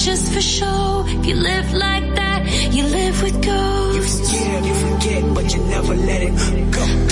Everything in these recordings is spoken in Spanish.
just for show. If you live like that, you live with ghosts. You scared, you forget, but you never let it go.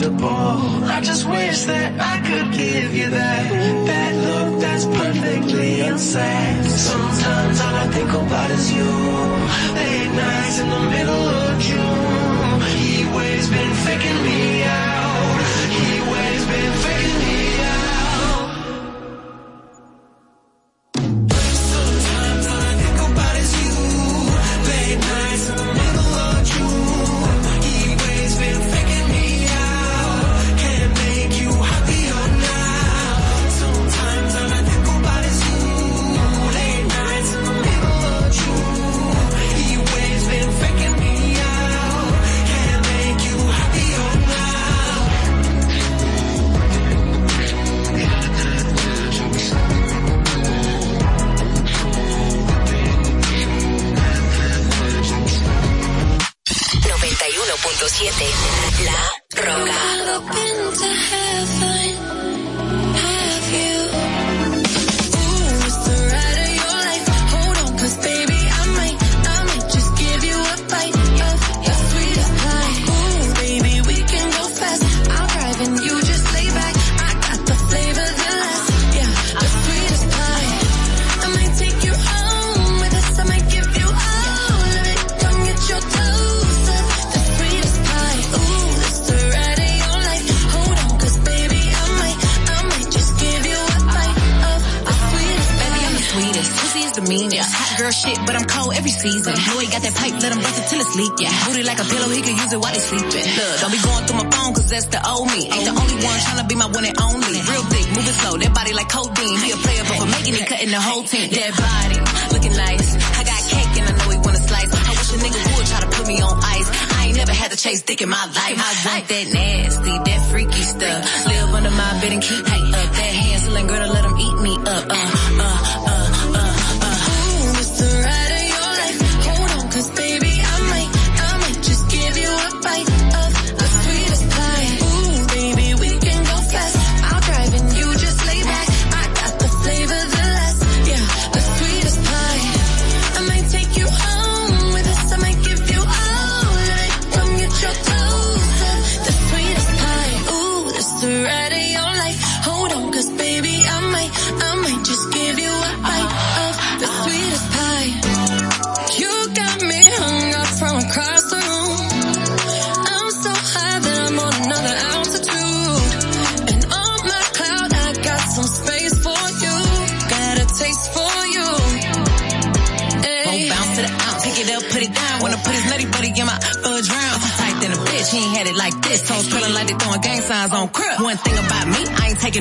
comfortable. I just wish that I could give you that that look that's perfectly insane. Sometimes all I think about is you. Late nights in the middle of June. He waves been faking me out.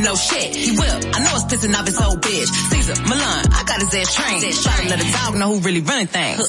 No shit. He will. I know it's pissing off his old bitch. Caesar, Milan, I got his ass trained. Try to let a dog know who really running things.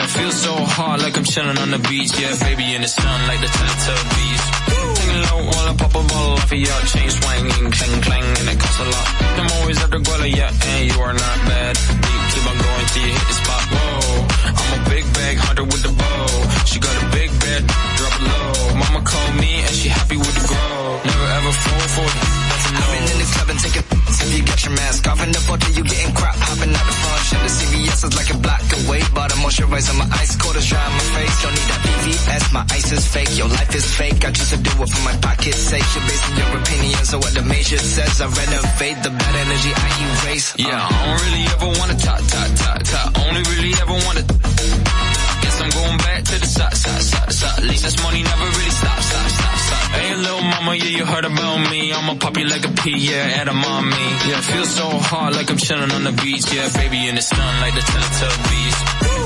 Yeah, feel so hot like I'm chilling on the beach. Yeah, baby in the sun like the Teletubbies. Taking low while I pop a ball off of your chain swinging, clang clang, and it costs a lot. I'm always the guala, yeah, and you are not bad. Beat, keep on going till you hit the spot. Whoa, I'm a big bag hunter with the bow. She got a big bed, drop it low. Mama called me and she happy with the grow. Never ever fall for it. I've been in the club and taking if you get your mask off in the photo you getting crap hopping out the front shit the CVS is like a but I'm my ice cold is dry on my face don't need that BVS my ice is fake your life is fake I to do it for my pocket's sake you're basing your opinions on what the major says I renovate the bad energy I erase uh, Yeah, I don't really ever wanna talk, talk, talk, talk. Only really ever wanna. Guess I'm going back to the side, side, side, side. At least this money never really stops, stop, stop, stop. Mama, yeah, you heard about me. I'ma pop you like a pea, yeah, at a mommy. Yeah, feel so hot like I'm chilling on the beach. Yeah, baby in the sun like the Teletubbies.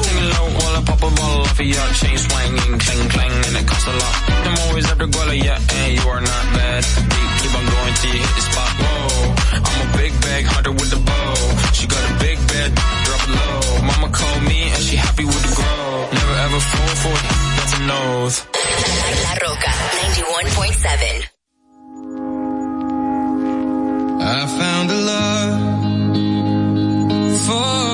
Taking low while I pop a ball off of your chain swinging, clang clang, and it costs a lot. I'm always the guala, yeah, and you are not bad. Keep, on going till you hit the spot. Whoa, I'm a big bag hunter with the bow. She got a big bed, drop it low. Mama called me and she happy with the grow. Never ever fall for it, a. La Roca 91.7. I found a love for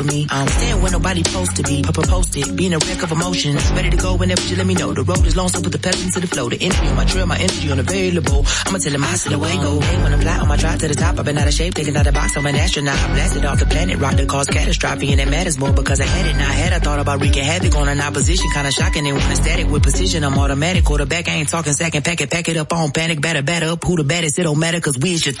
for me. I'm staying where nobody's supposed to be. I proposed it, being a wreck of emotions. Ready to go whenever you let me know. The road is long, so put the pedal into the flow. The entry on my trail, my energy unavailable. I'ma tell him I see the way go. Hey, when I'm fly on my drive to the top, I've been out of shape, taking out the box, I'm an astronaut. I blasted off the planet, rock that caused catastrophe, and it matters more because I had it. Now I had I thought about wreaking havoc on an opposition, kinda shocking. when i static with precision, I'm automatic. Quarterback, I ain't talking second, pack it, pack it up on panic, batter, batter up. Who the baddest? It don't matter, cause we is just.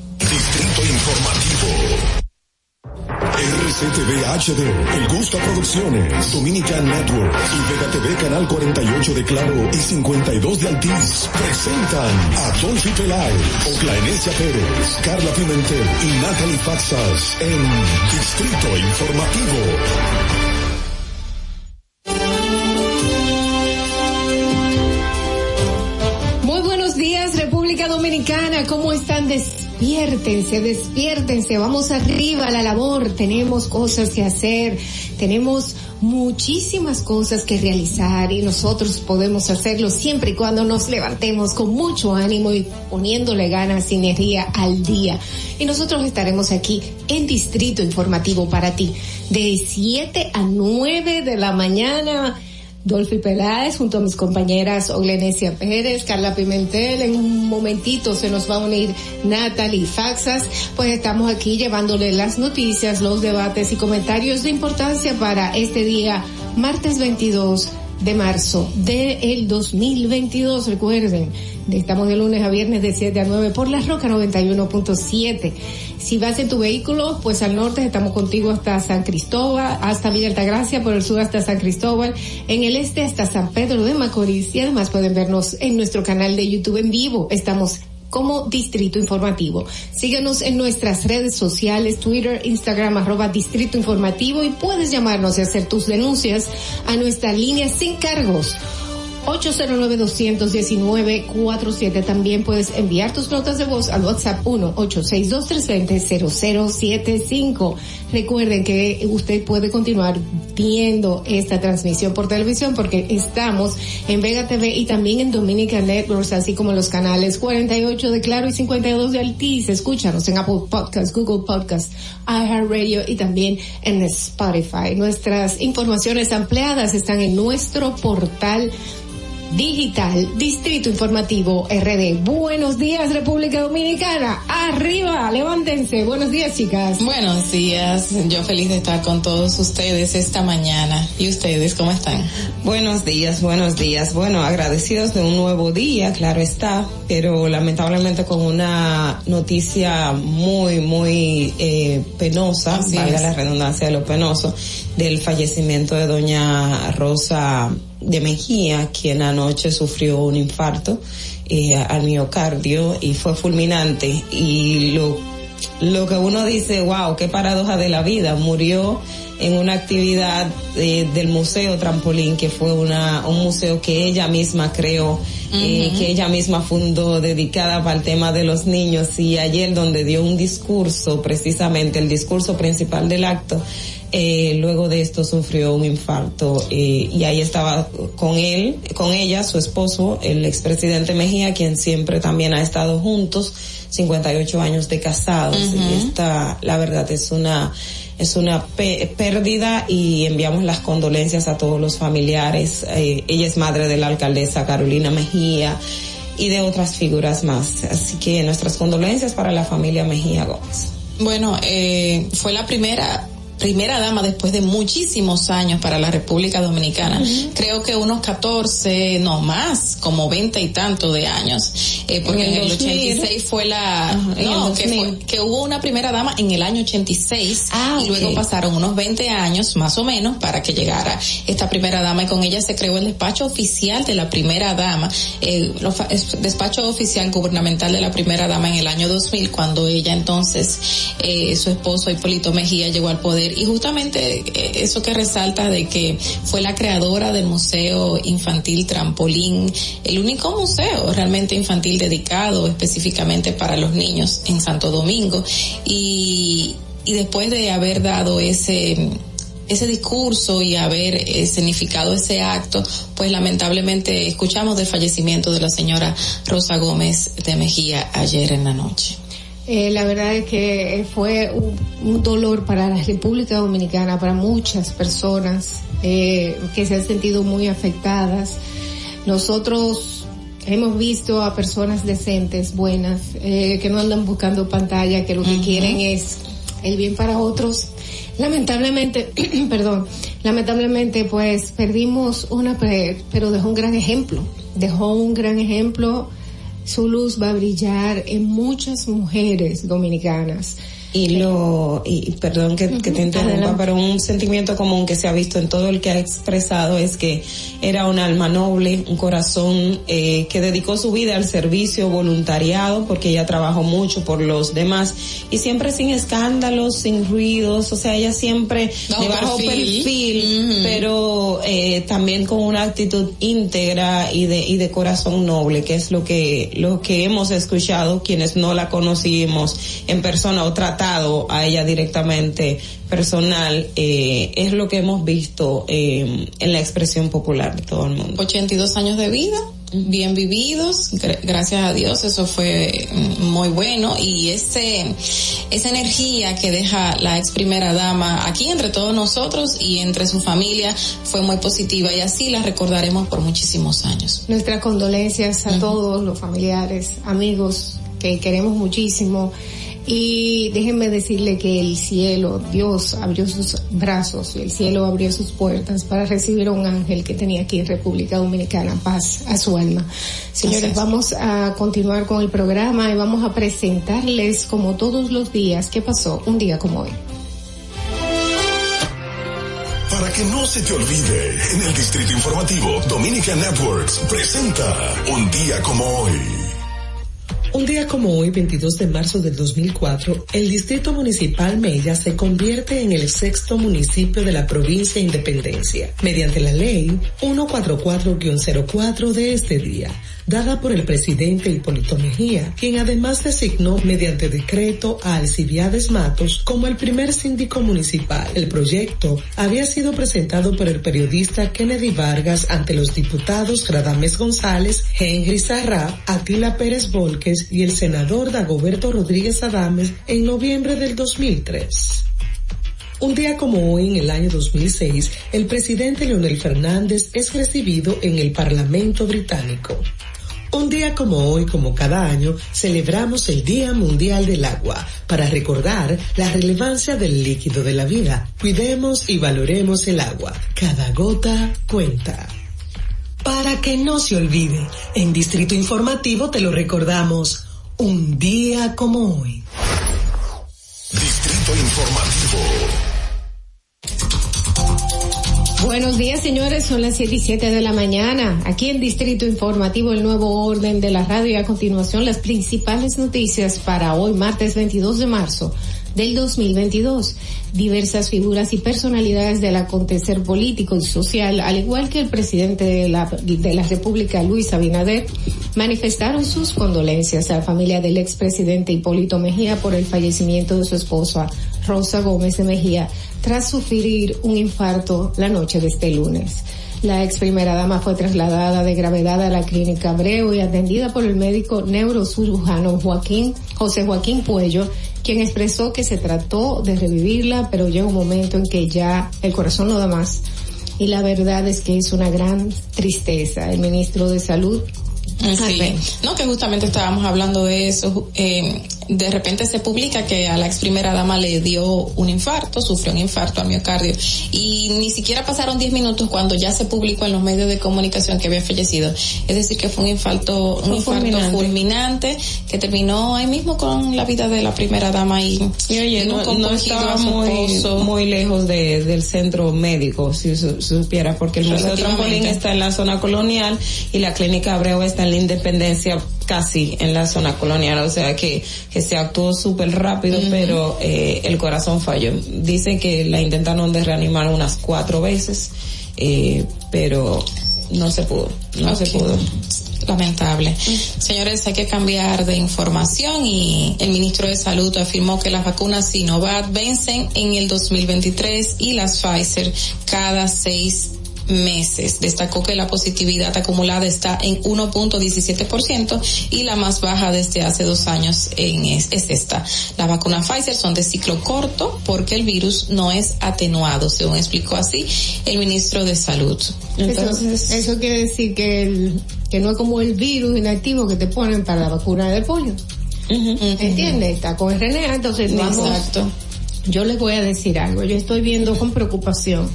RCTV HD, El Gusto Producciones, Dominican Network y Vega TV Canal 48 de Claro y 52 de Altiz presentan a Dolphy Pelay, Oclaenecia Pérez, Carla Pimentel y Natalie Faxas en Distrito Informativo. Muy buenos días, República Dominicana. ¿Cómo están? Despiértense, despiértense. Vamos arriba a la labor. Tenemos cosas que hacer. Tenemos muchísimas cosas que realizar y nosotros podemos hacerlo siempre y cuando nos levantemos con mucho ánimo y poniéndole ganas y energía al día. Y nosotros estaremos aquí en Distrito Informativo para ti de 7 a 9 de la mañana. Dolphy Peláez junto a mis compañeras Oglenecia Pérez, Carla Pimentel, en un momentito se nos va a unir Natalie Faxas, pues estamos aquí llevándole las noticias, los debates y comentarios de importancia para este día, martes 22 de marzo del 2022, recuerden, estamos de lunes a viernes de 7 a 9 por la Roca 91.7. Si vas en tu vehículo, pues al norte estamos contigo hasta San Cristóbal, hasta Villa Altagracia, por el sur hasta San Cristóbal, en el este hasta San Pedro de Macorís y además pueden vernos en nuestro canal de YouTube en vivo. Estamos como Distrito Informativo. Síguenos en nuestras redes sociales, Twitter, Instagram, arroba Distrito Informativo y puedes llamarnos y hacer tus denuncias a nuestra línea sin cargos. 809-219-47. También puedes enviar tus notas de voz al WhatsApp 1-862-320-0075. Recuerden que usted puede continuar viendo esta transmisión por televisión porque estamos en Vega TV y también en Dominican Networks, así como los canales 48 de Claro y 52 de Altiz. Escúchanos en Apple Podcasts, Google Podcasts, iHeartRadio y también en Spotify. Nuestras informaciones ampliadas están en nuestro portal digital Distrito Informativo RD. Buenos días República Dominicana. Arriba, levántense. Buenos días chicas. Buenos días. Yo feliz de estar con todos ustedes esta mañana. ¿Y ustedes cómo están? Buenos días, buenos días. Bueno, agradecidos de un nuevo día, claro está, pero lamentablemente con una noticia muy, muy eh, penosa, Así valga es. la redundancia de lo penoso, del fallecimiento de doña Rosa de Mejía, quien anoche sufrió un infarto eh, al miocardio y fue fulminante. Y lo, lo que uno dice, wow, qué paradoja de la vida, murió en una actividad eh, del Museo Trampolín, que fue una, un museo que ella misma creó, eh, que ella misma fundó, dedicada para el tema de los niños, y ayer donde dio un discurso, precisamente el discurso principal del acto, eh, luego de esto sufrió un infarto eh, y ahí estaba con él, con ella, su esposo, el expresidente Mejía, quien siempre también ha estado juntos, 58 años de casados y esta, la verdad es una es una pérdida y enviamos las condolencias a todos los familiares. Eh, ella es madre de la alcaldesa Carolina Mejía y de otras figuras más. Así que nuestras condolencias para la familia Mejía Gómez. Bueno, eh, fue la primera primera dama después de muchísimos años para la República Dominicana. Creo que unos 14, no más, como 20 y tanto de años. Eh, porque En en el el 2000. 86 fue la, no, el que, 2000. fue- que hubo una primera dama en el año 86 Ah, y luego pasaron unos 20 años más o menos para que llegara esta primera dama y con ella se creó el despacho oficial de la primera dama, eh, fa- es- despacho oficial gubernamental de la primera dama en el año 2000 cuando ella entonces, eh, su esposo Hipólito Mejía llegó al poder y justamente eh, eso que resalta de que fue la creadora del Museo Infantil Trampolín, el único museo realmente infantil dedicado específicamente para los niños en Santo Domingo y, y después de haber dado ese ese discurso y haber eh, significado ese acto, pues lamentablemente escuchamos del fallecimiento de la señora Rosa Gómez de Mejía ayer en la noche. Eh, la verdad es que fue un, un dolor para la República Dominicana, para muchas personas eh, que se han sentido muy afectadas. Nosotros hemos visto a personas decentes, buenas, eh, que no andan buscando pantalla, que lo que quieren es el bien para otros. Lamentablemente, perdón, lamentablemente pues perdimos una, pero dejó un gran ejemplo, dejó un gran ejemplo, su luz va a brillar en muchas mujeres dominicanas. Y lo, y perdón que, que te interrumpa, Adelante. pero un sentimiento común que se ha visto en todo el que ha expresado es que era un alma noble, un corazón eh, que dedicó su vida al servicio voluntariado porque ella trabajó mucho por los demás y siempre sin escándalos, sin ruidos, o sea, ella siempre de bajo perfil. perfil, pero eh, también con una actitud íntegra y de, y de corazón noble, que es lo que, lo que hemos escuchado quienes no la conocimos en persona o tratado a ella directamente personal, eh, es lo que hemos visto eh, en la expresión popular de todo el mundo. 82 años de vida, bien vividos, gra- gracias a Dios, eso fue mm, muy bueno y ese, esa energía que deja la ex primera dama aquí entre todos nosotros y entre su familia fue muy positiva y así la recordaremos por muchísimos años. Nuestras condolencias a todos los familiares, amigos que queremos muchísimo. Y déjenme decirle que el cielo, Dios abrió sus brazos, el cielo abrió sus puertas para recibir a un ángel que tenía aquí en República Dominicana, paz a su alma. Señores, vamos a continuar con el programa y vamos a presentarles como todos los días qué pasó un día como hoy. Para que no se te olvide, en el Distrito Informativo, Dominica Networks presenta Un día como hoy. Un día como hoy, 22 de marzo del 2004, el Distrito Municipal Mella se convierte en el sexto municipio de la provincia de Independencia, mediante la ley 144-04 de este día, dada por el presidente Hipólito Mejía, quien además designó mediante decreto a Alcibiades Matos como el primer síndico municipal. El proyecto había sido presentado por el periodista Kennedy Vargas ante los diputados Gradames González, Henry Sarra, Atila Pérez Volques y el senador Dagoberto Rodríguez Adames en noviembre del 2003. Un día como hoy, en el año 2006, el presidente Leonel Fernández es recibido en el Parlamento británico. Un día como hoy, como cada año, celebramos el Día Mundial del Agua para recordar la relevancia del líquido de la vida. Cuidemos y valoremos el agua. Cada gota cuenta. Para que no se olvide, en Distrito Informativo te lo recordamos. Un día como hoy. Distrito Informativo. Buenos días, señores. Son las 7 y 7 de la mañana. Aquí en Distrito Informativo, el nuevo orden de la radio y a continuación las principales noticias para hoy, martes 22 de marzo del 2022. Diversas figuras y personalidades del acontecer político y social, al igual que el presidente de la, de la República, Luis Abinader, manifestaron sus condolencias a la familia del expresidente Hipólito Mejía por el fallecimiento de su esposa, Rosa Gómez de Mejía, tras sufrir un infarto la noche de este lunes. La ex primera dama fue trasladada de gravedad a la clínica Abreu y atendida por el médico neurocirujano Joaquín, José Joaquín Puello, quien expresó que se trató de revivirla, pero llega un momento en que ya el corazón no da más. Y la verdad es que es una gran tristeza. El ministro de Salud Sí. No, que justamente estábamos hablando de eso. Eh, de repente se publica que a la ex primera dama le dio un infarto, sufrió un infarto al miocardio. Y ni siquiera pasaron 10 minutos cuando ya se publicó en los medios de comunicación que había fallecido. Es decir, que fue un infarto, un infarto fulminante. fulminante. que terminó ahí mismo con la vida de la primera dama y, Y oye, no, no estaba a muy, lejos de, del centro médico, si su- supiera, porque el Museo. Trampolín está en la zona colonial y la Clínica Abreu está en la Independencia casi en la zona colonial, o sea que, que se actuó súper rápido, pero eh, el corazón falló. Dicen que la intentaron de reanimar unas cuatro veces, eh, pero no se pudo, no se pudo. lamentable. Señores, hay que cambiar de información y el ministro de Salud afirmó que las vacunas Sinovac vencen en el 2023 y las Pfizer cada seis meses. Destacó que la positividad acumulada está en 1.17% y la más baja desde hace dos años en es, es esta. Las vacunas Pfizer son de ciclo corto porque el virus no es atenuado, según explicó así el ministro de Salud. Entonces, eso, eso quiere decir que, el, que no es como el virus inactivo que te ponen para la vacuna del polio. ¿Entiendes? Está con RNA, entonces vamos. Exacto. Yo les voy a decir algo. Yo estoy viendo con preocupación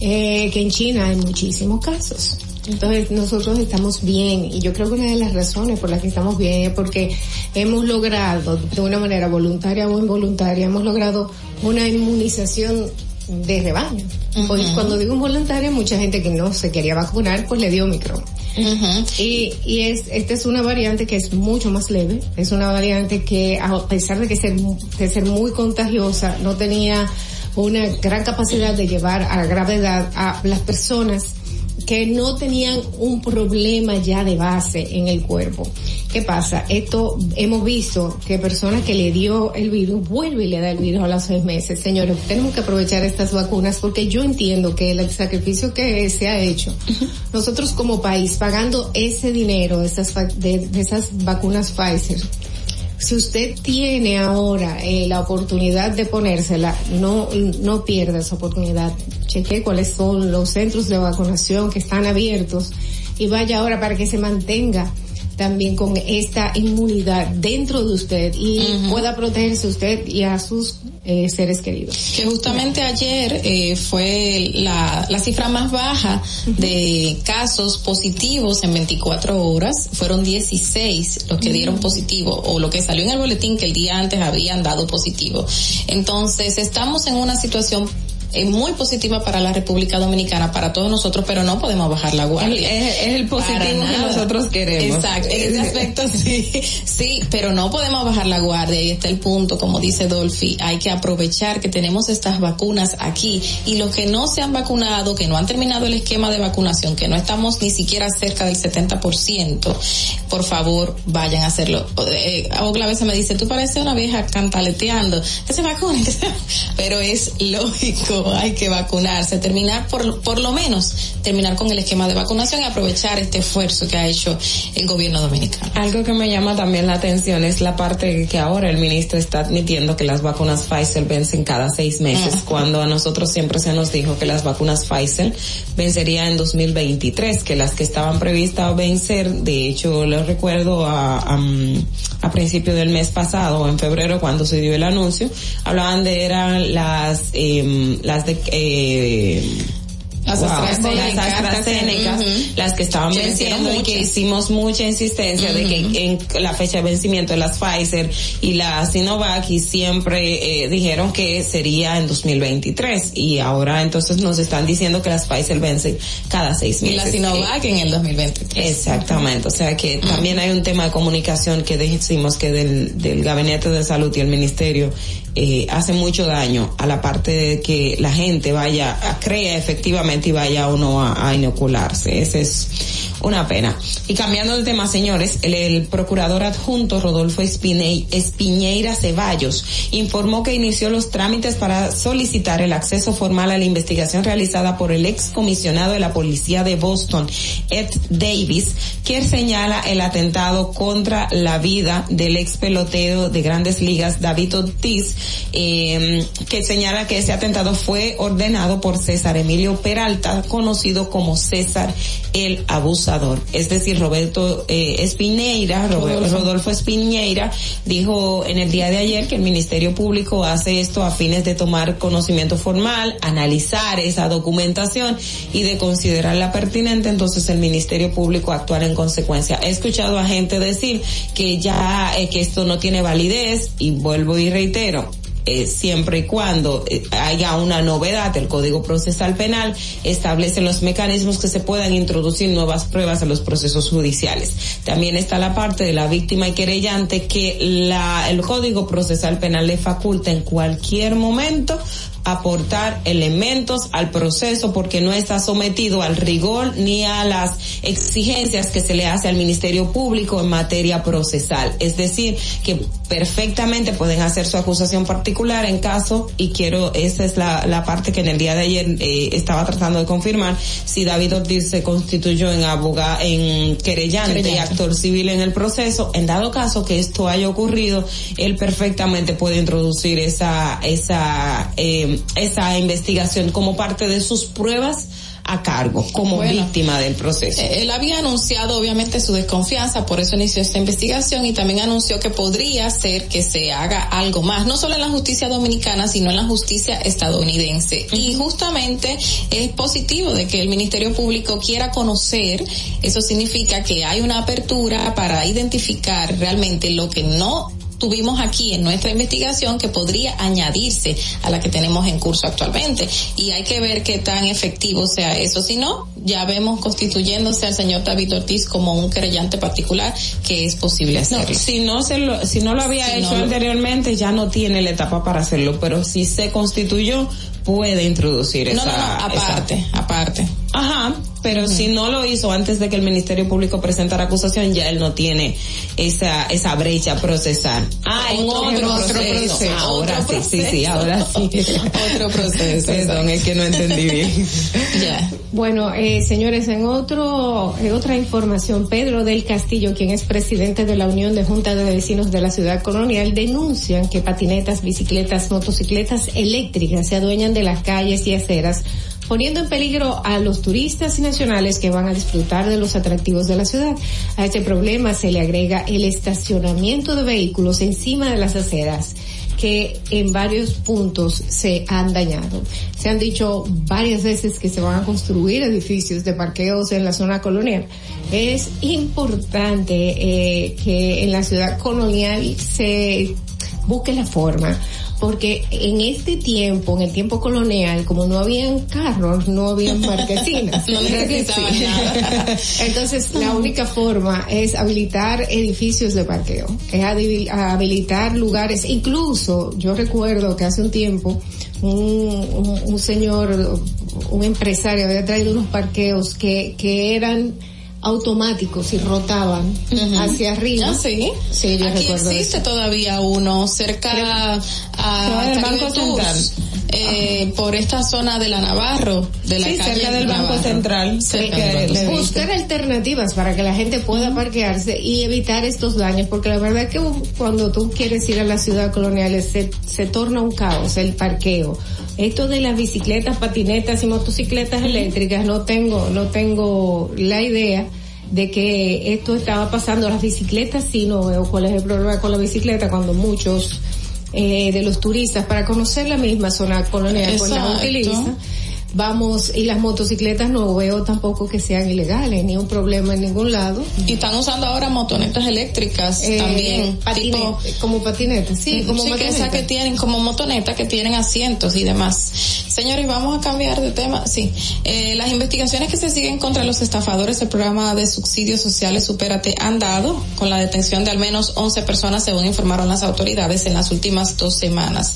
eh, que en China hay muchísimos casos. Entonces nosotros estamos bien y yo creo que una de las razones por las que estamos bien es porque hemos logrado de una manera voluntaria o involuntaria, hemos logrado una inmunización de rebaño. Pues cuando digo involuntaria, mucha gente que no se quería vacunar, pues le dio micro. Y, y es, esta es una variante que es mucho más leve, es una variante que a pesar de que ser, de ser muy contagiosa, no tenía una gran capacidad de llevar a la gravedad a las personas que no tenían un problema ya de base en el cuerpo. ¿Qué pasa? Esto hemos visto que personas que le dio el virus vuelve y le da el virus a los seis meses. Señores, tenemos que aprovechar estas vacunas porque yo entiendo que el sacrificio que se ha hecho, nosotros como país pagando ese dinero de esas, de, de esas vacunas Pfizer, si usted tiene ahora eh, la oportunidad de ponérsela, no, no pierda esa oportunidad. Cheque cuáles son los centros de vacunación que están abiertos y vaya ahora para que se mantenga también con esta inmunidad dentro de usted y pueda protegerse usted y a sus eh, seres queridos. Que justamente ayer eh, fue la, la cifra más baja de casos positivos en 24 horas. Fueron 16 los que dieron positivo o lo que salió en el boletín que el día antes habían dado positivo. Entonces estamos en una situación es muy positiva para la República Dominicana, para todos nosotros, pero no podemos bajar la guardia. Es, es el positivo que nosotros queremos. Exacto, en ese aspecto sí, sí, pero no podemos bajar la guardia y está el punto, como dice Dolphy, hay que aprovechar que tenemos estas vacunas aquí y los que no se han vacunado, que no han terminado el esquema de vacunación, que no estamos ni siquiera cerca del 70%, por favor vayan a hacerlo. Eh, a veces me dice, tú pareces una vieja cantaleteando, que se vacunen, pero es lógico, hay que vacunarse, terminar por, por lo menos, terminar con el esquema de vacunación y aprovechar este esfuerzo que ha hecho el gobierno dominicano. Algo que me llama también la atención es la parte que ahora el ministro está admitiendo que las vacunas Pfizer vencen cada seis meses, cuando a nosotros siempre se nos dijo que las vacunas Pfizer vencerían en 2023, que las que estaban previstas vencer, de hecho lo recuerdo a, a, mm, a principio del mes pasado, en febrero, cuando se dio el anuncio, hablaban de eran las, em, las de, eh, Las Wow. AstraZeneca, Las AstraZeneca, Ujú. las que estaban venciendo y que hicimos mucha insistencia de que en la fecha de vencimiento de las Pfizer y la Sinovac y siempre eh, dijeron que sería en 2023 y ahora entonces nos están diciendo que las Pfizer vencen cada seis Y meses. la Sinovac en el 2023. Exactamente, o sea que también hay un tema de comunicación que decimos que del, del Gabinete de Salud y el Ministerio eh, hace mucho daño a la parte de que la gente vaya, a, crea efectivamente y vaya o no a, inocularse. Esa es una pena. Y cambiando de tema, señores, el, procurador adjunto Rodolfo Espine- Espiñeira Ceballos informó que inició los trámites para solicitar el acceso formal a la investigación realizada por el ex comisionado de la policía de Boston, Ed Davis, que señala el atentado contra la vida del ex pelotero de grandes ligas, David Ortiz, eh, que señala que ese atentado fue ordenado por César Emilio Peralta, conocido como César el Abusador. Es decir, Roberto eh, Espineira, Rodolfo. Rodolfo Espiñeira, dijo en el día de ayer que el Ministerio Público hace esto a fines de tomar conocimiento formal, analizar esa documentación y de considerarla pertinente, entonces el Ministerio Público actuar en consecuencia. He escuchado a gente decir que ya, eh, que esto no tiene validez y vuelvo y reitero, eh, siempre y cuando eh, haya una novedad, el Código Procesal Penal establece los mecanismos que se puedan introducir nuevas pruebas en los procesos judiciales. También está la parte de la víctima y querellante que la, el Código Procesal Penal le faculta en cualquier momento aportar elementos al proceso porque no está sometido al rigor ni a las exigencias que se le hace al Ministerio Público en materia procesal. Es decir, que perfectamente pueden hacer su acusación particular en caso, y quiero, esa es la, la parte que en el día de ayer eh, estaba tratando de confirmar, si David Ortiz se constituyó en abogado, en querellante y Querellante. actor civil en el proceso, en dado caso que esto haya ocurrido, él perfectamente puede introducir esa, esa, eh, esa investigación como parte de sus pruebas a cargo, como Bueno. víctima del proceso. Eh, Él había anunciado obviamente su desconfianza, por eso inició esta investigación y también anunció que podría ser que se haga algo más, no solo en la justicia dominicana, sino en la justicia estadounidense. Y justamente es positivo de que el Ministerio Público quiera conocer, eso significa que hay una apertura para identificar realmente lo que no tuvimos aquí en nuestra investigación que podría añadirse a la que tenemos en curso actualmente. Y hay que ver qué tan efectivo sea eso. Si no ya vemos constituyéndose al señor David Ortiz como un querellante particular que es posible No, hacerlo. si no se lo, si no lo había Si hecho no lo- anteriormente, ya no tiene la etapa para hacerlo, pero si se constituyó, puede introducir no esa. no no aparte aparte Ajá, pero si no lo hizo antes de que el Ministerio Público presentara acusación, ya él no tiene esa esa brecha procesal. Ah, en Otro- otro, otro proceso. proceso, Ahora otro sí, sí, sí, ahora sí. otro proceso Perdón, es que no entendí bien. ya Bueno, eh, señores, en otro, en otra información, Pedro del Castillo, quien es presidente de la Unión de Junta de Vecinos de la Ciudad Colonial, denuncian que patinetas, bicicletas, motocicletas eléctricas se adueñan de las calles y aceras, poniendo en peligro a los turistas y nacionales que van a disfrutar de los atractivos de la ciudad. A este problema se le agrega el estacionamiento de vehículos encima de las aceras que en varios puntos se han dañado. Se han dicho varias veces que se van a construir edificios de parqueos en la zona colonial. Es importante eh, que en la ciudad colonial se busque la forma, porque en este tiempo, en el tiempo colonial, como no habían carros, no habían marquesinas. No necesitaban nada. Entonces, la única forma es habilitar edificios de parqueo, es habil- habilitar lugares, incluso yo recuerdo que hace un tiempo un, un, un señor, un empresario había traído unos parqueos que, que eran automáticos y rotaban hacia arriba. Ah, sí. Sí, yo Aquí recuerdo existe todavía uno cerca a del Banco Tours, Central. eh, por esta zona de la Navarro, de la Sí, calle cerca del Banco Navarro. Central. Cerca del Banco buscar alternativas para que la gente pueda parquearse y evitar estos daños, porque la verdad es que cuando tú quieres ir a la ciudad colonial se, se torna un caos el parqueo. Esto de las bicicletas, patinetas y motocicletas eléctricas, no tengo, no tengo la idea de que esto estaba pasando. Las bicicletas sí no veo cuál es el problema con la bicicleta cuando muchos eh, de los turistas para conocer la misma zona colonial pues la utilizan vamos, y las motocicletas no veo tampoco que sean ilegales, ni un problema en ningún lado. Y están usando ahora motonetas eléctricas Eh, también, patine- tipo como patinetas, sí, como sí, que que tienen como motoneta que tienen asientos y demás. Señores, vamos a cambiar de tema. Sí, eh, las investigaciones que se siguen contra los estafadores del programa de subsidios sociales Supérate han dado con la detención de al menos 11 personas, según informaron las autoridades en las últimas dos semanas.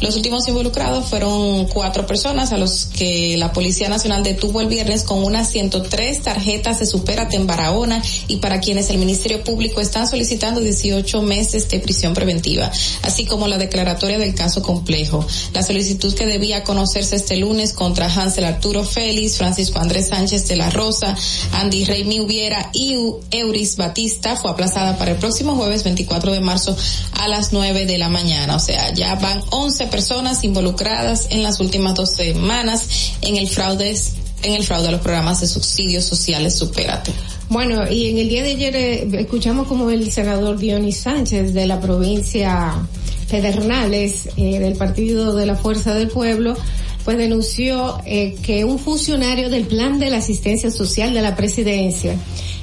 Los últimos involucrados fueron cuatro personas a los que la Policía Nacional detuvo el viernes con unas 103 tarjetas de Supérate en Barahona y para quienes el Ministerio Público están solicitando 18 meses de prisión preventiva, así como la declaratoria del caso complejo. La solicitud que debía conocerse este lunes contra Hansel Arturo Félix, Francisco Andrés Sánchez de la Rosa, Andy Reymi Ubiera y Euris Batista fue aplazada para el próximo jueves 24 de marzo a las 9 de la mañana. O sea, ya van 11 personas involucradas en las últimas dos semanas en el fraude en el fraude a los programas de subsidios sociales Supérate. Bueno, y en el día de ayer eh, escuchamos como el senador Dionis Sánchez de la provincia Pedernales, eh, del Partido de la Fuerza del Pueblo, pues denunció eh, que un funcionario del Plan de la Asistencia Social de la Presidencia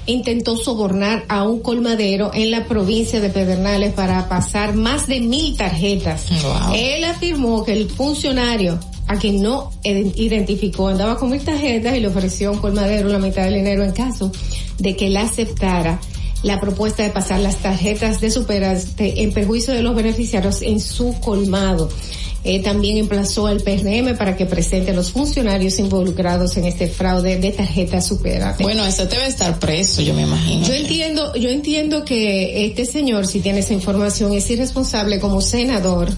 intentó sobornar a un colmadero en la provincia de Pedernales para pasar más de mil tarjetas. Wow. Él afirmó que el funcionario a quien no iden- identificó andaba con mil tarjetas y le ofreció a un colmadero la mitad del dinero en caso de que él aceptara la propuesta de pasar las tarjetas de Superaste en perjuicio de los beneficiarios en su colmado. Eh, también emplazó al PRM para que presente a los funcionarios involucrados en este fraude de tarjeta supera. Bueno, eso debe estar preso, yo me imagino. Yo entiendo, yo entiendo que este señor, si tiene esa información, es irresponsable como senador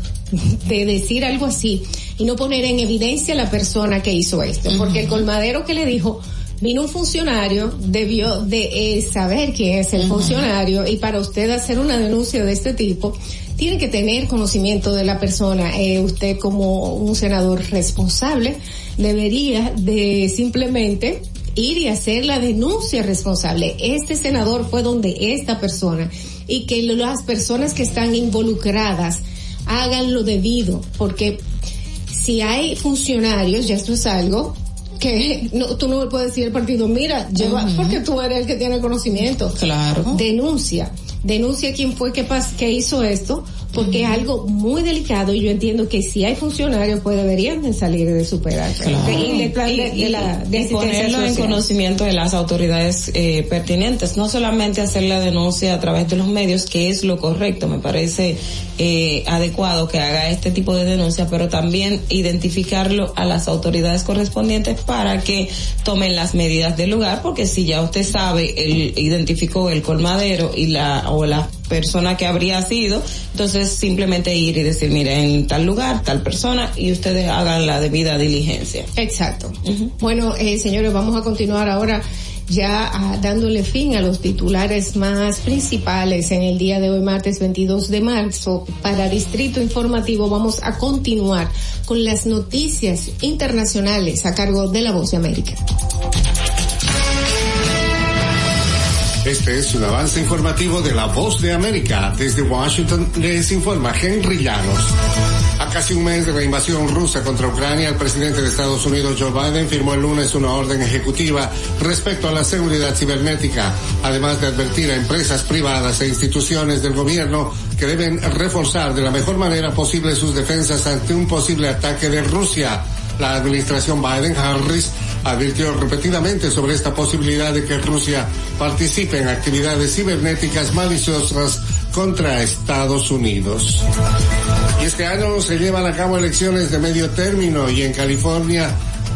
de decir algo así y no poner en evidencia a la persona que hizo esto, porque el colmadero que le dijo, vino un funcionario, debió de eh, saber quién es el funcionario y para usted hacer una denuncia de este tipo, tiene que tener conocimiento de la persona. Eh, usted como un senador responsable debería de simplemente ir y hacer la denuncia responsable. Este senador fue donde esta persona y que las personas que están involucradas hagan lo debido, porque si hay funcionarios, ya esto es algo que no, tú no puedes decir al partido, mira, lleva, porque tú eres el que tiene conocimiento. Claro. Denuncia, denuncia quién fue que, pas, que hizo esto, porque es algo muy delicado y yo entiendo que si hay funcionarios pues deberían de salir de superar Claro. y de, plan de, Y- de la de y asistencia ponerlo en conocimiento de las autoridades eh, pertinentes, no solamente hacer la denuncia a través de los medios, que es lo correcto, me parece eh, adecuado que haga este tipo de denuncia, pero también identificarlo a las autoridades correspondientes para que tomen las medidas del lugar, porque si ya usted sabe, él identificó el colmadero y la o la persona que habría sido, entonces simplemente ir y decir, mira, en tal lugar, tal persona, y ustedes hagan la debida diligencia. Exacto. Bueno, eh, señores, vamos a continuar ahora ya ah, dándole fin a los titulares más principales en el día de hoy, martes 22 de marzo. Para Distrito Informativo vamos a continuar con las noticias internacionales a cargo de La Voz de América. Este es un avance informativo de La Voz de América. Desde Washington les informa Henry Llanos. A casi un mes de la invasión rusa contra Ucrania, el presidente de Estados Unidos Joe Biden firmó el lunes una orden ejecutiva respecto a la seguridad cibernética, además de advertir a empresas privadas e instituciones del gobierno que deben reforzar de la mejor manera posible sus defensas ante un posible ataque de Rusia. La administración Biden-Harris advirtió repetidamente sobre esta posibilidad de que Rusia participe en actividades cibernéticas maliciosas contra Estados Unidos. Y este año se llevan a cabo elecciones de medio término y en California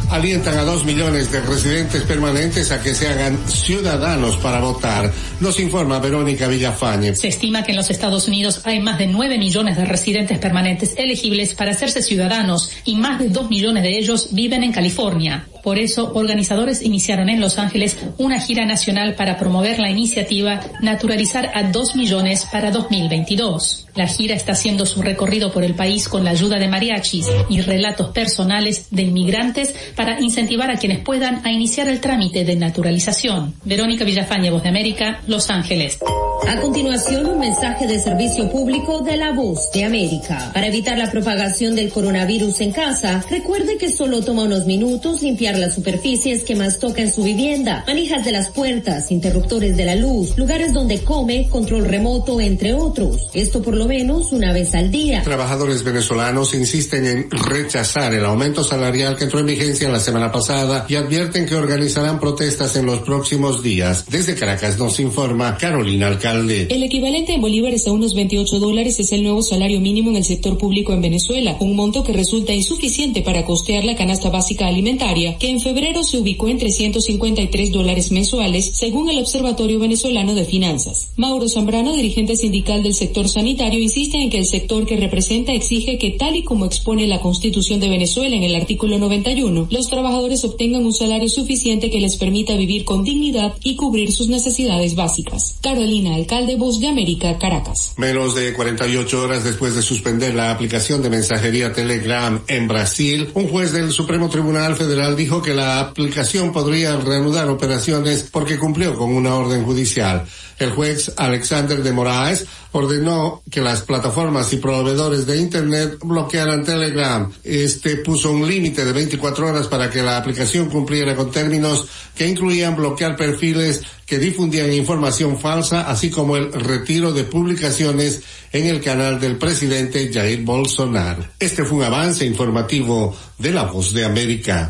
alientan a dos millones de residentes permanentes a que se hagan ciudadanos para votar. Nos informa Verónica Villafañe. Se estima que en los Estados Unidos hay más de 9 millones de residentes permanentes elegibles para hacerse ciudadanos y más de 2 millones de ellos viven en California. Por eso, organizadores iniciaron en Los Ángeles una gira nacional para promover la iniciativa Naturalizar a 2 millones para 2022. La gira está haciendo su recorrido por el país con la ayuda de mariachis y relatos personales de inmigrantes para incentivar a quienes puedan a iniciar el trámite de naturalización. Verónica Villafañe, Voz de América, Los Ángeles. A continuación, un mensaje de servicio público de la voz de América. Para evitar la propagación del coronavirus en casa, recuerde que solo toma unos minutos limpiar las superficies que más toca en su vivienda, manijas de las puertas, interruptores de la luz, lugares donde come, control remoto, entre otros. Esto por lo menos una vez al día. Trabajadores venezolanos insisten en rechazar el aumento salarial que entró en vigencia la semana pasada y advierten que organizarán protestas en los próximos días. Desde Caracas nos informa Carolina Alcalde. El equivalente en bolívares a unos 28 dólares es el nuevo salario mínimo en el sector público en Venezuela, un monto que resulta insuficiente para costear la canasta básica alimentaria, que en febrero se ubicó en 353 dólares mensuales, según el Observatorio Venezolano de Finanzas. Mauro Zambrano, dirigente sindical del sector sanitario, insiste en que el sector que representa exige que, tal y como expone la Constitución de Venezuela en el artículo 91, los trabajadores obtengan un salario suficiente que les permita vivir con dignidad y cubrir sus necesidades básicas. Carolina, alcalde Voz de América, Caracas. Menos de 48 horas después de suspender la aplicación de mensajería Telegram en Brasil, un juez del Supremo Tribunal Federal dijo que la aplicación podría reanudar operaciones porque cumplió con una orden judicial. El juez Alexander de Moraes ordenó que las plataformas y proveedores de Internet bloquearan Telegram. Este puso un límite de 24 horas para que la aplicación cumpliera con términos que incluían bloquear perfiles que difundían información falsa, así como el retiro de publicaciones en el canal del presidente Jair Bolsonaro. Este fue un avance informativo de La Voz de América.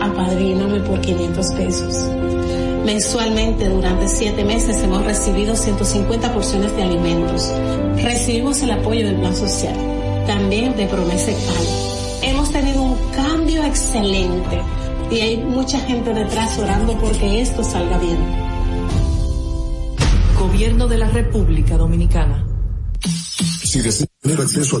apadríname por 500 pesos. Mensualmente durante siete meses hemos recibido 150 porciones de alimentos. Recibimos el apoyo del Plan Social, también de Promesa Cal. Hemos tenido un cambio excelente y hay mucha gente detrás orando porque esto salga bien. Gobierno de la República Dominicana. Si desea tener acceso a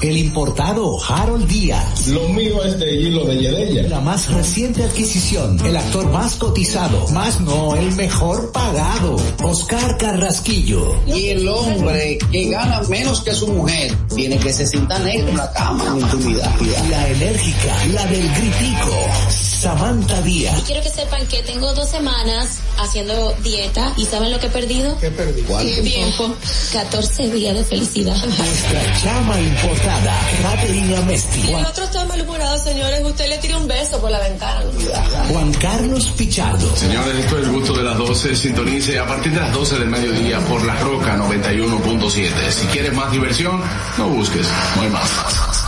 El importado Harold Díaz. Lo mío es de hilo de Yedella. La más reciente adquisición, el actor más cotizado, más no, el mejor pagado, Oscar Carrasquillo. Y el hombre que gana menos que su mujer tiene que se sienta negro en la cama en intimidad. La enérgica, la del gritico, Samantha Díaz. Y quiero que sepan que tengo dos semanas haciendo dieta y ¿saben lo que he perdido? ¿Qué perdí? ¿Cuál? Tiempo. 14 días de felicidad. Nuestra chama importada, Caterina Mesti. El otro está malhumorado, señores. Usted le tira un beso por la ventana. Juan Carlos Pichardo. Señores, esto es el gusto de las 12. Sintonice a partir de las 12 del mediodía por La Roca 91.7. Si quieres más diversión, no busques, no hay más.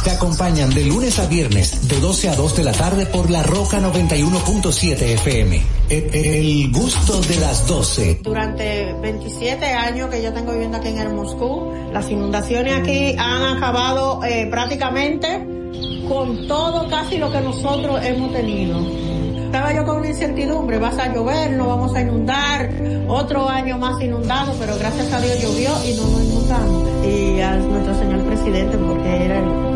Te acompañan de lunes a viernes, de 12 a 2 de la tarde por La Roca 91.7 FM. El, el gusto de las 12. Durante 27 años que yo tengo viviendo aquí en el Moscú, las inundaciones aquí han acabado eh, prácticamente con todo casi lo que nosotros hemos tenido. Estaba yo con una incertidumbre, vas a llover, no vamos a inundar, otro año más inundado, pero gracias a Dios llovió y no nos inundamos. Y a nuestro señor presidente porque era el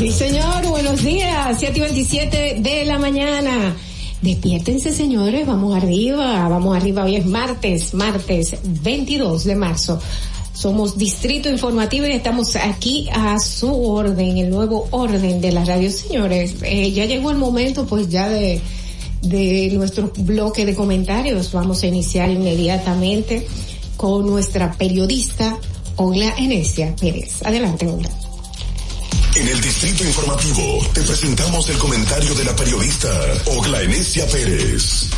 Sí, señor, buenos días, 7 y 27 de la mañana. Despiértense, señores, vamos arriba, vamos arriba. Hoy es martes, martes 22 de marzo. Somos Distrito Informativo y estamos aquí a su orden, el nuevo orden de la radio. Señores, eh, ya llegó el momento pues ya de, de nuestro bloque de comentarios. Vamos a iniciar inmediatamente con nuestra periodista Ogla Enesia Pérez. Adelante, Ogla. En el Distrito Informativo te presentamos el comentario de la periodista Ogla Enesia Pérez.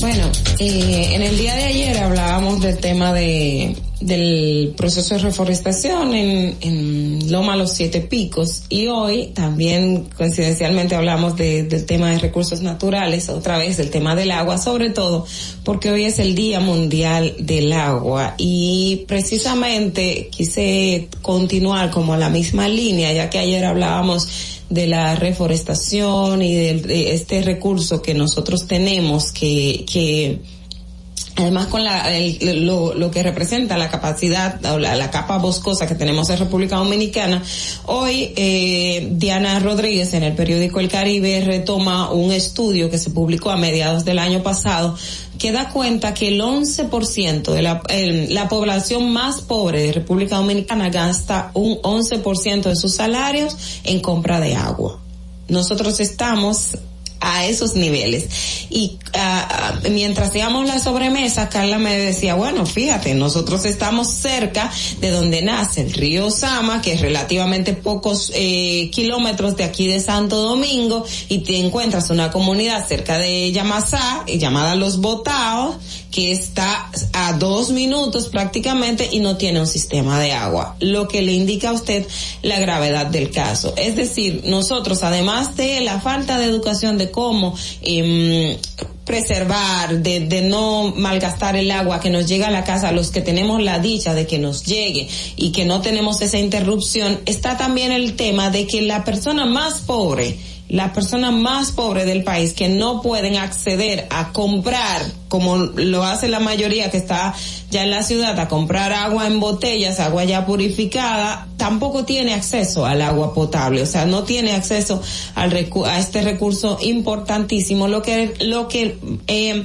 Bueno, eh, en el día de ayer hablábamos del tema de del proceso de reforestación en, en Loma Los Siete Picos y hoy también coincidencialmente hablamos de, del tema de recursos naturales, otra vez del tema del agua, sobre todo porque hoy es el Día Mundial del Agua y precisamente quise continuar como la misma línea, ya que ayer hablábamos de la reforestación y de, de este recurso que nosotros tenemos que, que Además con la, el- lo, lo que representa la capacidad o la, la capa boscosa que tenemos en República Dominicana, hoy eh, Diana Rodríguez en el periódico El Caribe retoma un estudio que se publicó a mediados del año pasado que da cuenta que el 11% de la, la población más pobre de República Dominicana gasta un 11% de sus salarios en compra de agua. Nosotros estamos a esos niveles. Y ah, mientras íbamos la sobremesa, Carla me decía, bueno, fíjate, nosotros estamos cerca de donde nace el río Sama, que es relativamente pocos eh, kilómetros de aquí de Santo Domingo, y te encuentras una comunidad cerca de Yamasá, eh, llamada Los Botaos, que está a dos minutos prácticamente y no tiene un sistema de agua, lo que le indica a usted la gravedad del caso. Es decir, nosotros, además de la falta de educación de cómo em, preservar, de, de no malgastar el agua que nos llega a la casa, los que tenemos la dicha de que nos llegue y que no tenemos esa interrupción, está también el tema de que la persona más pobre, la persona más pobre del país que no pueden acceder a comprar, como lo hace la mayoría que está ya en la ciudad, a comprar agua en botellas, agua ya purificada, tampoco tiene acceso al agua potable, o sea, no tiene acceso al recu- a este recurso importantísimo, lo que, lo que, eh,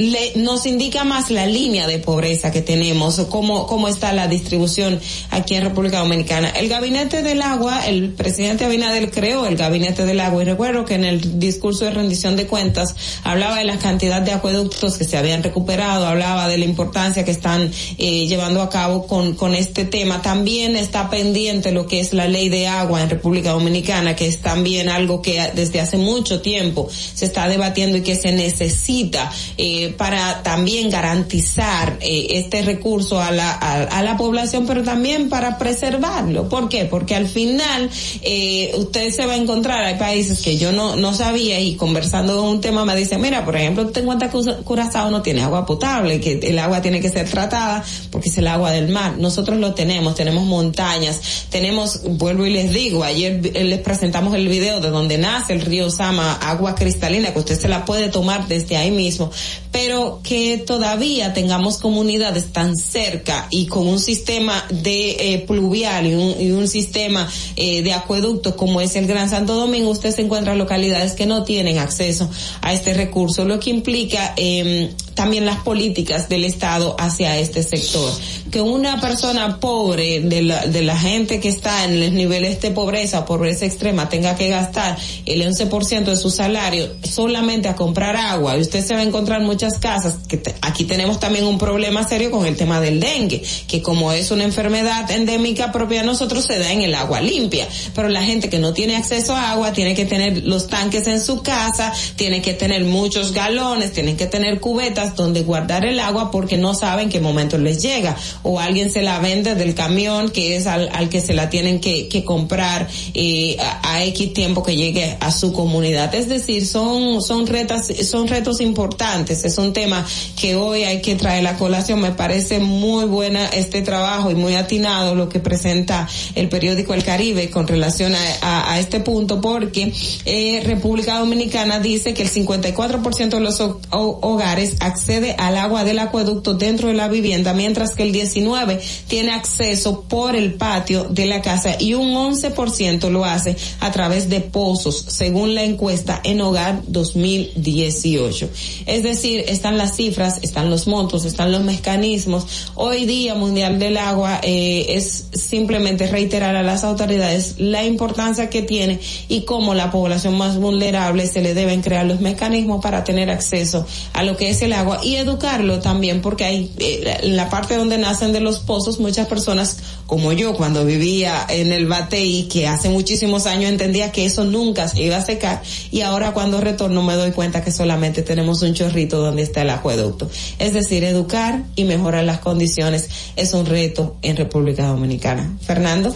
le, nos indica más la línea de pobreza que tenemos, cómo, cómo está la distribución aquí en República Dominicana. El gabinete del agua, el presidente Abinader creó el gabinete del agua y recuerdo que en el discurso de rendición de cuentas hablaba de la cantidad de acueductos que se habían recuperado, hablaba de la importancia que están eh, llevando a cabo con, con este tema. También está pendiente lo que es la ley de agua en República Dominicana, que es también algo que desde hace mucho tiempo se está debatiendo y que se necesita eh, para también garantizar eh, este recurso a la, a, la población, pero también para preservarlo. ¿Por qué? Porque al final eh, usted se va a encontrar, hay países que yo no, no sabía y conversando un tema me dice, mira, por ejemplo, ten en cuenta que Curazao no tiene agua potable, que el agua tiene que ser tratada porque es el agua del mar. Nosotros lo tenemos, tenemos montañas, tenemos, vuelvo y les digo, ayer vi- les presentamos el video de donde nace el río Sama, agua cristalina, que usted se la puede tomar desde ahí mismo, pero que todavía tengamos comunidades tan cerca y con un sistema de eh, pluvial y un, y un sistema eh, de acueducto como es el Gran Santo Domingo, usted se encuentra en localidades que no tienen acceso a este recurso, lo que implica eh, también las políticas del Estado hacia este sector. Que una persona pobre, de la, de la gente que está en los niveles de pobreza, pobreza extrema, tenga que gastar el 11% de su salario solamente a comprar agua, y usted se va a encontrar muchas casas, que te- aquí tenemos también un problema serio con el tema del dengue, que como es una enfermedad endémica propia de nosotros, se da en el agua limpia. Pero la gente que no tiene acceso a agua tiene que tener los tanques en su casa, tiene que tener muchos galones, tienen que tener cubetas donde guardar el agua porque no saben qué momento les llega. O alguien se la vende del camión que es al, al que se la tienen que, comprar eh, a, a X tiempo que llegue a su comunidad. Es decir, son, son retas, son retos importantes. Es un tema que hoy hay que traer a colación. Me parece muy buena este trabajo y muy atinado lo que presenta el periódico El Caribe con relación a, este punto porque eh, República Dominicana dice que el 54% de los ho- ho- hogares accede al agua del acueducto dentro de la vivienda, mientras que el 19 tiene acceso por el patio de la casa y un 11% lo hace a través de pozos, según la encuesta en Hogar 2018. Es decir, están las cifras, están los montos, están los mecanismos. Hoy día Mundial del Agua eh, es simplemente reiterar a las autoridades la importancia que tiene y cómo la población más vulnerable se le deben crear los mecanismos para tener acceso a lo que es el agua y educarlo también porque hay eh, en la parte donde nacen de los pozos muchas personas como yo cuando vivía en el Batey que hace muchísimos años entendía que eso nunca se iba a secar y ahora cuando retorno me doy cuenta que solamente tenemos un chorrito donde está el acueducto. Es decir, educar y mejorar las condiciones es un reto en República Dominicana. Fernando.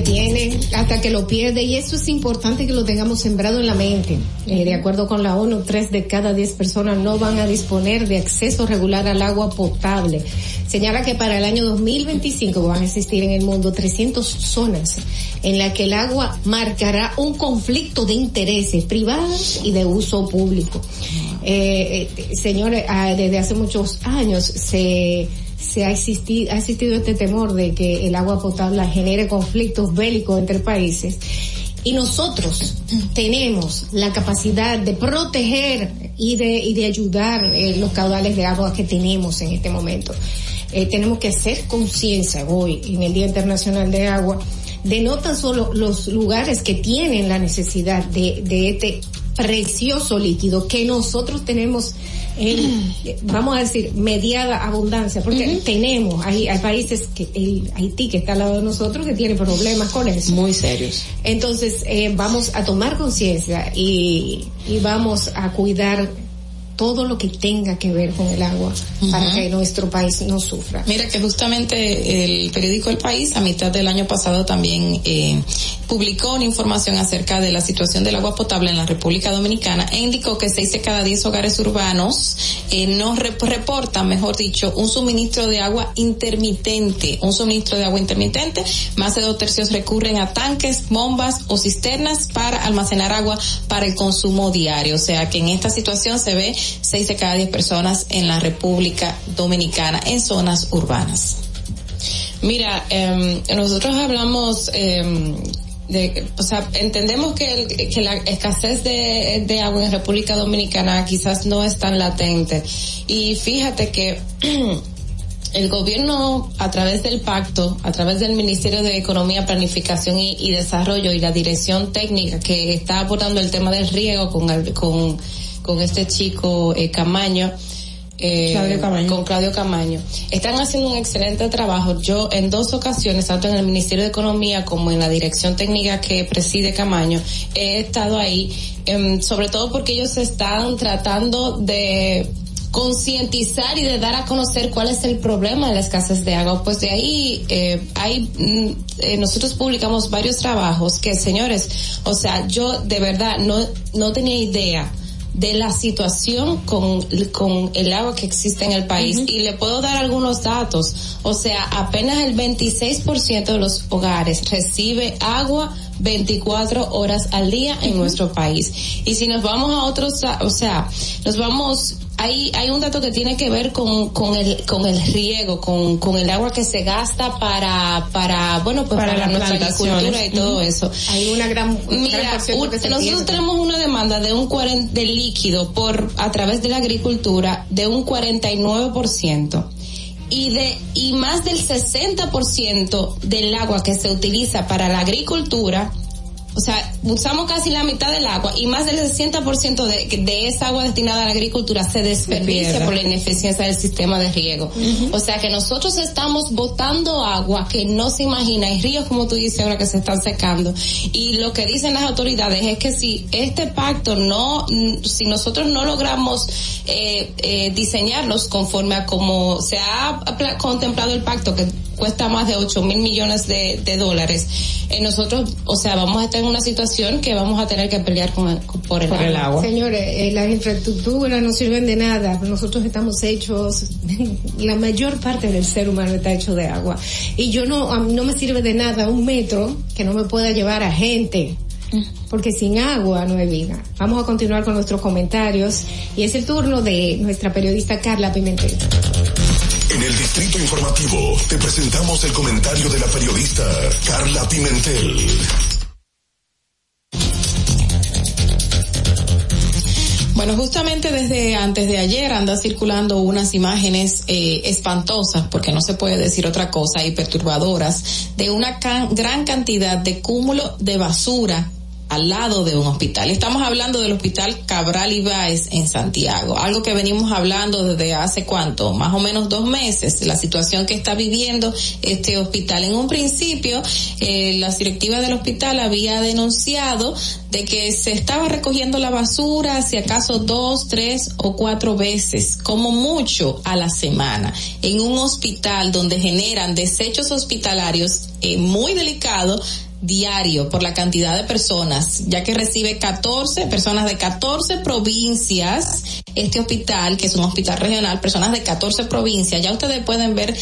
Tiene hasta que lo pierde y eso es importante que lo tengamos sembrado en la mente. Eh, de acuerdo con la ONU, tres de cada diez personas no van a disponer de acceso regular al agua potable. Señala que para el año 2025 van a existir en el mundo 300 zonas en las que el agua marcará un conflicto de intereses privados y de uso público. Eh, eh, señores, ah, desde hace muchos años se se ha existido, ha existido este temor de que el agua potable genere conflictos bélicos entre países. Y nosotros tenemos la capacidad de proteger y de, y de ayudar eh, los caudales de agua que tenemos en este momento. Eh, tenemos que hacer conciencia hoy, en el Día Internacional de Agua, de no tan solo los lugares que tienen la necesidad de, de este precioso líquido que nosotros tenemos en, vamos a decir, mediada abundancia, porque tenemos, hay, hay países que, el Haití que está al lado de nosotros que tiene problemas con eso. Muy serios. Entonces, eh, vamos a tomar conciencia y, y vamos a cuidar todo lo que tenga que ver con el agua para que nuestro país no sufra. Mira que justamente el periódico El País a mitad del año pasado también eh, publicó una información acerca de la situación del agua potable en la República Dominicana e indicó que seis de cada diez hogares urbanos eh, no rep- reportan, mejor dicho, un suministro de agua intermitente, un suministro de agua intermitente. Más de dos tercios recurren a tanques, bombas o cisternas para almacenar agua para el consumo diario. O sea que en esta situación se ve seis de cada diez personas en la República Dominicana en zonas urbanas. Mira, em, nosotros hablamos em, de, o sea, entendemos que, que la escasez de, de agua en República Dominicana quizás no es tan latente. Y fíjate que el gobierno a través del pacto, a través del Ministerio de Economía, Planificación y, y Desarrollo y la dirección técnica que está abordando el tema del riego con, con, con este chico eh, Camaño, eh, Claudio Camaño. con Claudio Camaño. Están haciendo un excelente trabajo. Yo en dos ocasiones, tanto en el Ministerio de Economía como en la dirección técnica que preside Camaño, he estado ahí, em, sobre todo porque ellos están tratando de concientizar y de dar a conocer cuál es el problema de la escasez de agua. Pues de ahí eh, hay mm, eh, nosotros publicamos varios trabajos que señores, o sea, yo de verdad no no tenía idea de la situación con, con el agua que existe en el país y le puedo dar algunos datos. O sea, apenas el 26% de los hogares recibe agua 24 horas al día en nuestro país. Y si nos vamos a otros, o sea, nos vamos hay, hay un dato que tiene que ver con, con el, con el riego, con, con el agua que se gasta para, para, bueno, pues Para nuestra agricultura y todo eso. Hay una gran, Mira, gran por ciento un- que se nosotros pierde. tenemos una demanda de un 40 de líquido por a través de la agricultura de un 49% y de y más del 60% del agua que se utiliza para la agricultura o sea, usamos casi la mitad del agua y más del 60% de, de esa agua destinada a la agricultura se desperdicia por la ineficiencia del sistema de riego. O sea que nosotros estamos botando agua que no se imagina, hay ríos como tú dices ahora que se están secando. Y lo que dicen las autoridades es que si este pacto no, si nosotros no logramos eh, eh, diseñarlos conforme a como se ha pla- contemplado el pacto que cuesta más de 8 mil millones de, de dólares, eh, nosotros, o sea, vamos a estar en una situación que vamos a tener que pelear con el- por el agua. Señores, eh, las infraestructuras no sirven de nada. Nosotros estamos hechos, la mayor parte del ser humano está hecho de agua. Y yo no, a mí no me sirve de nada un metro que no me pueda llevar a gente. Porque sin agua no hay vida. Vamos a continuar con nuestros comentarios y es el turno de nuestra periodista Carla Pimentel. En el Distrito Informativo te presentamos el comentario de la periodista Carla Pimentel. Bueno, justamente desde antes de ayer anda circulando unas imágenes eh, espantosas, porque no se puede decir otra cosa, y perturbadoras, de una can- gran cantidad de cúmulo de basura al lado de un hospital. Estamos hablando del hospital Cabral Ibáez en Santiago, algo que venimos hablando desde hace cuánto, más o menos dos meses, la situación que está viviendo este hospital. En un principio, eh, las directivas del hospital había denunciado de que se estaba recogiendo la basura si acaso dos, tres o cuatro veces, como mucho a la semana, en un hospital donde generan desechos hospitalarios eh, muy delicados diario por la cantidad de personas, ya que recibe 14 personas de 14 provincias, este hospital, que es un hospital regional, personas de 14 provincias, ya ustedes pueden ver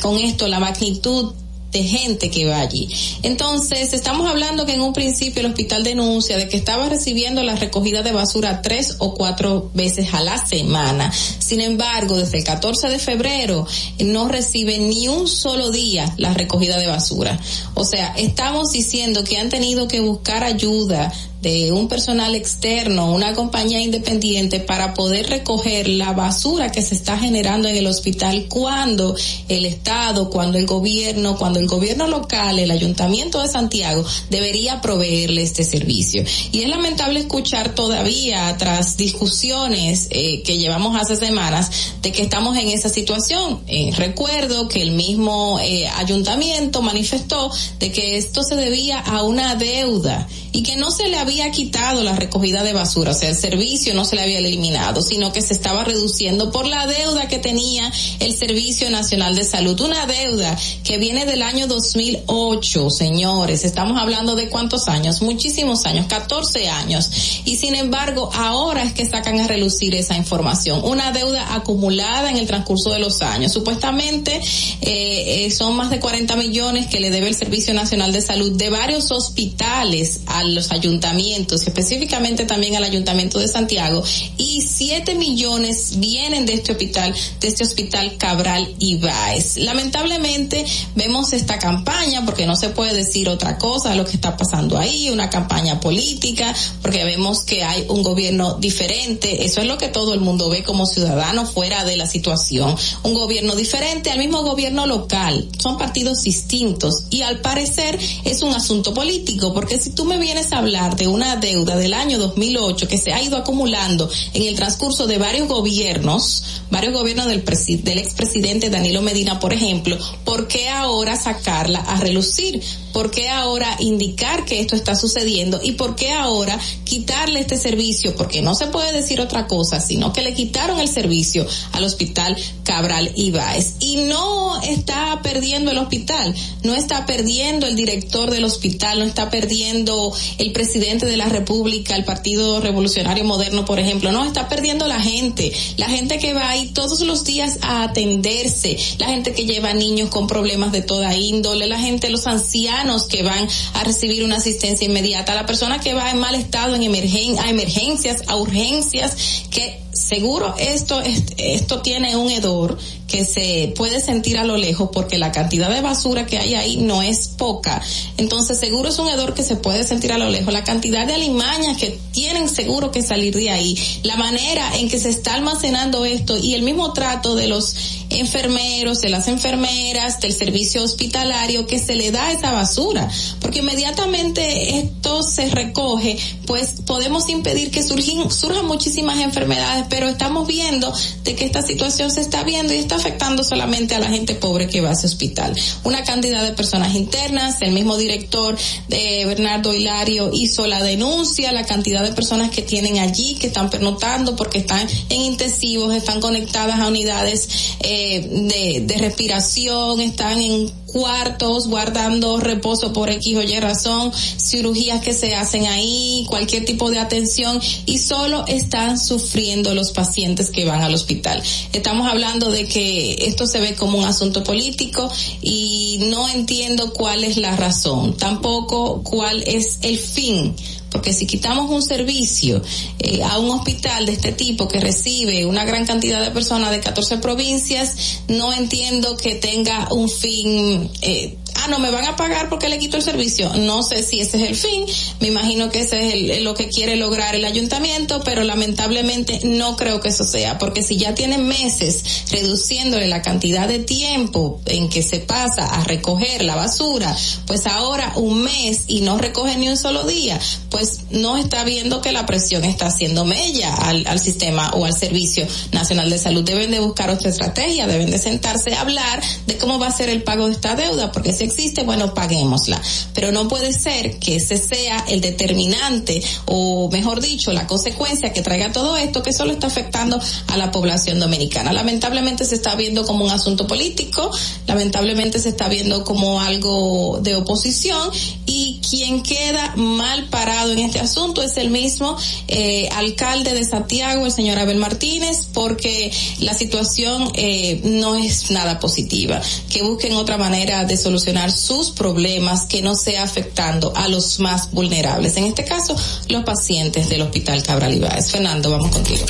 con esto la magnitud de gente que va allí. Entonces, estamos hablando que en un principio el hospital denuncia de que estaba recibiendo la recogida de basura tres o cuatro veces a la semana. Sin embargo, desde el 14 de febrero no recibe ni un solo día la recogida de basura. O sea, estamos diciendo que han tenido que buscar ayuda de un personal externo, una compañía independiente para poder recoger la basura que se está generando en el hospital cuando el Estado, cuando el gobierno, cuando el gobierno local, el ayuntamiento de Santiago debería proveerle este servicio. Y es lamentable escuchar todavía tras discusiones eh, que llevamos hace semanas de que estamos en esa situación. Eh, recuerdo que el mismo eh, ayuntamiento manifestó de que esto se debía a una deuda y que no se le había quitado la recogida de basura, o sea, el servicio no se le había eliminado, sino que se estaba reduciendo por la deuda que tenía el Servicio Nacional de Salud, una deuda que viene del año 2008, señores, estamos hablando de cuántos años, muchísimos años, 14 años, y sin embargo, ahora es que sacan a relucir esa información, una deuda acumulada en el transcurso de los años, supuestamente eh, eh, son más de 40 millones que le debe el Servicio Nacional de Salud de varios hospitales a los ayuntamientos, específicamente también al Ayuntamiento de Santiago, y 7 millones vienen de este hospital, de este hospital Cabral Ibáez. Lamentablemente vemos esta campaña, porque no se puede decir otra cosa lo que está pasando ahí, una campaña política, porque vemos que hay un gobierno diferente, eso es lo que todo el mundo ve como ciudadano fuera de la situación, un gobierno diferente al mismo gobierno local, son partidos distintos y al parecer es un asunto político, porque si tú me vienes a hablar de una deuda del año 2008 que se ha ido acumulando en el transcurso de varios gobiernos, varios gobiernos del, del expresidente Danilo Medina, por ejemplo, ¿por qué ahora sacarla a relucir? ¿Por qué ahora indicar que esto está sucediendo? ¿Y por qué ahora quitarle este servicio? Porque no se puede decir otra cosa, sino que le quitaron el servicio al hospital Cabral Ibáez. Y no está perdiendo el hospital, no está perdiendo el director del hospital, no está perdiendo el presidente de la República, el Partido Revolucionario Moderno, por ejemplo, no, está perdiendo la gente, la gente que va ahí todos los días a atenderse, la gente que lleva niños con problemas de toda índole, la gente, los ancianos que van a recibir una asistencia inmediata, la persona que va en mal estado en emergen a emergencias, a urgencias, que seguro esto, est- esto tiene un hedor que se puede sentir a lo lejos porque la cantidad de basura que hay ahí no es poca. Entonces seguro es un hedor que se puede sentir a lo lejos. La cantidad de alimañas que tienen seguro que salir de ahí. La manera en que se está almacenando esto y el mismo trato de los enfermeros, de las enfermeras, del servicio hospitalario que se le da esa basura. Porque inmediatamente esto se recoge, pues podemos impedir que surgin- surjan muchísimas enfermedades, pero estamos viendo de que esta situación se está viendo y está afectando solamente a la gente pobre que va a ese hospital. Una cantidad de personas internas, el mismo director de Bernardo Hilario hizo la denuncia, la cantidad de personas que tienen allí, que están pernotando porque están en intensivos, están conectadas a unidades eh, de, de respiración, están en cuartos guardando reposo por X o Y razón, cirugías que se hacen ahí, cualquier tipo de atención y solo están sufriendo los pacientes que van al hospital. Estamos hablando de que esto se ve como un asunto político y no entiendo cuál es la razón, tampoco cuál es el fin porque si quitamos un servicio eh, a un hospital de este tipo que recibe una gran cantidad de personas de 14 provincias, no entiendo que tenga un fin eh, ah, no me van a pagar porque le quito el servicio. No sé si ese es el fin, me imagino que ese es el- lo que quiere lograr el ayuntamiento, pero lamentablemente no creo que eso sea, porque si ya tienen meses reduciéndole la cantidad de tiempo en que se pasa a recoger la basura, pues ahora un mes y no recoge ni un solo día, pues no está viendo que la presión está haciendo mella al, al sistema o al Servicio Nacional de Salud. Deben de buscar otra estrategia, deben de sentarse a hablar de cómo va a ser el pago de esta deuda, porque si existe, bueno, paguémosla. Pero no puede ser que ese sea el determinante o mejor dicho, la consecuencia que traiga todo esto que solo está afectando a la población dominicana. Lamentablemente se está viendo como un asunto político, lamentablemente se está viendo como algo de oposición y quien queda mal parado en este asunto es el mismo eh, alcalde de Santiago, el señor Abel Martínez, porque la situación eh, no es nada positiva. Que busquen otra manera de solucionar sus problemas que no sea afectando a los más vulnerables. En este caso, los pacientes del Hospital Cabral Ibáez. Fernando, vamos contigo.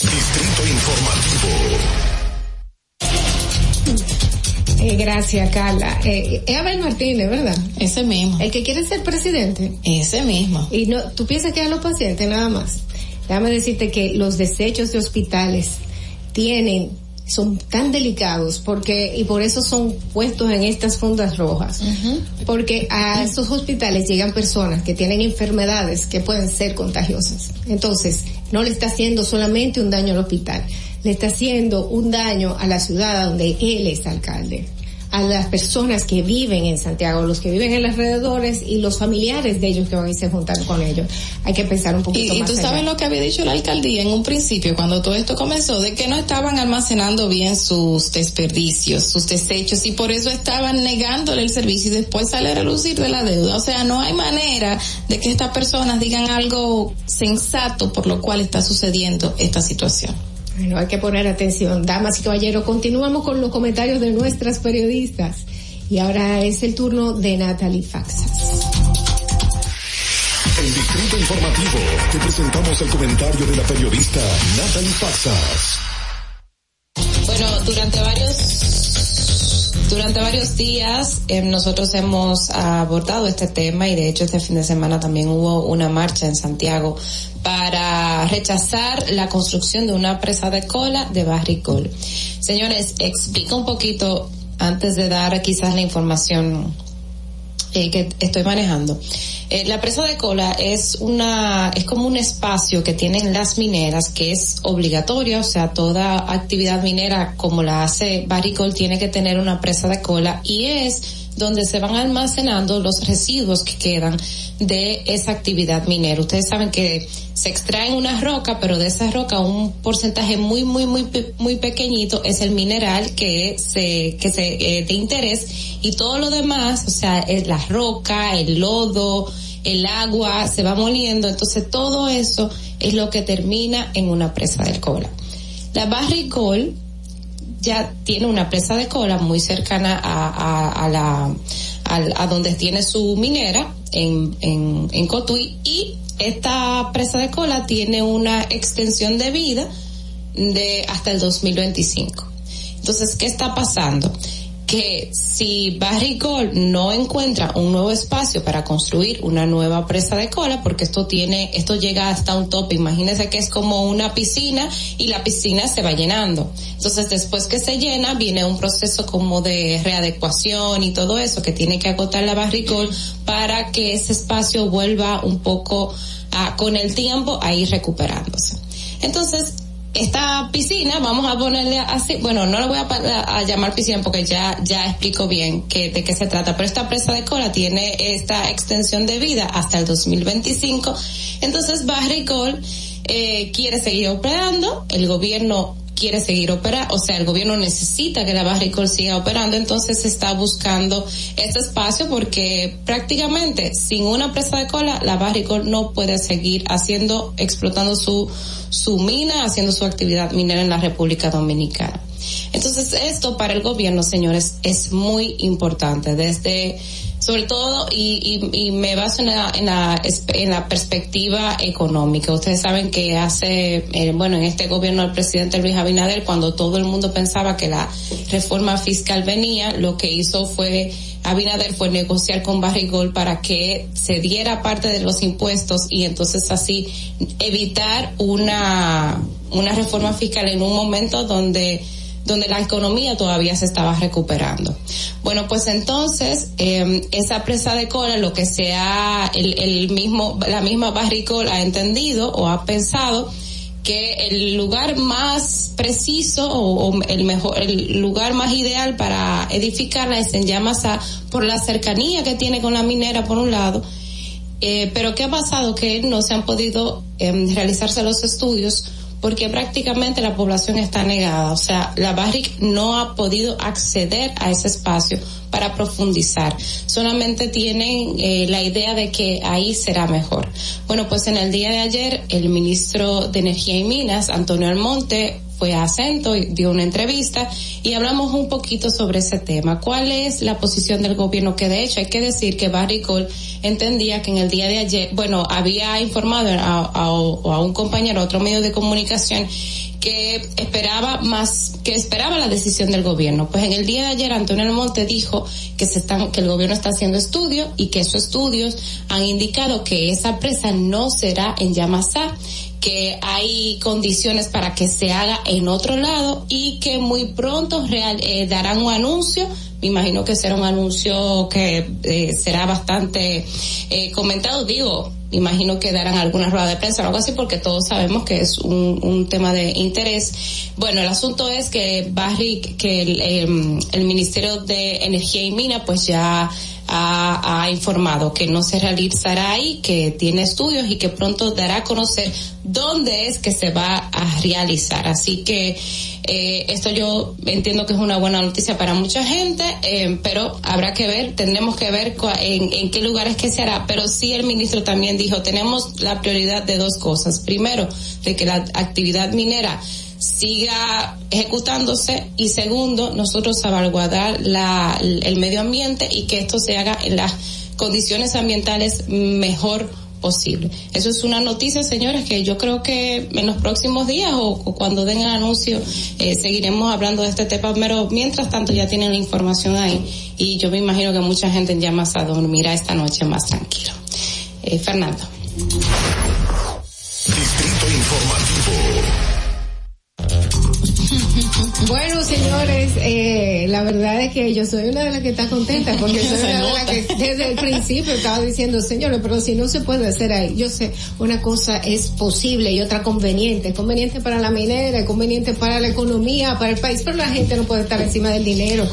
Distrito Informativo. Eh, gracias, Carla. Eh, es Abel Martínez, ¿verdad? Ese mismo. El que quiere ser presidente. Ese mismo. Y no, tú piensas que a los pacientes nada más. Déjame decirte que los desechos de hospitales tienen, son tan delicados porque, y por eso son puestos en estas fundas rojas. Porque a estos hospitales llegan personas que tienen enfermedades que pueden ser contagiosas. Entonces, no le está haciendo solamente un daño al hospital, le está haciendo un daño a la ciudad donde él es alcalde a las personas que viven en Santiago, los que viven en los alrededores y los familiares de ellos que van a irse juntar con ellos. Hay que pensar un Y, poquito y más tú allá. sabes lo que había dicho la alcaldía en un principio, cuando todo esto comenzó, de que no estaban almacenando bien sus desperdicios, sus desechos, y por eso estaban negándole el servicio y después sale a relucir de la deuda. O sea, no hay manera de que estas personas digan algo sensato por lo cual está sucediendo esta situación. Bueno, hay que poner atención. Damas y caballeros, continuamos con los comentarios de nuestras periodistas. Y ahora es el turno de Natalie Faxas. En Distrito Informativo te presentamos el comentario de la periodista Natalie Faxas. Bueno, durante varios durante varios días eh, nosotros hemos abordado este tema y de hecho este fin de semana también hubo una marcha en Santiago para rechazar la construcción de una presa de cola de Barricol. Señores, explica un poquito antes de dar quizás la información eh, que estoy manejando. Eh, la presa de cola es una, es como un espacio que tienen las mineras que es obligatorio, o sea, toda actividad minera como la hace Barricol tiene que tener una presa de cola y es donde se van almacenando los residuos que quedan de esa actividad minera. Ustedes saben que se extraen una roca, pero de esa roca un porcentaje muy, muy, muy, muy pequeñito es el mineral que se, que se, eh, de interés y todo lo demás, o sea, es la roca, el lodo, el agua, se va moliendo, entonces todo eso es lo que termina en una presa de cola. La Barricol ya tiene una presa de cola muy cercana a, a, a la al- a, donde tiene su minera en, en, en Cotuí y esta presa de cola tiene una extensión de vida de hasta el 2025. Entonces, ¿qué está pasando? Que si Barricol no encuentra un nuevo espacio para construir una nueva presa de cola, porque esto tiene, esto llega hasta un tope, imagínense que es como una piscina y la piscina se va llenando. Entonces después que se llena viene un proceso como de readecuación y todo eso que tiene que agotar la Barricol para que ese espacio vuelva un poco a, con el tiempo a ir recuperándose. Entonces, esta piscina, vamos a ponerle así, bueno, no le voy a llamar piscina porque ya, ya explico bien que, de qué se trata, pero esta presa de cola tiene esta extensión de vida hasta el 2025, entonces Barricol eh, quiere seguir operando, el gobierno quiere seguir operando, o sea, el gobierno necesita que la Barricol siga operando, entonces está buscando este espacio porque prácticamente sin una presa de cola, la Barricol no puede seguir haciendo, explotando su, su mina, haciendo su actividad minera en la República Dominicana. Entonces esto para el gobierno, señores, es muy importante. Desde sobre todo y, y, y me baso en la, en la en la perspectiva económica. Ustedes saben que hace eh, bueno en este gobierno del presidente Luis Abinader cuando todo el mundo pensaba que la reforma fiscal venía, lo que hizo fue Abinader fue negociar con Barrigol para que se diera parte de los impuestos y entonces así evitar una una reforma fiscal en un momento donde donde la economía todavía se estaba recuperando. Bueno, pues entonces eh, esa presa de cola, lo que sea el, el mismo, la misma Barricol ha entendido o ha pensado que el lugar más preciso o, o, el mejor, el lugar más ideal para edificarla es en Yamasá por la cercanía que tiene con la minera por un lado. Eh, pero ¿qué ha pasado? Que no se han podido eh, realizarse los estudios porque prácticamente la población está negada. O sea, la Barrick no ha podido acceder a ese espacio para profundizar. Solamente tienen eh, la idea de que ahí será mejor. Bueno, pues en el día de ayer el ministro de Energía y Minas, Antonio Almonte, fue a Acento y dio una entrevista y hablamos un poquito sobre ese tema. ¿Cuál es la posición del gobierno? Que de hecho hay que decir que Barry Cole entendía que en el día de ayer, bueno, había informado a, un compañero, a otro medio de comunicación, que esperaba más, que esperaba la decisión del gobierno. Pues en el día de ayer Antonio Almonte dijo que se están, que el gobierno está haciendo estudios y que esos estudios han indicado que esa presa no será en Yamasá, que hay condiciones para que se haga en otro lado y que muy pronto real, eh, darán un anuncio me imagino que será un anuncio que eh, será bastante eh, comentado, digo, me imagino que darán alguna rueda de prensa o algo así porque todos sabemos que es un, un tema de interés. Bueno, el asunto es que Barrick, que el, el, el Ministerio de Energía y Mina pues ya ha, ha, informado que no se realizará ahí, que tiene estudios y que pronto dará a conocer dónde es que se va a realizar. Así que eh, esto yo entiendo que es una buena noticia para mucha gente, eh, pero habrá que ver, tendremos que ver en, en qué lugares que se hará. Pero sí el ministro también dijo, tenemos la prioridad de dos cosas. Primero, de que la actividad minera siga ejecutándose y segundo, nosotros salvaguardar la, el medio ambiente y que esto se haga en las condiciones ambientales mejor posible. Eso es una noticia, señores, que yo creo que en los próximos días o, cuando den el anuncio eh, seguiremos hablando de este tema, pero mientras tanto ya tienen la información ahí y yo me imagino que mucha gente ya más a dormirá esta noche más tranquilo. Eh, Fernando. Señores, eh, la verdad es que yo soy una de las que está contenta porque soy una de las que desde el principio estaba diciendo, señores, pero si no se puede hacer ahí, yo sé, una cosa es posible y otra conveniente, conveniente para la minera, conveniente para la economía, para el país, pero la gente no puede estar encima del dinero.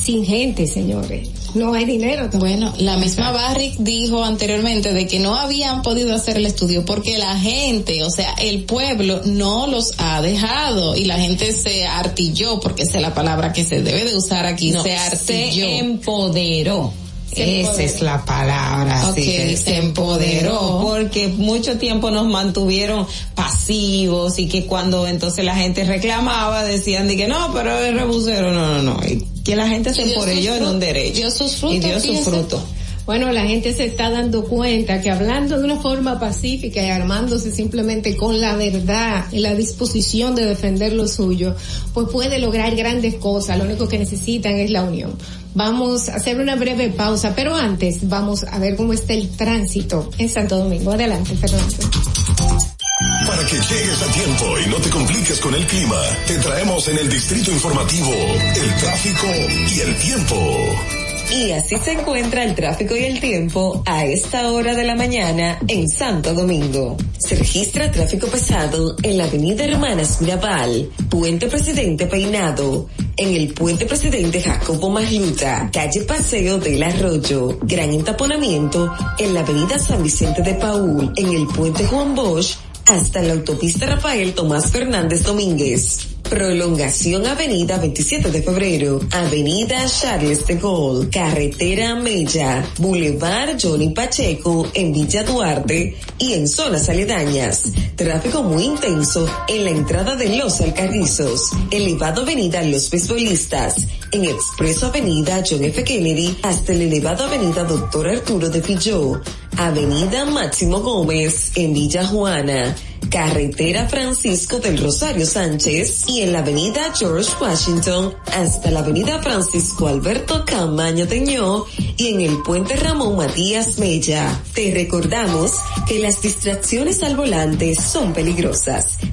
Sin gente, señores. No hay dinero. Bueno, la misma Barrick dijo anteriormente de que no habían podido hacer el estudio porque la gente, o sea, el pueblo no los ha dejado y la gente se artilló, porque esa es la palabra que se debe de usar aquí, no, se artilló. Se empoderó. Esa es la palabra, okay, sí, se, se empoderó, porque mucho tiempo nos mantuvieron pasivos y que cuando entonces la gente reclamaba decían de que no, pero es rebusero, no, no, no, y que la gente se empoderó en un derecho dio sus frutos, y dio su fruto. Bueno, la gente se está dando cuenta que hablando de una forma pacífica y armándose simplemente con la verdad y la disposición de defender lo suyo, pues puede lograr grandes cosas. Lo único que necesitan es la unión. Vamos a hacer una breve pausa, pero antes vamos a ver cómo está el tránsito en Santo Domingo. Adelante, Fernando. Para que llegues a tiempo y no te compliques con el clima, te traemos en el distrito informativo el tráfico y el tiempo. Y así se encuentra el tráfico y el tiempo a esta hora de la mañana en Santo Domingo. Se registra tráfico pesado en la avenida Hermanas Mirabal, Puente Presidente Peinado, en el Puente Presidente Jacobo Masluta, calle Paseo del Arroyo, gran entaponamiento en la avenida San Vicente de Paul, en el Puente Juan Bosch, hasta la autopista Rafael Tomás Fernández Domínguez. Prolongación Avenida 27 de Febrero, Avenida Charles de Gaulle, Carretera Mella, Boulevard Johnny Pacheco en Villa Duarte y en zonas aledañas. Tráfico muy intenso en la entrada de Los Alcarrizos, elevado Avenida Los Beisbolistas, en Expreso Avenida John F. Kennedy hasta el elevado Avenida Doctor Arturo de Filló, Avenida Máximo Gómez en Villa Juana, Carretera Francisco del Rosario Sánchez y en la avenida George Washington hasta la avenida Francisco Alberto Camaño Teñó y en el puente Ramón Matías Mella. Te recordamos que las distracciones al volante son peligrosas.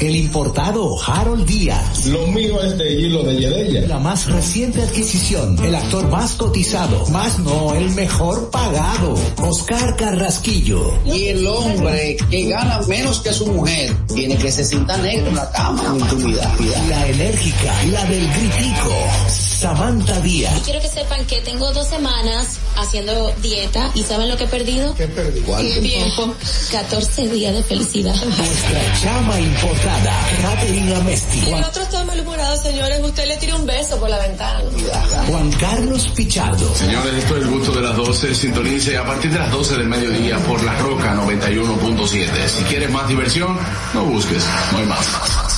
El importado Harold Díaz. Lo mío es de hilo de Yedella. La más reciente adquisición, el actor más cotizado, más no el mejor pagado, Oscar Carrasquillo. Y el hombre que gana menos que su mujer tiene que se sienta negro en la cama en intimidad. La enérgica, la del gritico, Samantha Díaz. Quiero que sepan que tengo dos semanas haciendo dieta y ¿saben lo que he perdido? ¿Qué perdí? Tiempo. 14 días de felicidad. Nuestra chama importada, Caterina Mesti. Y el otro está malhumorado, señores. Usted le tira un beso por la ventana. Juan Carlos Pichardo. Señores, esto es el gusto de las 12. Sintonice a partir de las 12 del mediodía por La Roca 91.7. Si quieres más diversión, no busques, no hay más.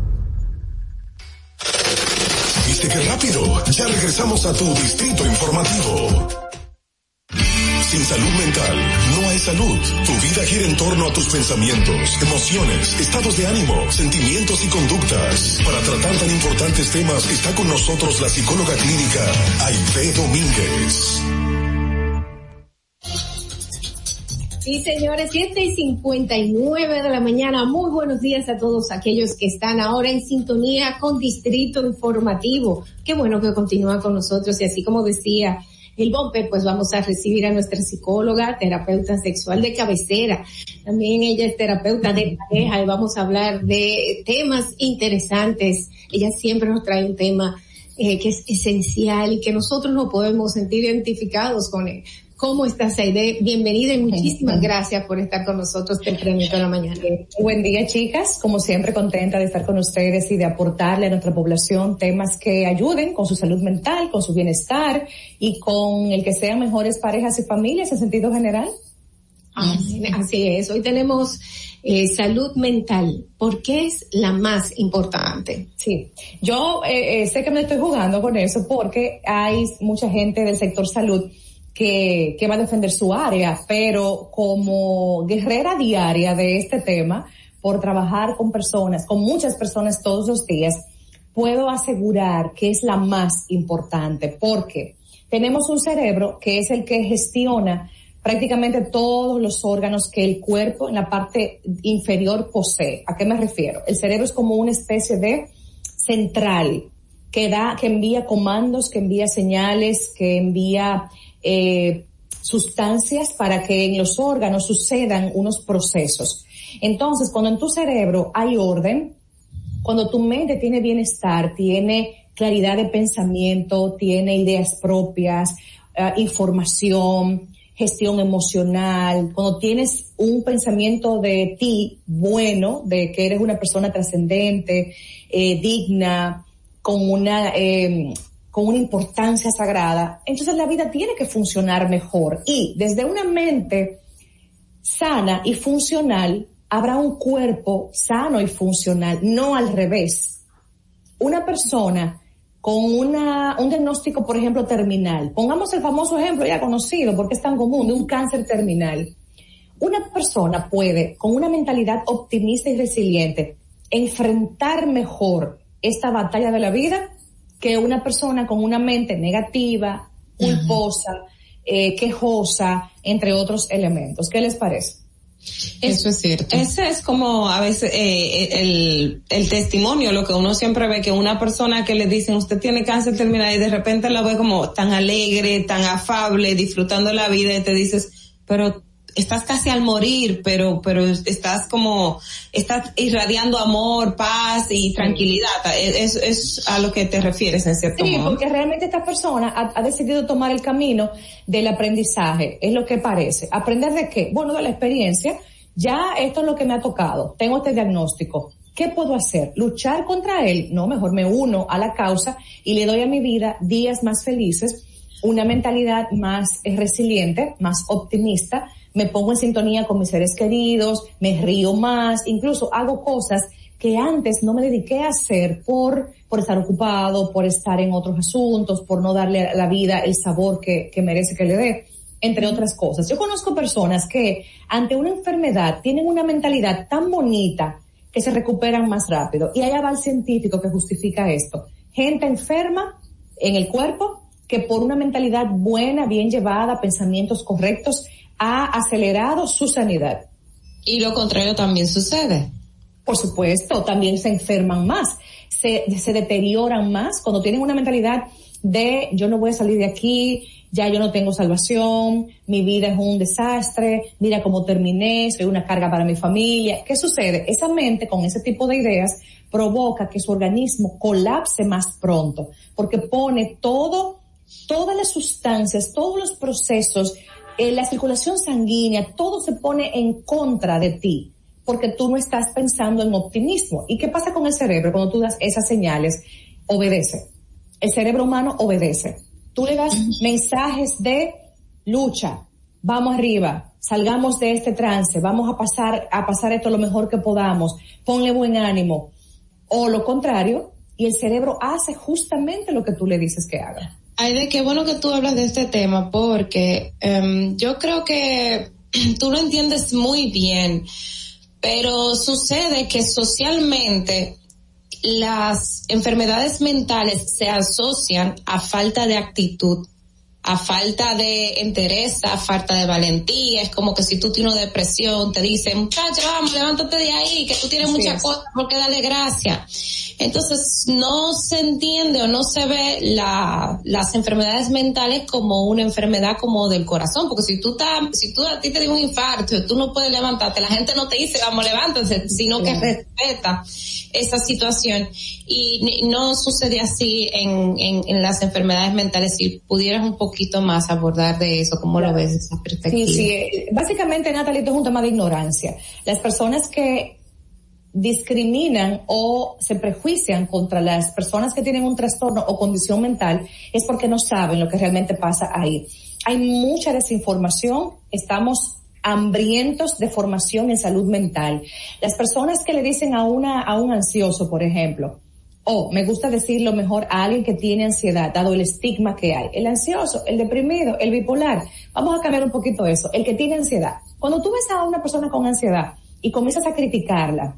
¿Viste qué rápido? Ya regresamos a tu distrito informativo. Sin salud mental no hay salud. Tu vida gira en torno a tus pensamientos, emociones, estados de ánimo, sentimientos y conductas. Para tratar tan importantes temas está con nosotros la psicóloga clínica Aide Domínguez. Sí, señores, 7 y 59 de la mañana. Muy buenos días a todos aquellos que están ahora en sintonía con Distrito Informativo. Qué bueno que continúan con nosotros y así como decía el Bompe, pues vamos a recibir a nuestra psicóloga, terapeuta sexual de cabecera. También ella es terapeuta de pareja y vamos a hablar de temas interesantes. Ella siempre nos trae un tema eh, que es esencial y que nosotros nos podemos sentir identificados con él. ¿Cómo estás, Aide? Bienvenida y muchísimas gracias por estar con nosotros tempranito en la mañana. Buen día, chicas. Como siempre, contenta de estar con ustedes y de aportarle a nuestra población temas que ayuden con su salud mental, con su bienestar y con el que sean mejores parejas y familias en sentido general. Así, así es. Hoy tenemos eh, salud mental. ¿Por qué es la más importante? Sí, yo eh, eh, sé que me estoy jugando con eso porque hay mucha gente del sector salud que, que va a defender su área, pero como guerrera diaria de este tema, por trabajar con personas, con muchas personas todos los días, puedo asegurar que es la más importante porque tenemos un cerebro que es el que gestiona prácticamente todos los órganos que el cuerpo en la parte inferior posee. ¿A qué me refiero? El cerebro es como una especie de central que da, que envía comandos, que envía señales, que envía eh, sustancias para que en los órganos sucedan unos procesos. Entonces, cuando en tu cerebro hay orden, cuando tu mente tiene bienestar, tiene claridad de pensamiento, tiene ideas propias, uh, información, gestión emocional, cuando tienes un pensamiento de ti bueno, de que eres una persona trascendente, eh, digna, con una, eh, con una importancia sagrada, entonces la vida tiene que funcionar mejor. Y desde una mente sana y funcional, habrá un cuerpo sano y funcional, no al revés. Una persona con una, un diagnóstico, por ejemplo, terminal, pongamos el famoso ejemplo ya conocido porque es tan común, de un cáncer terminal. Una persona puede, con una mentalidad optimista y resiliente, enfrentar mejor esta batalla de la vida que una persona con una mente negativa, culposa, eh, quejosa, entre otros elementos. ¿Qué les parece? Eso es cierto. Ese es como a veces eh, el, el testimonio, lo que uno siempre ve, que una persona que le dicen usted tiene cáncer terminal y de repente la ve como tan alegre, tan afable, disfrutando la vida y te dices, pero estás casi al morir, pero, pero estás como, estás irradiando amor, paz y tranquilidad. Es, es a lo que te refieres en cierto Sí, modo. porque realmente esta persona ha, ha decidido tomar el camino del aprendizaje, es lo que parece. ¿Aprender de qué? Bueno, de la experiencia. Ya esto es lo que me ha tocado. Tengo este diagnóstico. ¿Qué puedo hacer? ¿Luchar contra él? No, mejor me uno a la causa y le doy a mi vida días más felices, una mentalidad más eh, resiliente, más optimista, me pongo en sintonía con mis seres queridos, me río más, incluso hago cosas que antes no me dediqué a hacer por, por estar ocupado, por estar en otros asuntos, por no darle a la vida el sabor que, que merece que le dé, entre otras cosas. Yo conozco personas que ante una enfermedad tienen una mentalidad tan bonita que se recuperan más rápido. Y va el científico que justifica esto. Gente enferma en el cuerpo que por una mentalidad buena, bien llevada, pensamientos correctos, ha acelerado su sanidad. Y lo contrario también sucede. Por supuesto, también se enferman más, se, se deterioran más cuando tienen una mentalidad de yo no voy a salir de aquí, ya yo no tengo salvación, mi vida es un desastre, mira cómo terminé, soy una carga para mi familia. ¿Qué sucede? Esa mente con ese tipo de ideas provoca que su organismo colapse más pronto, porque pone todo, todas las sustancias, todos los procesos, eh, la circulación sanguínea, todo se pone en contra de ti porque tú no estás pensando en optimismo. ¿Y qué pasa con el cerebro cuando tú das esas señales? Obedece. El cerebro humano obedece. Tú le das mensajes de lucha, vamos arriba, salgamos de este trance, vamos a pasar, a pasar esto lo mejor que podamos, ponle buen ánimo. O lo contrario, y el cerebro hace justamente lo que tú le dices que haga. Ay, de qué bueno que tú hablas de este tema, porque um, yo creo que tú lo entiendes muy bien pero sucede que socialmente las enfermedades mentales se asocian a falta de actitud, a falta de interés, a falta de valentía. Es como que si tú tienes depresión, te dicen, muchacha, vamos, levántate de ahí, que tú tienes muchas cosas porque dale gracias. Entonces, no se entiende o no se ve la, las enfermedades mentales como una enfermedad como del corazón, porque si tú estás, si tú a ti te dio un infarto, tú no puedes levantarte, la gente no te dice, vamos, levántate, sino que respeta esa situación. Y no sucede así en, en, en, las enfermedades mentales. Si pudieras un poquito más abordar de eso, ¿cómo lo ves esa perspectiva? Sí, sí. Básicamente, Natalie, es un tema de ignorancia. Las personas que discriminan o se prejuician contra las personas que tienen un trastorno o condición mental es porque no saben lo que realmente pasa ahí. Hay mucha desinformación, estamos hambrientos de formación en salud mental. Las personas que le dicen a una, a un ansioso, por ejemplo, o me gusta decirlo mejor a alguien que tiene ansiedad, dado el estigma que hay. El ansioso, el deprimido, el bipolar. Vamos a cambiar un poquito eso. El que tiene ansiedad. Cuando tú ves a una persona con ansiedad y comienzas a criticarla,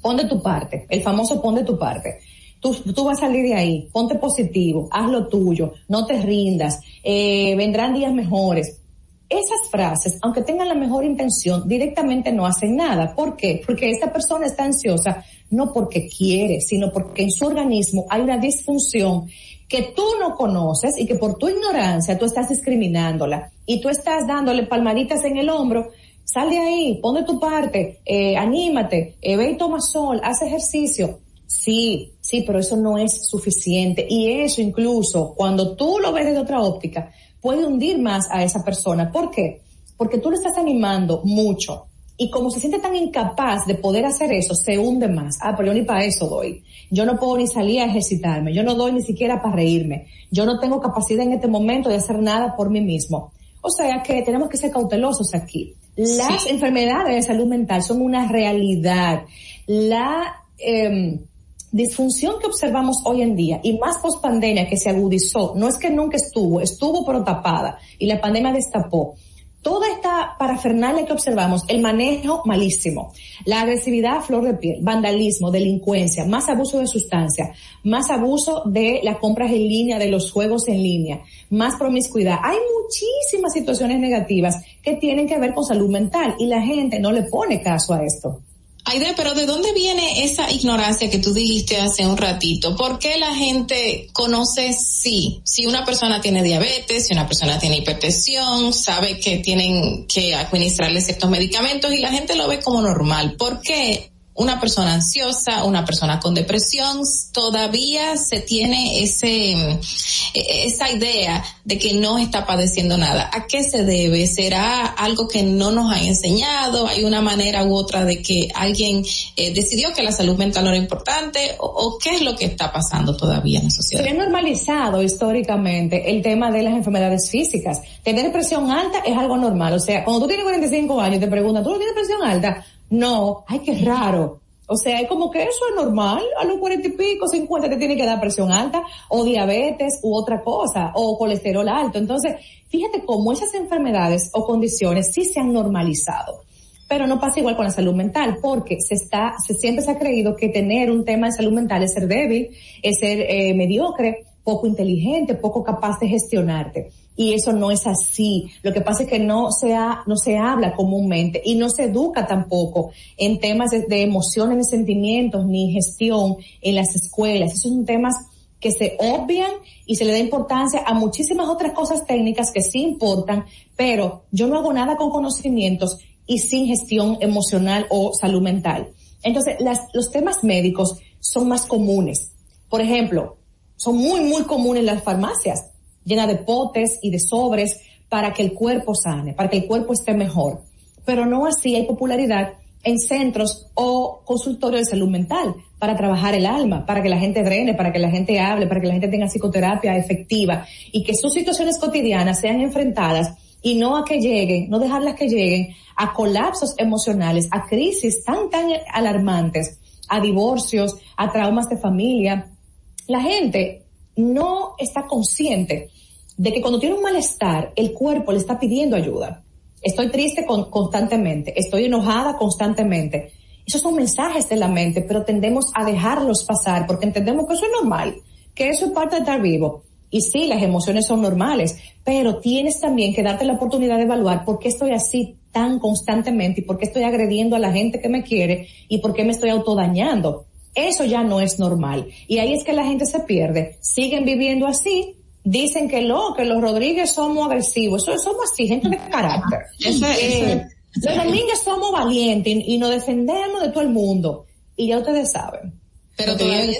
pon de tu parte, el famoso pon de tu parte. Tú, tú vas a salir de ahí, ponte positivo, haz lo tuyo, no te rindas, eh, vendrán días mejores. Esas frases, aunque tengan la mejor intención, directamente no hacen nada. ¿Por qué? Porque esta persona está ansiosa no porque quiere, sino porque en su organismo hay una disfunción que tú no conoces y que por tu ignorancia tú estás discriminándola y tú estás dándole palmaditas en el hombro Sal de ahí, pon de tu parte, eh, anímate, eh, ve y toma sol, haz ejercicio. Sí, sí, pero eso no es suficiente. Y eso incluso, cuando tú lo ves desde otra óptica, puede hundir más a esa persona. ¿Por qué? Porque tú lo estás animando mucho. Y como se siente tan incapaz de poder hacer eso, se hunde más. Ah, pero yo ni para eso doy. Yo no puedo ni salir a ejercitarme. Yo no doy ni siquiera para reírme. Yo no tengo capacidad en este momento de hacer nada por mí mismo. O sea que tenemos que ser cautelosos aquí. Las enfermedades de salud mental son una realidad. La eh, disfunción que observamos hoy en día y más post pandemia que se agudizó, no es que nunca estuvo, estuvo pero tapada y la pandemia destapó toda esta parafernalia que observamos, el manejo malísimo, la agresividad a flor de piel, vandalismo, delincuencia, más abuso de sustancia, más abuso de las compras en línea, de los juegos en línea, más promiscuidad. Hay muchísimas situaciones negativas que tienen que ver con salud mental y la gente no le pone caso a esto. Aide, pero ¿de dónde viene esa ignorancia que tú dijiste hace un ratito? ¿Por qué la gente conoce sí? Si una persona tiene diabetes, si una persona tiene hipertensión, sabe que tienen que administrarle ciertos medicamentos y la gente lo ve como normal. ¿Por qué una persona ansiosa, una persona con depresión, todavía se tiene ese, e-, esa idea de que no está padeciendo nada. ¿A qué se debe? ¿Será algo que no nos han enseñado? ¿Hay una manera u otra de que alguien eh, decidió que la salud mental no era importante? ¿O, qué es lo que está pasando todavía en la sociedad? Se ha normalizado históricamente el tema de las enfermedades físicas. Tener presión alta es algo normal. O sea, cuando tú tienes 45 años te preguntan, ¿tú no tienes presión alta? No, ay, qué raro. O sea, es como que eso es normal, a los cuarenta y pico, cincuenta te tiene que dar presión alta, o diabetes, u otra cosa, o colesterol alto. Entonces, fíjate cómo esas enfermedades o condiciones sí se han normalizado. Pero no pasa igual con la salud mental, porque se está, se siempre se ha creído que tener un tema de salud mental es ser débil, es ser eh, mediocre, poco inteligente, poco capaz de gestionarte y eso no es así. Lo que pasa es que no se, no se habla comúnmente y no se educa tampoco en temas de, emociones, ni sentimientos, ni gestión en las escuelas. Esos son temas que se obvian y se le da importancia a muchísimas otras cosas técnicas que sí importan, pero yo no hago nada con conocimientos y sin gestión emocional o salud mental. Entonces, los temas médicos son más comunes. Por ejemplo, son muy, muy comunes en las farmacias llena de potes y de sobres para que el cuerpo sane, para que el cuerpo esté mejor. Pero no así hay popularidad en centros o consultorios de salud mental para trabajar el alma, para que la gente drene, para que la gente hable, para que la gente tenga psicoterapia efectiva y que sus situaciones cotidianas sean enfrentadas y no a que lleguen, no dejarlas que lleguen a colapsos emocionales, a crisis tan, tan alarmantes, a divorcios, a traumas de familia. La gente no está consciente de que cuando tiene un malestar, el cuerpo le está pidiendo ayuda. Estoy triste constantemente, estoy enojada constantemente. Esos son mensajes de la mente, pero tendemos a dejarlos pasar porque entendemos que eso es normal, que eso es parte de estar vivo. Y sí, las emociones son normales, pero tienes también que darte la oportunidad de evaluar por qué estoy así tan constantemente y por qué estoy agrediendo a la gente que me quiere y por qué me estoy autodañando. Eso ya no es normal. Y ahí es que la gente se pierde. Siguen viviendo así. Dicen que lo, que los Rodríguez somos agresivos. Eso somos así, gente de carácter. Eh, los Domínguez somos valientes y, nos defendemos de todo el mundo. Y ya ustedes saben. Pero todavía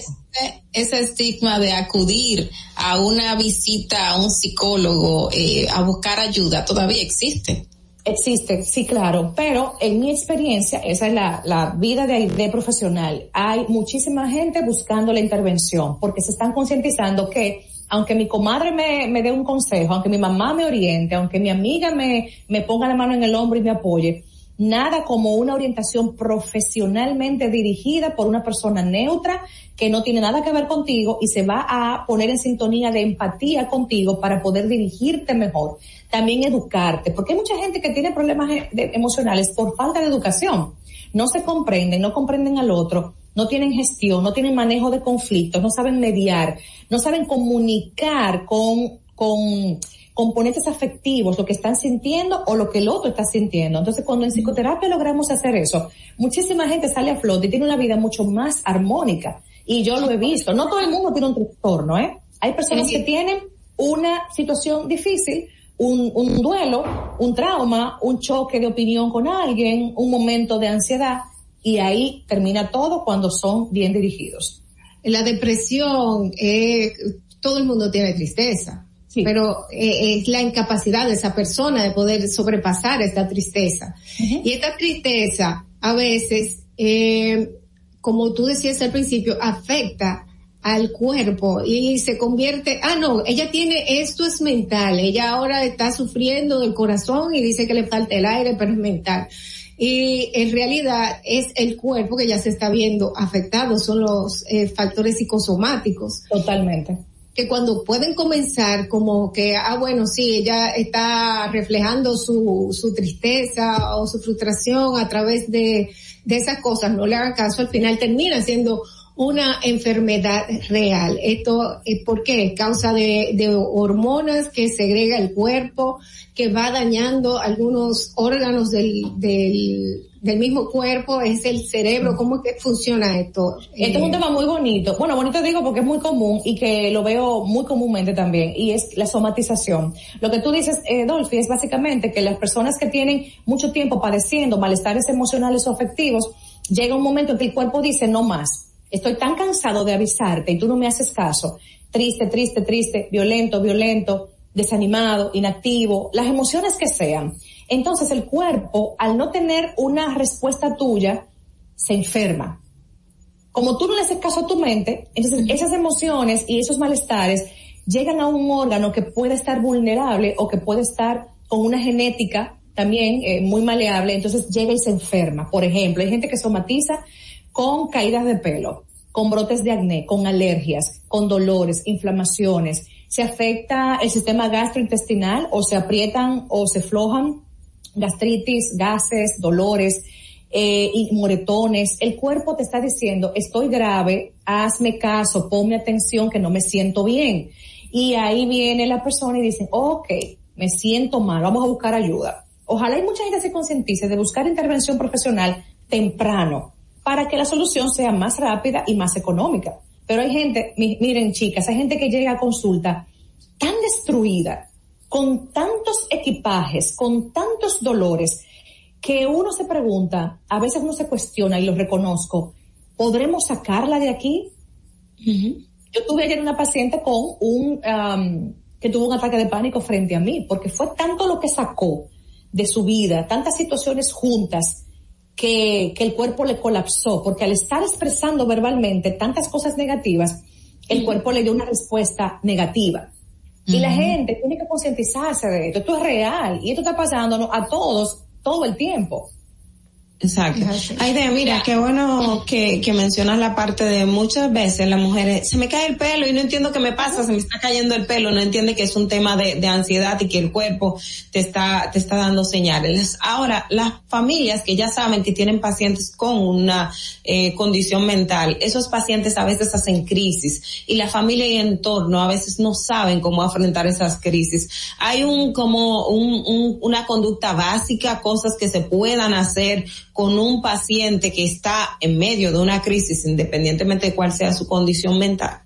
ese, estigma de acudir a una visita a un psicólogo eh, a buscar ayuda todavía existe. Existe, sí, claro, pero en mi experiencia, esa es la, vida de, de profesional, hay muchísima gente buscando la intervención porque se están concientizando que aunque mi comadre me, me dé un consejo, aunque mi mamá me oriente, aunque mi amiga me, me ponga la mano en el hombro y me apoye, nada como una orientación profesionalmente dirigida por una persona neutra que no tiene nada que ver contigo y se va a poner en sintonía de empatía contigo para poder dirigirte mejor. También educarte, porque hay mucha gente que tiene problemas e-, emocionales por falta de educación. No se comprenden, no comprenden al otro, no tienen gestión, no tienen manejo de conflictos, no saben mediar, no saben comunicar con, con, componentes afectivos, lo que están sintiendo o lo que el otro está sintiendo. Entonces, cuando en psicoterapia logramos hacer eso, muchísima gente sale a flote y tiene una vida mucho más armónica. Y yo lo he visto. No todo el mundo tiene un trastorno, ¿eh? Hay personas que tienen una situación difícil, un, un duelo, un trauma, un choque de opinión con alguien, un momento de ansiedad, y ahí termina todo cuando son bien dirigidos. La depresión, eh, todo el mundo tiene tristeza pero eh, es la incapacidad de esa persona de poder sobrepasar esta tristeza. Y esta tristeza a veces, eh, como tú decías al principio, afecta al cuerpo y se convierte, ah no, ella tiene, esto es mental, ella ahora está sufriendo del corazón y dice que le falta el aire, pero es mental. Y en realidad es el cuerpo que ya se está viendo afectado, son los eh, factores psicosomáticos. Totalmente que cuando pueden comenzar como que, ah, bueno, sí, ella está reflejando su, su tristeza o su frustración a través de, de esas cosas, no le hagan caso, al final termina siendo una enfermedad real. Esto es porque causa de, de hormonas que segrega el cuerpo, que va dañando algunos órganos del, del, del mismo cuerpo, es el cerebro, ¿cómo es que funciona esto? Este es un tema muy bonito. Bueno, bonito digo porque es muy común y que lo veo muy comúnmente también, y es la somatización. Lo que tú dices, eh, Dolphy, es básicamente que las personas que tienen mucho tiempo padeciendo malestares emocionales o afectivos, llega un momento en que el cuerpo dice no más. Estoy tan cansado de avisarte y tú no me haces caso. Triste, triste, triste, violento, violento, desanimado, inactivo, las emociones que sean. Entonces el cuerpo, al no tener una respuesta tuya, se enferma. Como tú no le haces caso a tu mente, entonces esas emociones y esos malestares llegan a un órgano que puede estar vulnerable o que puede estar con una genética también eh, muy maleable, entonces llega y se enferma. Por ejemplo, hay gente que somatiza con caídas de pelo, con brotes de acné, con alergias, con dolores, inflamaciones. Se afecta el sistema gastrointestinal o se aprietan o se flojan gastritis, gases, dolores eh, y moretones. El cuerpo te está diciendo, estoy grave, hazme caso, ponme atención que no me siento bien. Y ahí viene la persona y dice, ok, me siento mal, vamos a buscar ayuda. Ojalá hay mucha gente se concientice de buscar intervención profesional temprano para que la solución sea más rápida y más económica. Pero hay gente, miren chicas, hay gente que llega a consulta tan destruida, con tantos equipajes, con tantos dolores, que uno se pregunta, a veces uno se cuestiona y lo reconozco, ¿podremos sacarla de aquí? Yo tuve ayer una paciente con un, que tuvo un ataque de pánico frente a mí, porque fue tanto lo que sacó de su vida, tantas situaciones juntas, que, que el cuerpo le colapsó, porque al estar expresando verbalmente tantas cosas negativas, el cuerpo le dio una respuesta negativa. Y la gente tiene que concientizarse de esto. Esto es real y esto está pasando a todos todo el tiempo. Exacto. Aide, mira, qué bueno que, que mencionas la parte de muchas veces las mujeres, se me cae el pelo y no entiendo qué me pasa, se me está cayendo el pelo, no entiende que es un tema de, de ansiedad y que el cuerpo te está, te está dando señales. Ahora, las familias que ya saben que tienen pacientes con una eh, condición mental, esos pacientes a veces hacen crisis y la familia y entorno a veces no saben cómo afrontar esas crisis. Hay un, como un, un, una conducta básica, cosas que se puedan hacer con un paciente que está en medio de una crisis, independientemente de cuál sea su condición mental?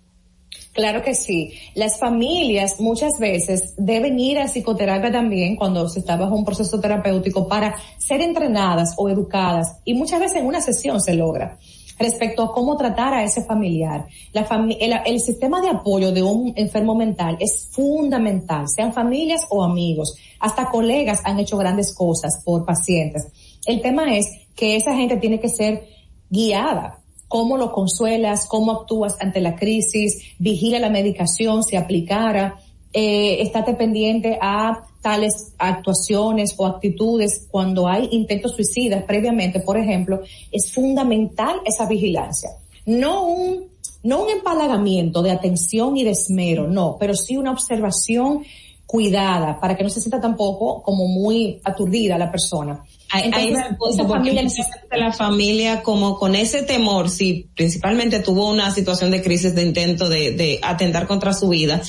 Claro que sí. Las familias muchas veces deben ir a psicoterapia también cuando se está bajo un proceso terapéutico para ser entrenadas o educadas y muchas veces en una sesión se logra respecto a cómo tratar a ese familiar. La el, el, sistema de apoyo de un enfermo mental es fundamental, sean familias o amigos. Hasta colegas han hecho grandes cosas por pacientes. El tema es que esa gente tiene que ser guiada. Cómo lo consuelas, cómo actúas ante la crisis, vigila la medicación, si aplicara, eh, estate pendiente a tales actuaciones o actitudes cuando hay intentos suicidas previamente, por ejemplo, es fundamental esa vigilancia. No un, no un empalagamiento de atención y de esmero, no, pero sí una observación cuidada para que no se sienta tampoco como muy aturdida la persona. Entonces, esa familia la familia como con ese temor, si principalmente tuvo una situación de crisis de intento de, de atentar contra su vida,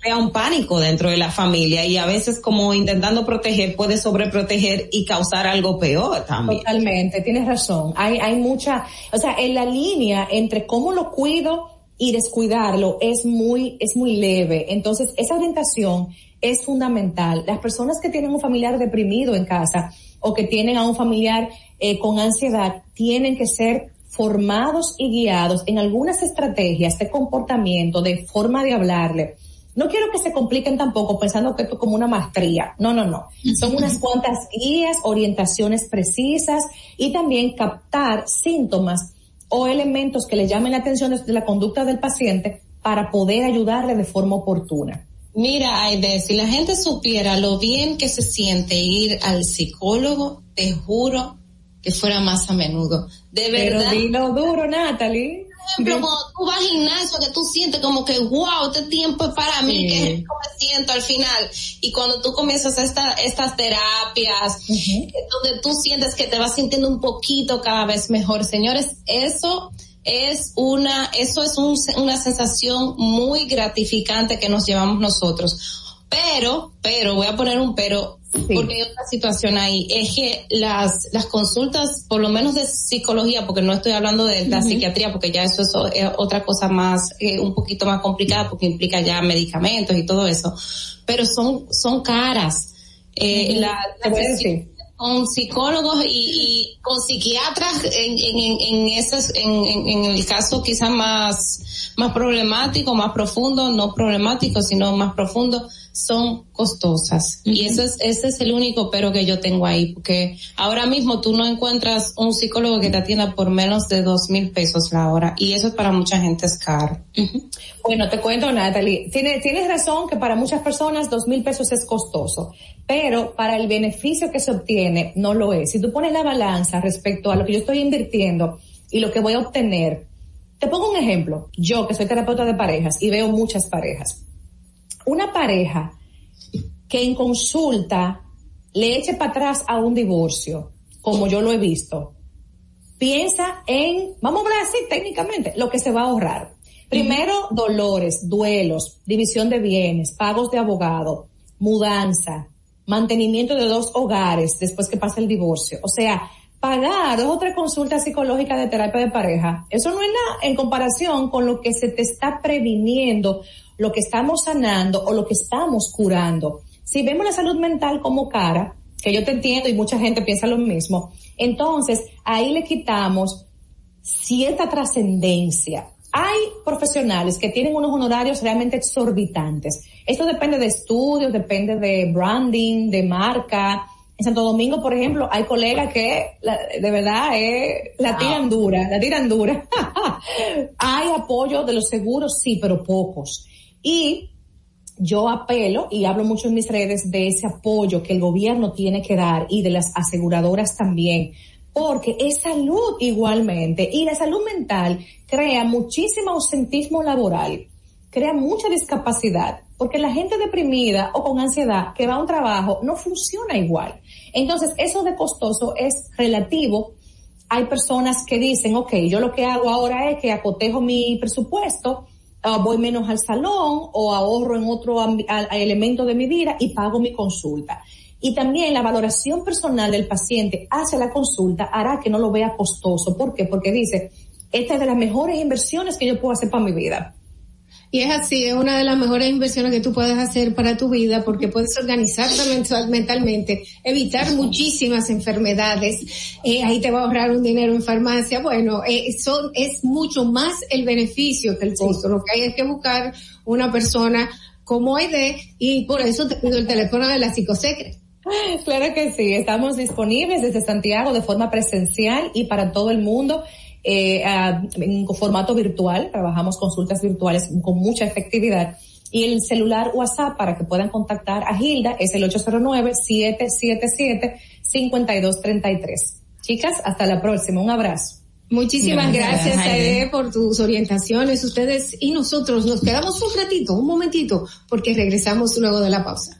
crea un pánico dentro de la familia y a veces como intentando proteger puede sobreproteger y causar algo peor también. Totalmente, tienes razón. Hay, hay mucha, o sea, en la línea entre cómo lo cuido y descuidarlo es muy, es muy leve. Entonces, esa orientación es fundamental. Las personas que tienen un familiar deprimido en casa, o que tienen a un familiar eh, con ansiedad tienen que ser formados y guiados en algunas estrategias de comportamiento, de forma de hablarle. No quiero que se compliquen tampoco pensando que esto es como una maestría. No, no, no. Son unas cuantas guías, orientaciones precisas y también captar síntomas o elementos que le llamen la atención desde la conducta del paciente para poder ayudarle de forma oportuna. Mira, Aide, si la gente supiera lo bien que se siente ir al psicólogo, te juro que fuera más a menudo. De verdad. Pero dilo duro, Natalie. Por ejemplo, cuando tú vas al gimnasio, que tú sientes como que, wow, este tiempo es para mí, que es como me siento al final. Y cuando tú comienzas esta, estas terapias, donde tú sientes que te vas sintiendo un poquito cada vez mejor, señores, eso es una, eso es un, una sensación muy gratificante que nos llevamos nosotros. Pero, pero, voy a poner un pero, porque hay otra situación ahí, es que las, las consultas, por lo menos de psicología, porque no estoy hablando de la psiquiatría, porque ya eso es, otra cosa más, eh, un poquito más complicada, porque implica ya medicamentos y todo eso, pero son, son caras. Eh, la, con psicólogos y, con psiquiatras en, en, en, esos, en, en, el caso quizás más, más problemático, más profundo, no problemático, sino más profundo, son costosas. Y eso es, ese es el único pero que yo tengo ahí, porque ahora mismo tú no encuentras un psicólogo que te atienda por menos de dos mil pesos la hora, y eso para mucha gente es caro. Bueno, te cuento, Natalie, tienes, tienes razón que para muchas personas dos mil pesos es costoso, pero para el beneficio que se obtiene no lo es. Si tú pones la balanza respecto a lo que yo estoy invirtiendo y lo que voy a obtener, te pongo un ejemplo. Yo, que soy terapeuta de parejas y veo muchas parejas una pareja que en consulta le eche para atrás a un divorcio, como yo lo he visto, piensa en, vamos a hablar así técnicamente, lo que se va a ahorrar. Primero, dolores, duelos, división de bienes, pagos de abogado, mudanza, mantenimiento de dos hogares después que pasa el divorcio. O sea, pagar dos o tres consultas psicológicas de terapia de pareja, eso no es nada en comparación con lo que se te está previniendo lo que estamos sanando o lo que estamos curando. Si vemos la salud mental como cara, que yo te entiendo y mucha gente piensa lo mismo, entonces ahí le quitamos cierta trascendencia. Hay profesionales que tienen unos honorarios realmente exorbitantes. Esto depende de estudios, depende de branding, de marca. En Santo Domingo, por ejemplo, hay colegas que de verdad eh, la tiran dura, la tiran dura. hay apoyo de los seguros, sí, pero pocos. Y yo apelo y hablo mucho en mis redes de ese apoyo que el gobierno tiene que dar y de las aseguradoras también, porque es salud igualmente y la salud mental crea muchísimo ausentismo laboral, crea mucha discapacidad, porque la gente deprimida o con ansiedad que va a un trabajo no funciona igual. Entonces, eso de costoso es relativo. Hay personas que dicen, ok, yo lo que hago ahora es que acotejo mi presupuesto Ah, voy menos al salón o ahorro en otro elemento de mi vida y pago mi consulta. Y también la valoración personal del paciente hacia la consulta hará que no lo vea costoso. ¿Por qué? Porque dice, esta es de las mejores inversiones que yo puedo hacer para mi vida. Y es así, es una de las mejores inversiones que tú puedes hacer para tu vida porque puedes organizarte mentalmente, evitar muchísimas enfermedades, eh, ahí te va a ahorrar un dinero en farmacia. Bueno, eh, son, es mucho más el beneficio que el costo. Lo que hay es que buscar una persona como Aide y por eso te pido el teléfono de la psicosecre. Claro que sí, estamos disponibles desde Santiago de forma presencial y para todo el mundo eh, en formato virtual, trabajamos consultas virtuales con mucha efectividad. Y el celular WhatsApp para que puedan contactar a Hilda es el 809-777-5233. Chicas, hasta la próxima. Un abrazo. Muchísimas gracias, gracias por tus orientaciones. Ustedes y nosotros nos quedamos un ratito, un momentito, porque regresamos luego de la pausa.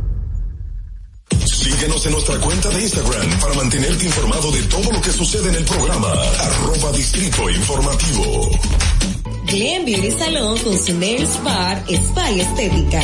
Síguenos en nuestra cuenta de Instagram para mantenerte informado de todo lo que sucede en el programa. Arroba Distrito Informativo. Glen Beauty Salón con su Nails Bar Spa Estética.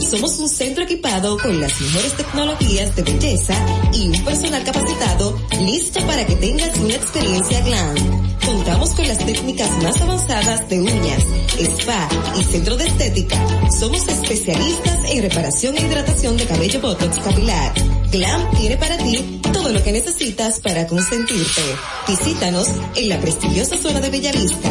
Somos un centro equipado con las mejores tecnologías de belleza y un personal capacitado listo para que tengas una experiencia glam Contamos con las técnicas más avanzadas de uñas, spa y centro de estética. Somos especialistas en reparación e hidratación de cabello botox capilar. Glam tiene para ti todo lo que necesitas para consentirte. Visítanos en la prestigiosa zona de Bellavista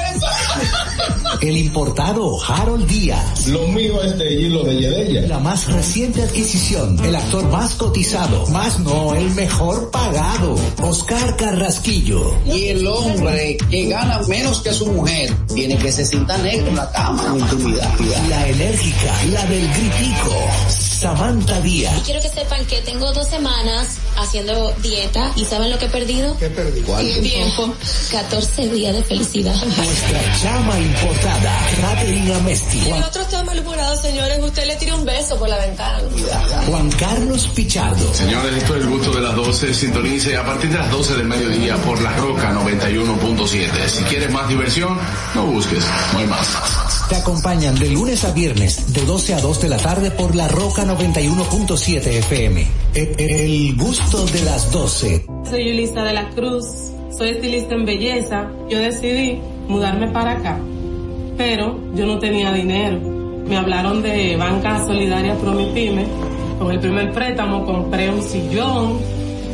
El importado Harold Díaz. Lo mío es de hilo de Yedella. La más reciente adquisición, el actor más cotizado, más no el mejor pagado, Oscar Carrasquillo. Y el hombre que gana menos que su mujer tiene que se sienta negro en la cama en intimidad. La enérgica, la del gritico, Samantha Díaz. Y quiero que sepan que tengo dos semanas haciendo dieta y ¿saben lo que he perdido? ¿Qué perdí? Tiempo. 14 días de felicidad. Nuestra chama importada, Catherine Amesti. El otro está malhumorado, señores. Usted le tira un beso por la ventana. Juan Carlos Pichardo. Señores, esto es el gusto de las 12. Sintonice a partir de las 12 del mediodía por La Roca 91.7. Si quieres más diversión, no busques, no hay más. Te acompañan de lunes a viernes, de 12 a 2 de la tarde por La Roca 91.7 FM. El, el gusto de las 12. Soy Yulisa de la Cruz, soy estilista en belleza. Yo decidí mudarme para acá, pero yo no tenía dinero. Me hablaron de Banca Solidaria Promipyme. Con el primer préstamo compré un sillón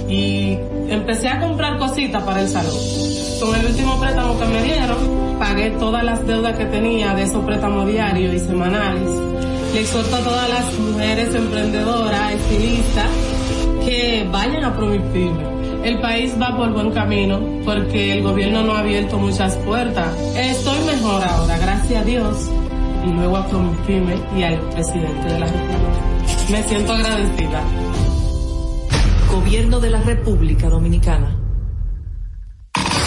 y empecé a comprar cositas para el salón. Con el último préstamo que me dieron, pagué todas las deudas que tenía de esos préstamos diarios y semanales. Le exhorto a todas las mujeres emprendedoras, estilistas, que vayan a Promipyme. El país va por buen camino porque el gobierno no ha abierto muchas puertas. Estoy mejor ahora, gracias a Dios, y luego a Promipyme y al presidente de la República. Me siento agradecida. Gobierno de la República Dominicana.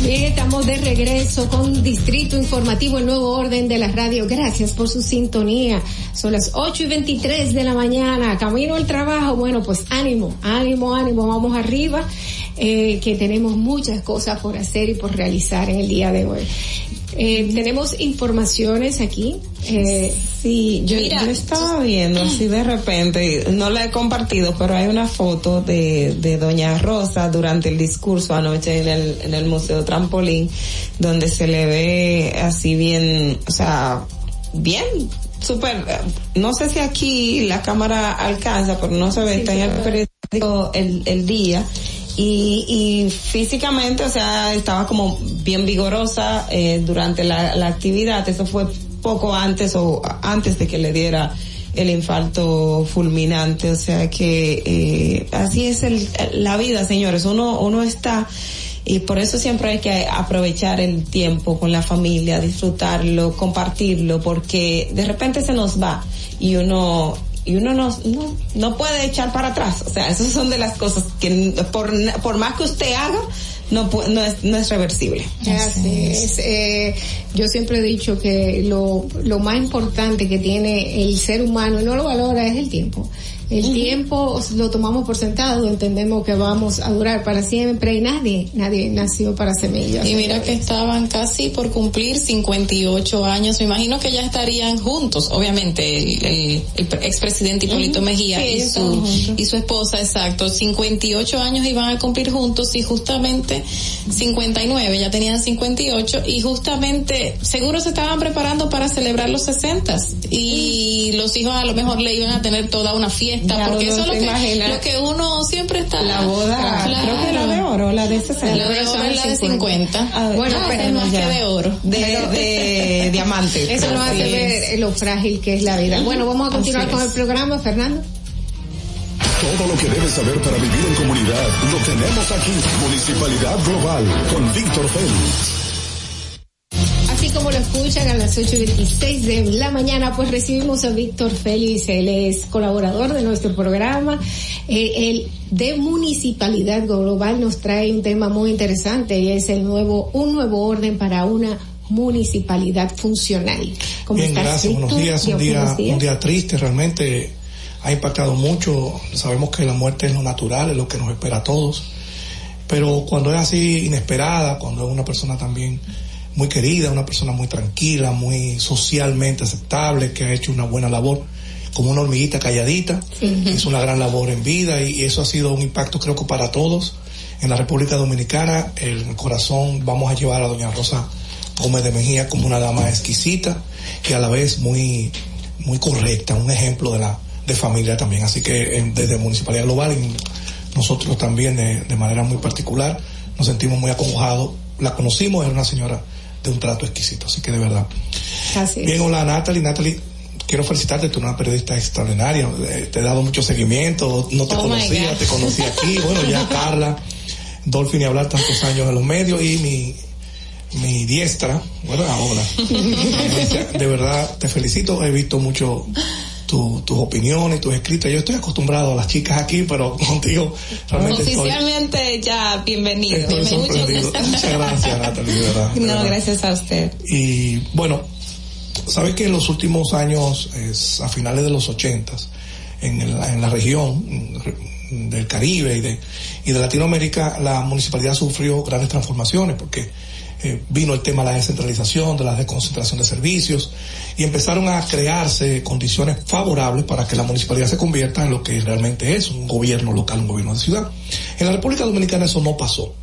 Bien, estamos de regreso con Distrito Informativo, el nuevo orden de la radio. Gracias por su sintonía. Son las 8 y 23 de la mañana, camino al trabajo. Bueno, pues ánimo, ánimo, ánimo, vamos arriba, eh, que tenemos muchas cosas por hacer y por realizar en el día de hoy. Eh, tenemos informaciones aquí. Eh, sí, yo, yo estaba viendo así de repente, no la he compartido, pero hay una foto de, de Doña Rosa durante el discurso anoche en el, en el Museo Trampolín, donde se le ve así bien, o sea, bien, súper, no sé si aquí la cámara alcanza, pero no se ve, está en el periódico el, el día y, y físicamente, o sea, estaba como bien vigorosa eh, durante la, la actividad. Eso fue poco antes o antes de que le diera el infarto fulminante. O sea que eh, así es el, la vida, señores. Uno, uno está y por eso siempre hay que aprovechar el tiempo con la familia, disfrutarlo, compartirlo, porque de repente se nos va y uno y uno no, no, no puede echar para atrás. O sea, esas son de las cosas que por, por más que usted haga, no, no, es, no es reversible. Así es. Eh, yo siempre he dicho que lo, lo más importante que tiene el ser humano y no lo valora es el tiempo. El tiempo lo tomamos por sentado, entendemos que vamos a durar para siempre y nadie, nadie nació para semillas. Y mira que estaban casi por cumplir 58 años. Me imagino que ya estarían juntos, obviamente, el, el, el pre- expresidente Hipólito Mejía Sí, y su, y su esposa, exacto. 58 años iban a cumplir juntos y justamente 59, ya tenían 58 y justamente seguro se estaban preparando para celebrar los 60 y los hijos a lo mejor le iban a tener toda una fiesta Ya porque eso es lo que, imagina. lo que uno siempre está. La boda, creo que la de oro, la de 60. La de oro es la de 50. Ah, Bueno, ah, pero bueno, más ya. que de oro. De, de diamante. Eso nos hace es. ver lo frágil que es la vida. Bueno, vamos a continuar Así con es. el programa, Fernando. Todo lo que debes saber para vivir en comunidad lo tenemos aquí. Municipalidad Global con Víctor Félix. Así como lo escuchan a las 8 y 26 de la mañana, pues recibimos a Víctor Félix, él es colaborador de nuestro programa. Eh, él de Municipalidad Global nos trae un tema muy interesante y es el nuevo, un nuevo orden para una municipalidad funcional. ¿Cómo Bien, estás, gracias. Buenos días. Un día, buenos días. un día triste, realmente ha impactado mucho. Sabemos que la muerte es lo natural, es lo que nos espera a todos. Pero cuando es así inesperada, cuando es una persona también muy querida, una persona muy tranquila, muy socialmente aceptable, que ha hecho una buena labor, como una hormiguita calladita, es una gran labor en vida y eso ha sido un impacto creo que para todos. En la República Dominicana, el corazón vamos a llevar a doña Rosa Gómez de Mejía como una dama exquisita y a la vez muy, muy correcta, un ejemplo de la, de familia también. Así que eh, desde Municipalidad Global, y nosotros también de, de manera muy particular, nos sentimos muy acongojados. La conocimos, era una señora de un trato exquisito, así que de verdad. Así es. Bien, hola Natalie, Natalie. Quiero felicitarte, tú eres una periodista extraordinaria, eh, te he dado mucho seguimiento, no te Oh, conocía, te conocí aquí, bueno, ya Carla, Dolphin y hablar tantos años en los medios y mi, mi diestra, bueno, ahora. de verdad, te felicito, he visto mucho tu- tus opiniones, tus escritos, yo estoy acostumbrado a las chicas aquí, pero contigo realmente estoy, Oficialmente ya bienvenido. estoy. Muchas gracias Natalie, de verdad. de No, verdad. gracias a usted. Y bueno, sabes que en los últimos años, es, a finales de los ochentas, en, el- en la región mm, del Caribe y de, y de Latinoamérica, la municipalidad sufrió grandes transformaciones porque eh, vino el tema de la descentralización, de la desconcentración de servicios y empezaron a crearse condiciones favorables para que la municipalidad se convierta en lo que realmente es un gobierno local, un gobierno de ciudad. En la República Dominicana eso no pasó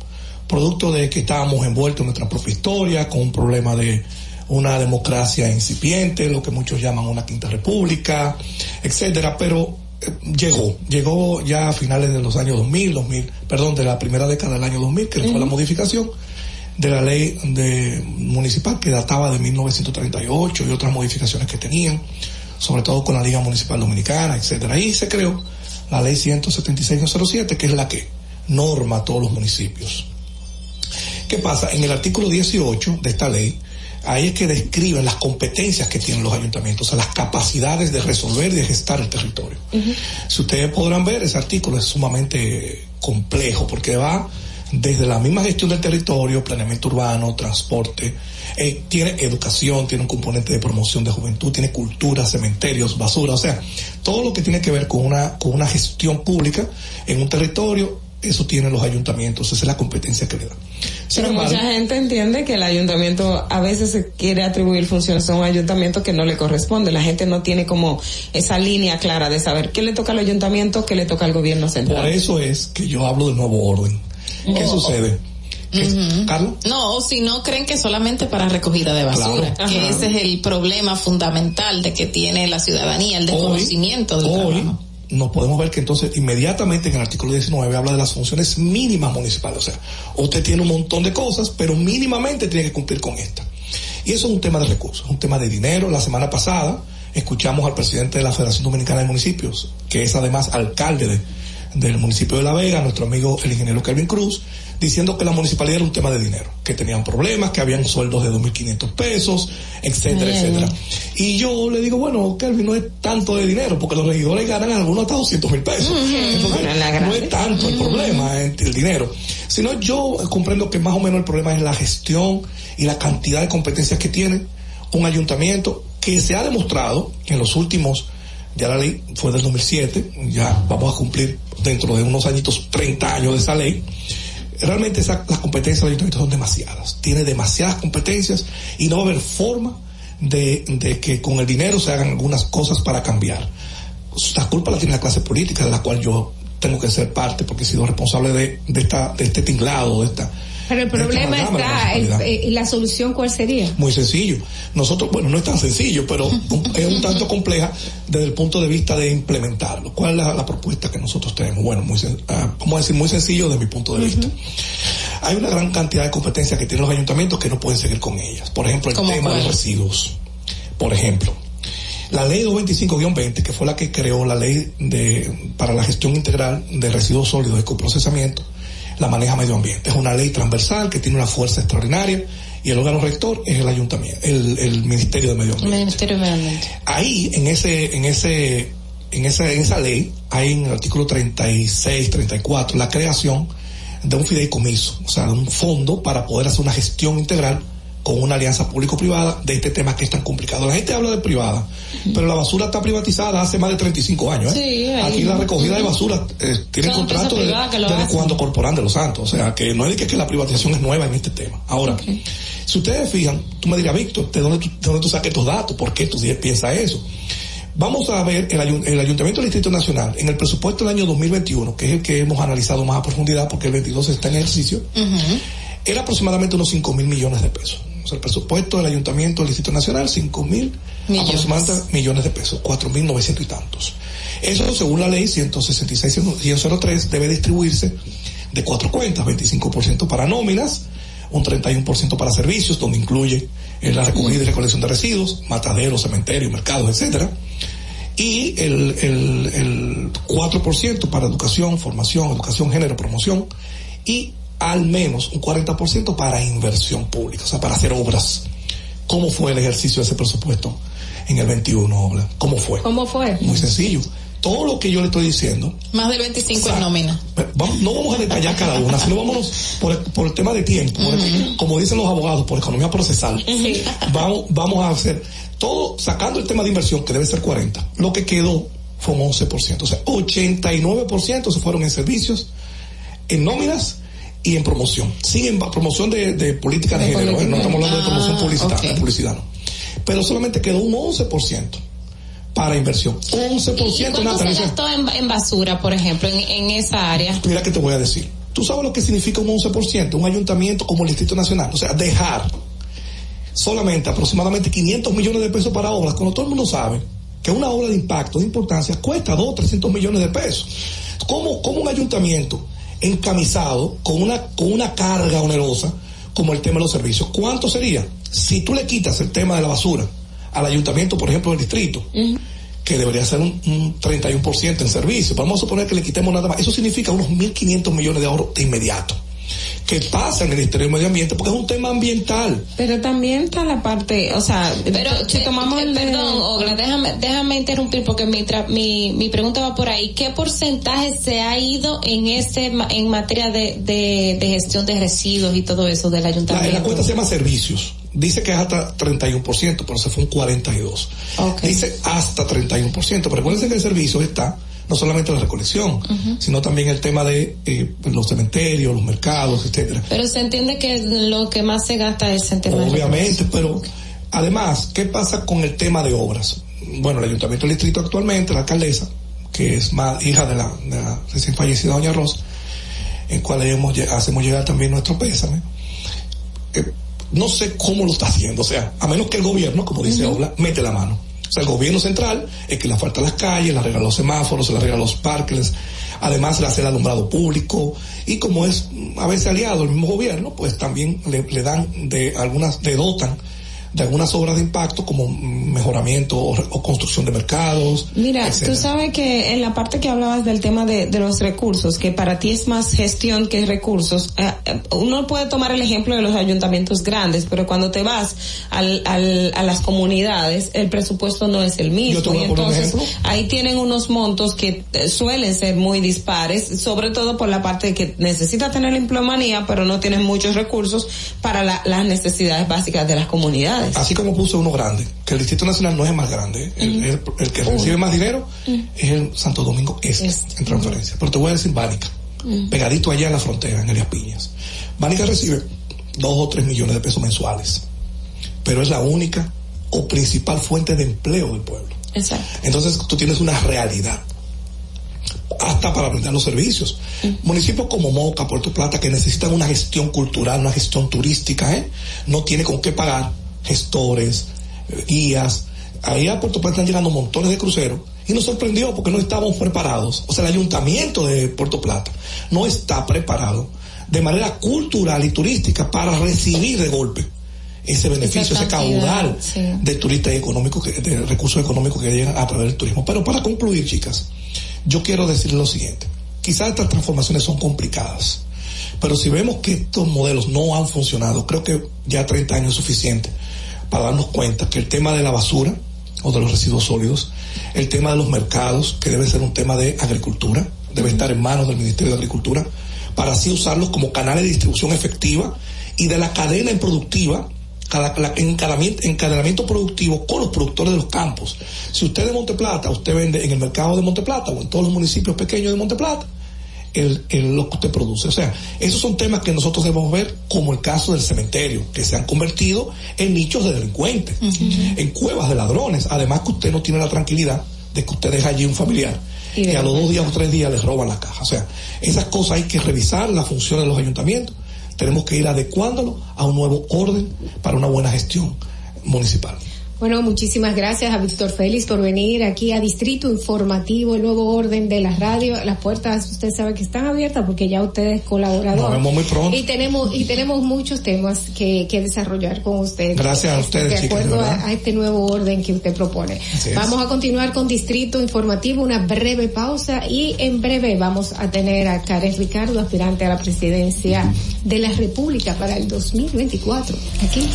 producto de que estábamos envueltos en nuestra propia historia, con un problema de una democracia incipiente, lo que muchos llaman una quinta república, etcétera, pero eh, llegó, llegó ya a finales de los años 2000, 2000, perdón, de la primera década del año 2000, que fue la modificación de la ley de municipal que databa de 1938 y otras modificaciones que tenían, sobre todo con la Liga Municipal Dominicana, etcétera. Ahí se creó la ley 176-07, que es la que norma a todos los municipios. ¿Qué pasa? En el artículo 18 de esta ley, ahí es que describen las competencias que tienen los ayuntamientos, o sea, las capacidades de resolver y de gestar el territorio. Si ustedes podrán ver, ese artículo es sumamente complejo porque va desde la misma gestión del territorio, planeamiento urbano, transporte, eh, tiene educación, tiene un componente de promoción de juventud, tiene cultura, cementerios, basura, o sea, todo lo que tiene que ver con una, con una gestión pública en un territorio, eso tienen los ayuntamientos, esa es la competencia que le dan. Pero embargo, mucha gente entiende que el ayuntamiento a veces se quiere atribuir funciones a un ayuntamiento que no le corresponde. La gente no tiene como esa línea clara de saber qué le toca al ayuntamiento, qué le toca al gobierno central. por eso es que yo hablo del nuevo orden. ¿Qué Oh. sucede? Carlos. No, o si no creen que solamente para recogida de basura, Claro. que Ajá. ese es el problema fundamental de que tiene la ciudadanía, el desconocimiento del Hoy trabajo. nos podemos ver que entonces inmediatamente en el artículo 19 habla de las funciones mínimas municipales. O sea, usted tiene un montón de cosas, pero mínimamente tiene que cumplir con esta. Y eso es un tema de recursos, es un tema de dinero. La semana pasada escuchamos al presidente de la Federación Dominicana de Municipios, que es además alcalde de- del municipio de La Vega, nuestro amigo el ingeniero Kelvin Cruz, diciendo que la municipalidad era un tema de dinero, que tenían problemas, que habían sueldos de 2.500 pesos, etcétera, etcétera. Y yo le digo, bueno, Kelvin, no es tanto de dinero, porque los regidores ganan algunos hasta 200 mil pesos. Entonces, Bueno, no es tanto el problema, el dinero. Sino yo comprendo que más o menos el problema es la gestión y la cantidad de competencias que tiene un ayuntamiento que se ha demostrado en los últimos, ya la ley fue del 2007, ya vamos a cumplir dentro de unos añitos 30 años de esa ley, realmente esa- las competencias del ayuntamiento son demasiadas. Tiene demasiadas competencias y no va a haber forma de, que con el dinero se hagan algunas cosas para cambiar. La culpa la tiene la clase política, de la cual yo tengo que ser parte porque he sido responsable de este tinglado, de esta... Pero el de problema de está, municipalidad. eh, la solución cuál sería? Muy sencillo. Nosotros, bueno, no es tan sencillo, pero es un tanto compleja desde el punto de vista de implementarlo. ¿Cuál es la, la propuesta que nosotros tenemos? Bueno, muy, ah, vamos a decir, muy sencillo desde mi punto de vista. Hay una gran cantidad de competencias que tienen los ayuntamientos que no pueden seguir con ellas. Por ejemplo, el ¿Cómo tema de cuál? residuos. Por ejemplo, la ley 225-20, que fue la que creó la ley de, para la gestión integral de residuos sólidos y coprocesamiento, la maneja medio ambiente. Es una ley transversal que tiene una fuerza extraordinaria y el órgano rector es el ayuntamiento, el, el Ministerio de Medio Ambiente. El Ministerio de Medio Ambiente. Ahí, en ese, en ese, en esa, en esa ley, hay en el artículo 36, 34, la creación de un fideicomiso, o sea, de un fondo para poder hacer una gestión integral con una alianza público-privada de este tema que es tan complicado. La gente habla de privada, pero la basura está privatizada hace más de 35 años. ¿eh? Sí, ahí- Aquí la recogida de basura eh, tiene contrato de, desde cuando Corporán de los Santos. O sea, que no es de que, la privatización es nueva en este tema. Ahora, si ustedes fijan, tú me dirás, Víctor, ¿de dónde tú, de dónde tú sacas estos datos? ¿Por qué tú piensas eso? Vamos a ver el, ayun- el Ayuntamiento del Distrito Nacional en el presupuesto del año 2021, que es el que hemos analizado más a profundidad porque el 22 está en ejercicio, era aproximadamente unos 5 mil millones de pesos. O sea, el presupuesto del Ayuntamiento del Distrito Nacional, 5 mil Millones. aproximadamente millones de pesos, 4 mil 900 y tantos. Eso, según la ley 166-103, debe distribuirse de cuatro cuentas, 25% para nóminas, un 31% para servicios, donde incluye eh, la recogida y recolección de residuos, mataderos, cementerios, mercados, etcétera, y el, el, el 4% para educación, formación, educación, género, promoción, y al menos un 40% para inversión pública, o sea, para hacer obras. ¿Cómo fue el ejercicio de ese presupuesto en el 21, Obla? ¿Cómo fue? ¿Cómo fue? Muy sencillo. Todo lo que yo le estoy diciendo, Más del 25 en nómina. vamos- no vamos a detallar cada una, sino vámonos por el, por el tema de tiempo, el- como dicen los abogados, por economía procesal. Vamos, vamos a hacer todo, sacando el tema de inversión, que debe ser 40. Lo que quedó fue un 11%, o sea, 89% se fueron en servicios, en nóminas y en promoción. Sí, en promoción de, de política de, De género, ¿eh? no estamos hablando de promoción Ah, publicitaria, ok. publicidad no. Pero solamente quedó un 11% para inversión. 11%, ¿Y cuánto se gastó en, en basura, por ejemplo, en, en esa área? Mira que te voy a decir. ¿Tú sabes lo que significa un 11%? Un ayuntamiento como el Distrito Nacional. O sea, dejar solamente aproximadamente 500 millones de pesos para obras, cuando todo el mundo sabe que una obra de impacto, de importancia, cuesta 2, 300 millones de pesos. ¿Cómo, cómo un ayuntamiento encamisado con una, con una carga onerosa como el tema de los servicios? ¿Cuánto sería? Si tú le quitas el tema de la basura al ayuntamiento, por ejemplo, del distrito, que debería ser un, un 31% en servicio. Vamos a suponer que le quitemos nada más. Eso significa unos 1.500 millones de ahorros de inmediato. Que pasa en el Ministerio de Medio Ambiente porque es un tema ambiental. Pero también está la parte, o sea, Pero si tomamos el perdón, Ogla, déjame, déjame interrumpir porque mi, tra- mi, mi pregunta va por ahí. ¿Qué porcentaje se ha ido en ese ma- en materia de, de, de gestión de residuos y todo eso del La, en la ayuntamiento? cuenta se llama servicios. Dice que es hasta 31%, pero se fue un 42%. Dice hasta 31%, pero recuerden que el servicio está no solamente la recolección, sino también el tema de eh, los cementerios, los mercados, etcétera. Pero se entiende que lo que más se gasta es en temas de Obviamente, pero además, ¿qué pasa con el tema de obras? Bueno, el Ayuntamiento del Distrito actualmente, la alcaldesa, que es más hija de la, de la recién fallecida Doña Rosa, en cual hemos, hacemos llegar también nuestro pésame. eh, no sé cómo lo está haciendo, o sea, a menos que el gobierno, como dice Obla, mete la mano. O sea, el gobierno central es que le falta las calles, le arregla los semáforos, le arregla los parques, además le hace el alumbrado público, y como es mm, a veces aliado el mismo gobierno, pues también le, le dan de algunas, le dotan de algunas obras de impacto como mejoramiento o, o construcción de mercados. Mira, etcétera. tú sabes que en la parte que hablabas del tema de, de los recursos, que para ti es más gestión que recursos, eh, eh, uno puede tomar el ejemplo de los ayuntamientos grandes, pero cuando te vas al, al, a las comunidades, el presupuesto no es el mismo. Yo y entonces ahí tienen unos montos que eh, suelen ser muy dispares, sobre todo por la parte de que necesita tener la empleomanía, pero no tienen muchos recursos para la- las necesidades básicas de las comunidades. Así como puse uno grande, que el Distrito Nacional no es el más grande, el, el- el que recibe más dinero es el Santo Domingo Este, en transferencia. Pero te voy a decir Bánica, pegadito allá en la frontera, en Elias Piñas. Bánica recibe dos o tres millones de pesos mensuales, pero es la única o principal fuente de empleo del pueblo. Exacto. Entonces tú tienes una realidad hasta para brindar los servicios. Municipios como Moca, Puerto Plata, que necesitan una gestión cultural, una gestión turística, ¿eh? no tiene con qué pagar gestores, guías. Ahí a Puerto Plata están llegando montones de cruceros y nos sorprendió porque no estábamos preparados. O sea, el ayuntamiento de Puerto Plata no está preparado de manera cultural y turística para recibir de golpe ese beneficio, ese caudal sí. de turistas y económicos, que- de recursos económicos que llegan a través del turismo. Pero para concluir, chicas, yo quiero decir lo siguiente. Quizás estas transformaciones son complicadas, Pero si vemos que estos modelos no han funcionado, creo que ya 30 años es suficiente para darnos cuenta que el tema de la basura o de los residuos sólidos, el tema de los mercados, que debe ser un tema de agricultura, debe estar en manos del Ministerio de Agricultura, para así usarlos como canales de distribución efectiva y de la cadena improductiva cada, encadenamiento productivo con los productores de los campos. Si usted de Monteplata, usted vende en el mercado de Monteplata o en todos los municipios pequeños de Monteplata, el, el, lo que usted produce. O sea, esos son temas que nosotros debemos ver como el caso del cementerio, que se han convertido en nichos de delincuentes, en cuevas de ladrones. Además que usted no tiene la tranquilidad de que usted deja allí un familiar y, a los dos días o tres días les roban la caja. O sea, esas cosas hay que revisar la función de los ayuntamientos tenemos que ir adecuándolo a un nuevo orden para una buena gestión municipal. Bueno, muchísimas gracias a Víctor Félix por venir aquí a Distrito Informativo, el nuevo orden de la radio. Las puertas, usted sabe que están abiertas porque ya usted es colaborador. Nos vemos muy pronto. Y tenemos, y tenemos muchos temas que, que desarrollar con usted. Gracias a ustedes, De acuerdo a, este nuevo orden que usted propone. Vamos a continuar con Distrito Informativo, una breve pausa y en breve vamos a tener a Karen Ricardo, aspirante a la presidencia de la República para el 2024. Aquí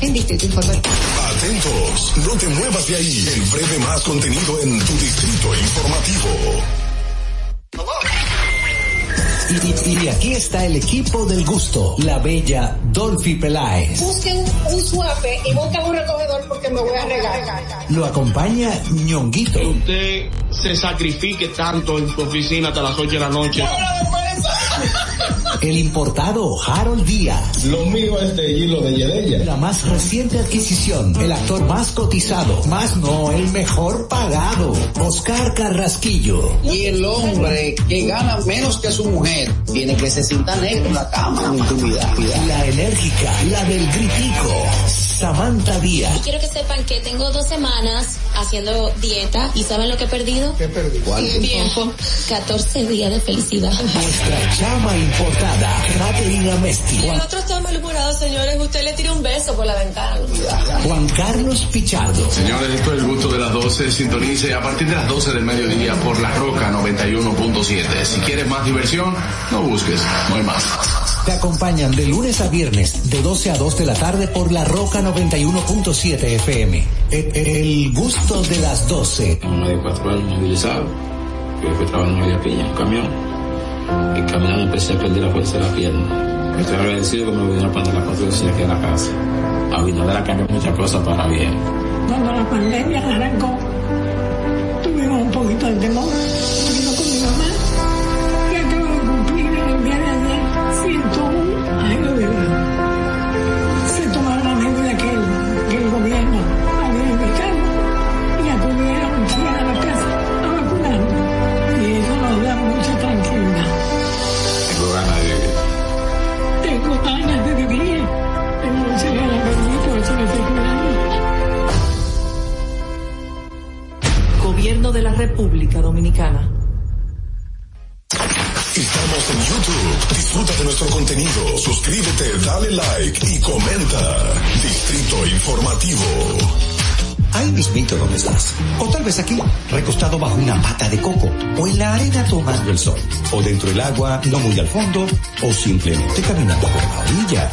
en Distrito Informativo. Atentos, no te muevas de ahí. El breve más contenido en tu Distrito Informativo. Y, aquí está el equipo del gusto, la bella Dolphy Peláez. Busquen un suave y busquen un recogedor porque me voy a regar. Lo acompaña ñonguito. Usted se sacrifique tanto en su oficina hasta las 8 de la noche. El importado Harold Díaz. Lo mío es de hilo de Yedella. La más reciente adquisición. El actor más cotizado. Más no, el mejor pagado. Oscar Carrasquillo. Y el hombre que gana menos que su mujer tiene que se sienta negro en la cama en intimidad. La enérgica, la del gritico. Samantha Díaz. Y quiero que sepan que tengo dos semanas haciendo dieta y ¿saben lo que he perdido? ¿Qué perdí? ¿Cuál? Tiempo. 14 días de felicidad. Nuestra chama importada, Caterina Mesti. Y el otro está malhumorado, señores. Usted le tira un beso por la ventana. Juan Carlos Pichardo. Señores, esto es el gusto de las 12. Sintonice a partir de las 12 del mediodía por La Roca 91.7. Si quieres más diversión, no busques, no hay más. Te acompañan de lunes a viernes, de 12 a 2 de la tarde por La Roca 91.7 FM. El, el gusto de las 12. Uno de cuatro años movilizado, que fue trabajando en la piña, un camión, y caminando empecé a perder la fuerza de la pierna. Estoy agradecido que me vinieron a poner la construcción aquí en la casa. A Abinader cambió muchas cosas para bien. Cuando la pandemia arrancó, tuvimos un poquito de temor. República Dominicana. Estamos en YouTube. Disfruta de nuestro contenido. Suscríbete, dale like y comenta. Distrito Informativo. Ahí mismito donde estás. O tal vez aquí, recostado bajo una mata de coco. O en la arena tomando el sol. O dentro del agua, no muy al fondo. O simplemente caminando por la orilla.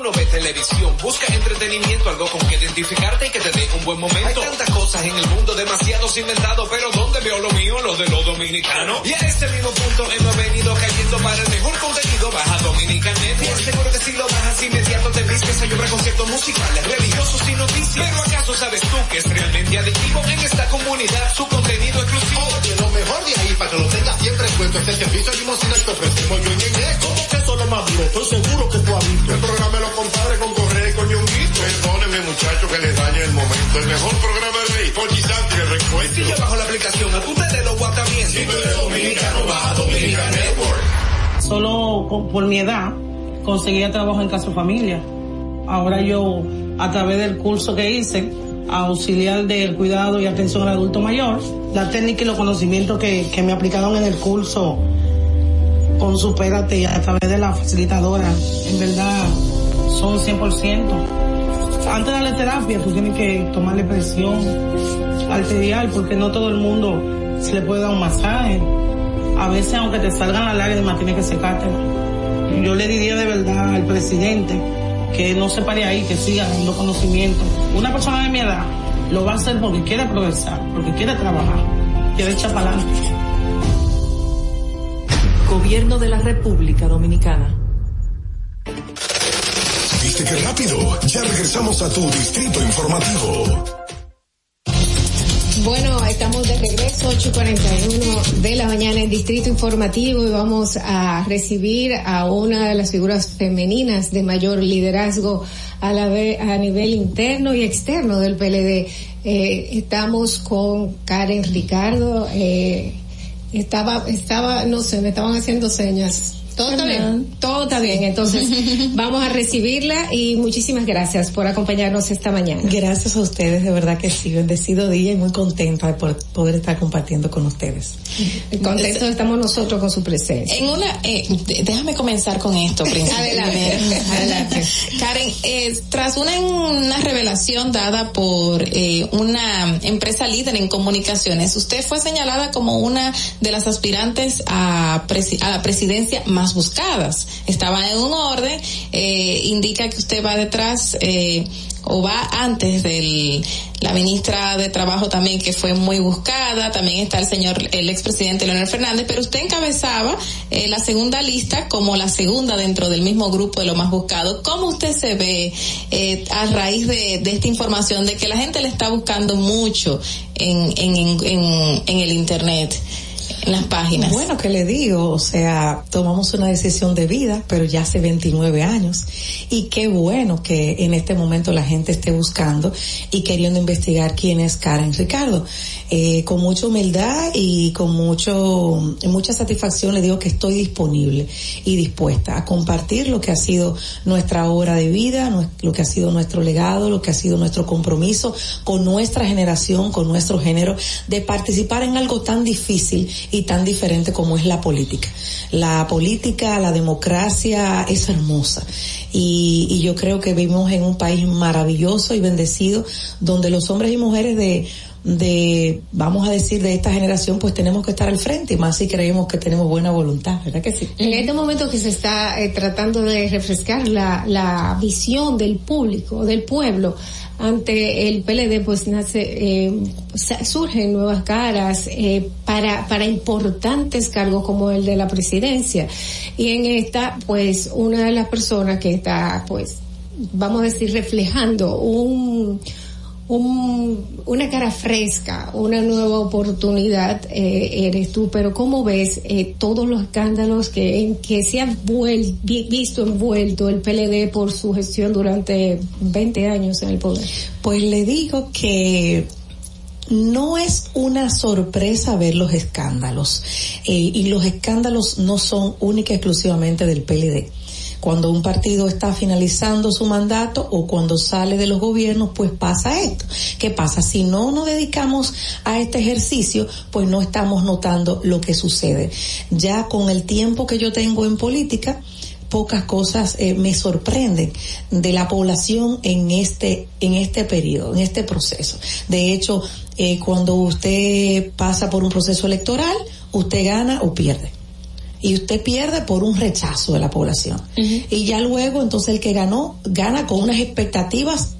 Cuando uno ve televisión, busca entretenimiento, algo con que identificarte y que te dé un buen momento. Hay tantas cosas en el mundo, demasiados inventados, pero ¿dónde veo lo mío? Lo de los dominicanos. Y a este mismo punto hemos venido cayendo para el mejor contenido. Baja Dominican Network. Seguro que si lo bajas inmediato te vistes hay obra conciertos musicales, religiosos y noticias. Pero ¿acaso sabes tú que es realmente adictivo en esta comunidad su contenido exclusivo? Oye, lo mejor de ahí, para que lo tengas siempre en cuenta, este servicio limosina que ofrecemos yo Ñeñe. ¿Cómo que eso lo más duro? Estoy seguro que tú has visto. El programa de los compadres con Correa y con Ñonguito. Perdóneme, muchacho, que le dañe el momento. El mejor programa de ahí, Pochi Santi, el recuento. Si yo bajo la aplicación, a tu te lo guata bien. Si tú eres dominicano, baja Dominican Network. Solo por mi edad conseguía trabajo en Casa Familia. Ahora yo, a través del curso que hice, auxiliar del cuidado y atención al adulto mayor. La técnica y los conocimientos que, que me aplicaron en el curso con Supérate a través de la facilitadora, en verdad son 100%. Antes de darle terapia, tú tienes que tomarle presión arterial porque no todo el mundo se le puede dar un masaje. A veces, aunque te salgan las lágrimas, tienes que secártela. Yo le diría de verdad al presidente que no se pare ahí, que siga dando conocimiento. Una persona de mi edad lo va a hacer porque quiere progresar, porque quiere trabajar, quiere echar para adelante. Gobierno de la República Dominicana. ¿Viste qué rápido? Ya regresamos a tu distrito informativo. Bueno, estamos de regreso, 8.41 de la mañana en Distrito Informativo y vamos a recibir a una de las figuras femeninas de mayor liderazgo a, la vez, a nivel interno y externo del PLD. Eh, estamos con Karen Ricardo. Eh, estaba, estaba, no sé, me estaban haciendo señas. Todo está bien, todo está bien. Entonces, vamos a recibirla y muchísimas gracias por acompañarnos esta mañana. Gracias a ustedes, de verdad que sí, bendecido día y muy contenta de poder, estar compartiendo con ustedes. Contentos estamos nosotros con su presencia. En una, eh, déjame comenzar con esto, Princesa. adelante, adelante. Karen, eh, tras una, una, revelación dada por eh, una empresa líder en comunicaciones, usted fue señalada como una de las aspirantes a, presi a la presidencia más buscadas. Estaban en un orden, eh, indica que usted va detrás eh, o va antes del la ministra de Trabajo también que fue muy buscada, también está el señor el expresidente Leonel Fernández, pero usted encabezaba eh, la segunda lista como la segunda dentro del mismo grupo de lo más buscado. ¿Cómo usted se ve eh, a raíz de, de, esta información de que la gente le está buscando mucho en, en, en, en el internet? Las páginas. Bueno, que le digo, o sea, tomamos una decisión de vida, pero ya hace 29 años. Y qué bueno que en este momento la gente esté buscando y queriendo investigar quién es Karen Ricardo. Eh, con mucha humildad y con mucho, mucha satisfacción le digo que estoy disponible y dispuesta a compartir lo que ha sido nuestra obra de vida, lo que ha sido nuestro legado, lo que ha sido nuestro compromiso con nuestra generación, con nuestro género, de participar en algo tan difícil y tan diferente como es la política. La política, la democracia es hermosa y, y yo creo que vivimos en un país maravilloso y bendecido donde los hombres y mujeres de de, vamos a decir, de esta generación, pues tenemos que estar al frente, más si creemos que tenemos buena voluntad, ¿verdad que sí? En este momento que se está eh, tratando de refrescar la, la visión del público, del pueblo, ante el PLD pues nace, eh, surgen nuevas caras eh, para, para importantes cargos como el de la presidencia. Y en esta pues una de las personas que está pues, vamos a decir, reflejando un, un, una cara fresca, una nueva oportunidad eh, eres tú, pero ¿cómo ves eh, todos los escándalos que en que se ha visto envuelto el PLD por su gestión durante 20 años en el poder? Pues le digo que no es una sorpresa ver los escándalos eh, y los escándalos no son única y exclusivamente del PLD cuando un partido está finalizando su mandato o cuando sale de los gobiernos, pues pasa esto. ¿Qué pasa? Si no nos dedicamos a este ejercicio, pues no estamos notando lo que sucede. Ya con el tiempo que yo tengo en política, pocas cosas eh, me sorprenden de la población en este en este periodo, en este proceso. De hecho, eh, cuando usted pasa por un proceso electoral, usted gana o pierde y usted pierde por un rechazo de la población. Y ya luego entonces el que ganó gana con unas expectativas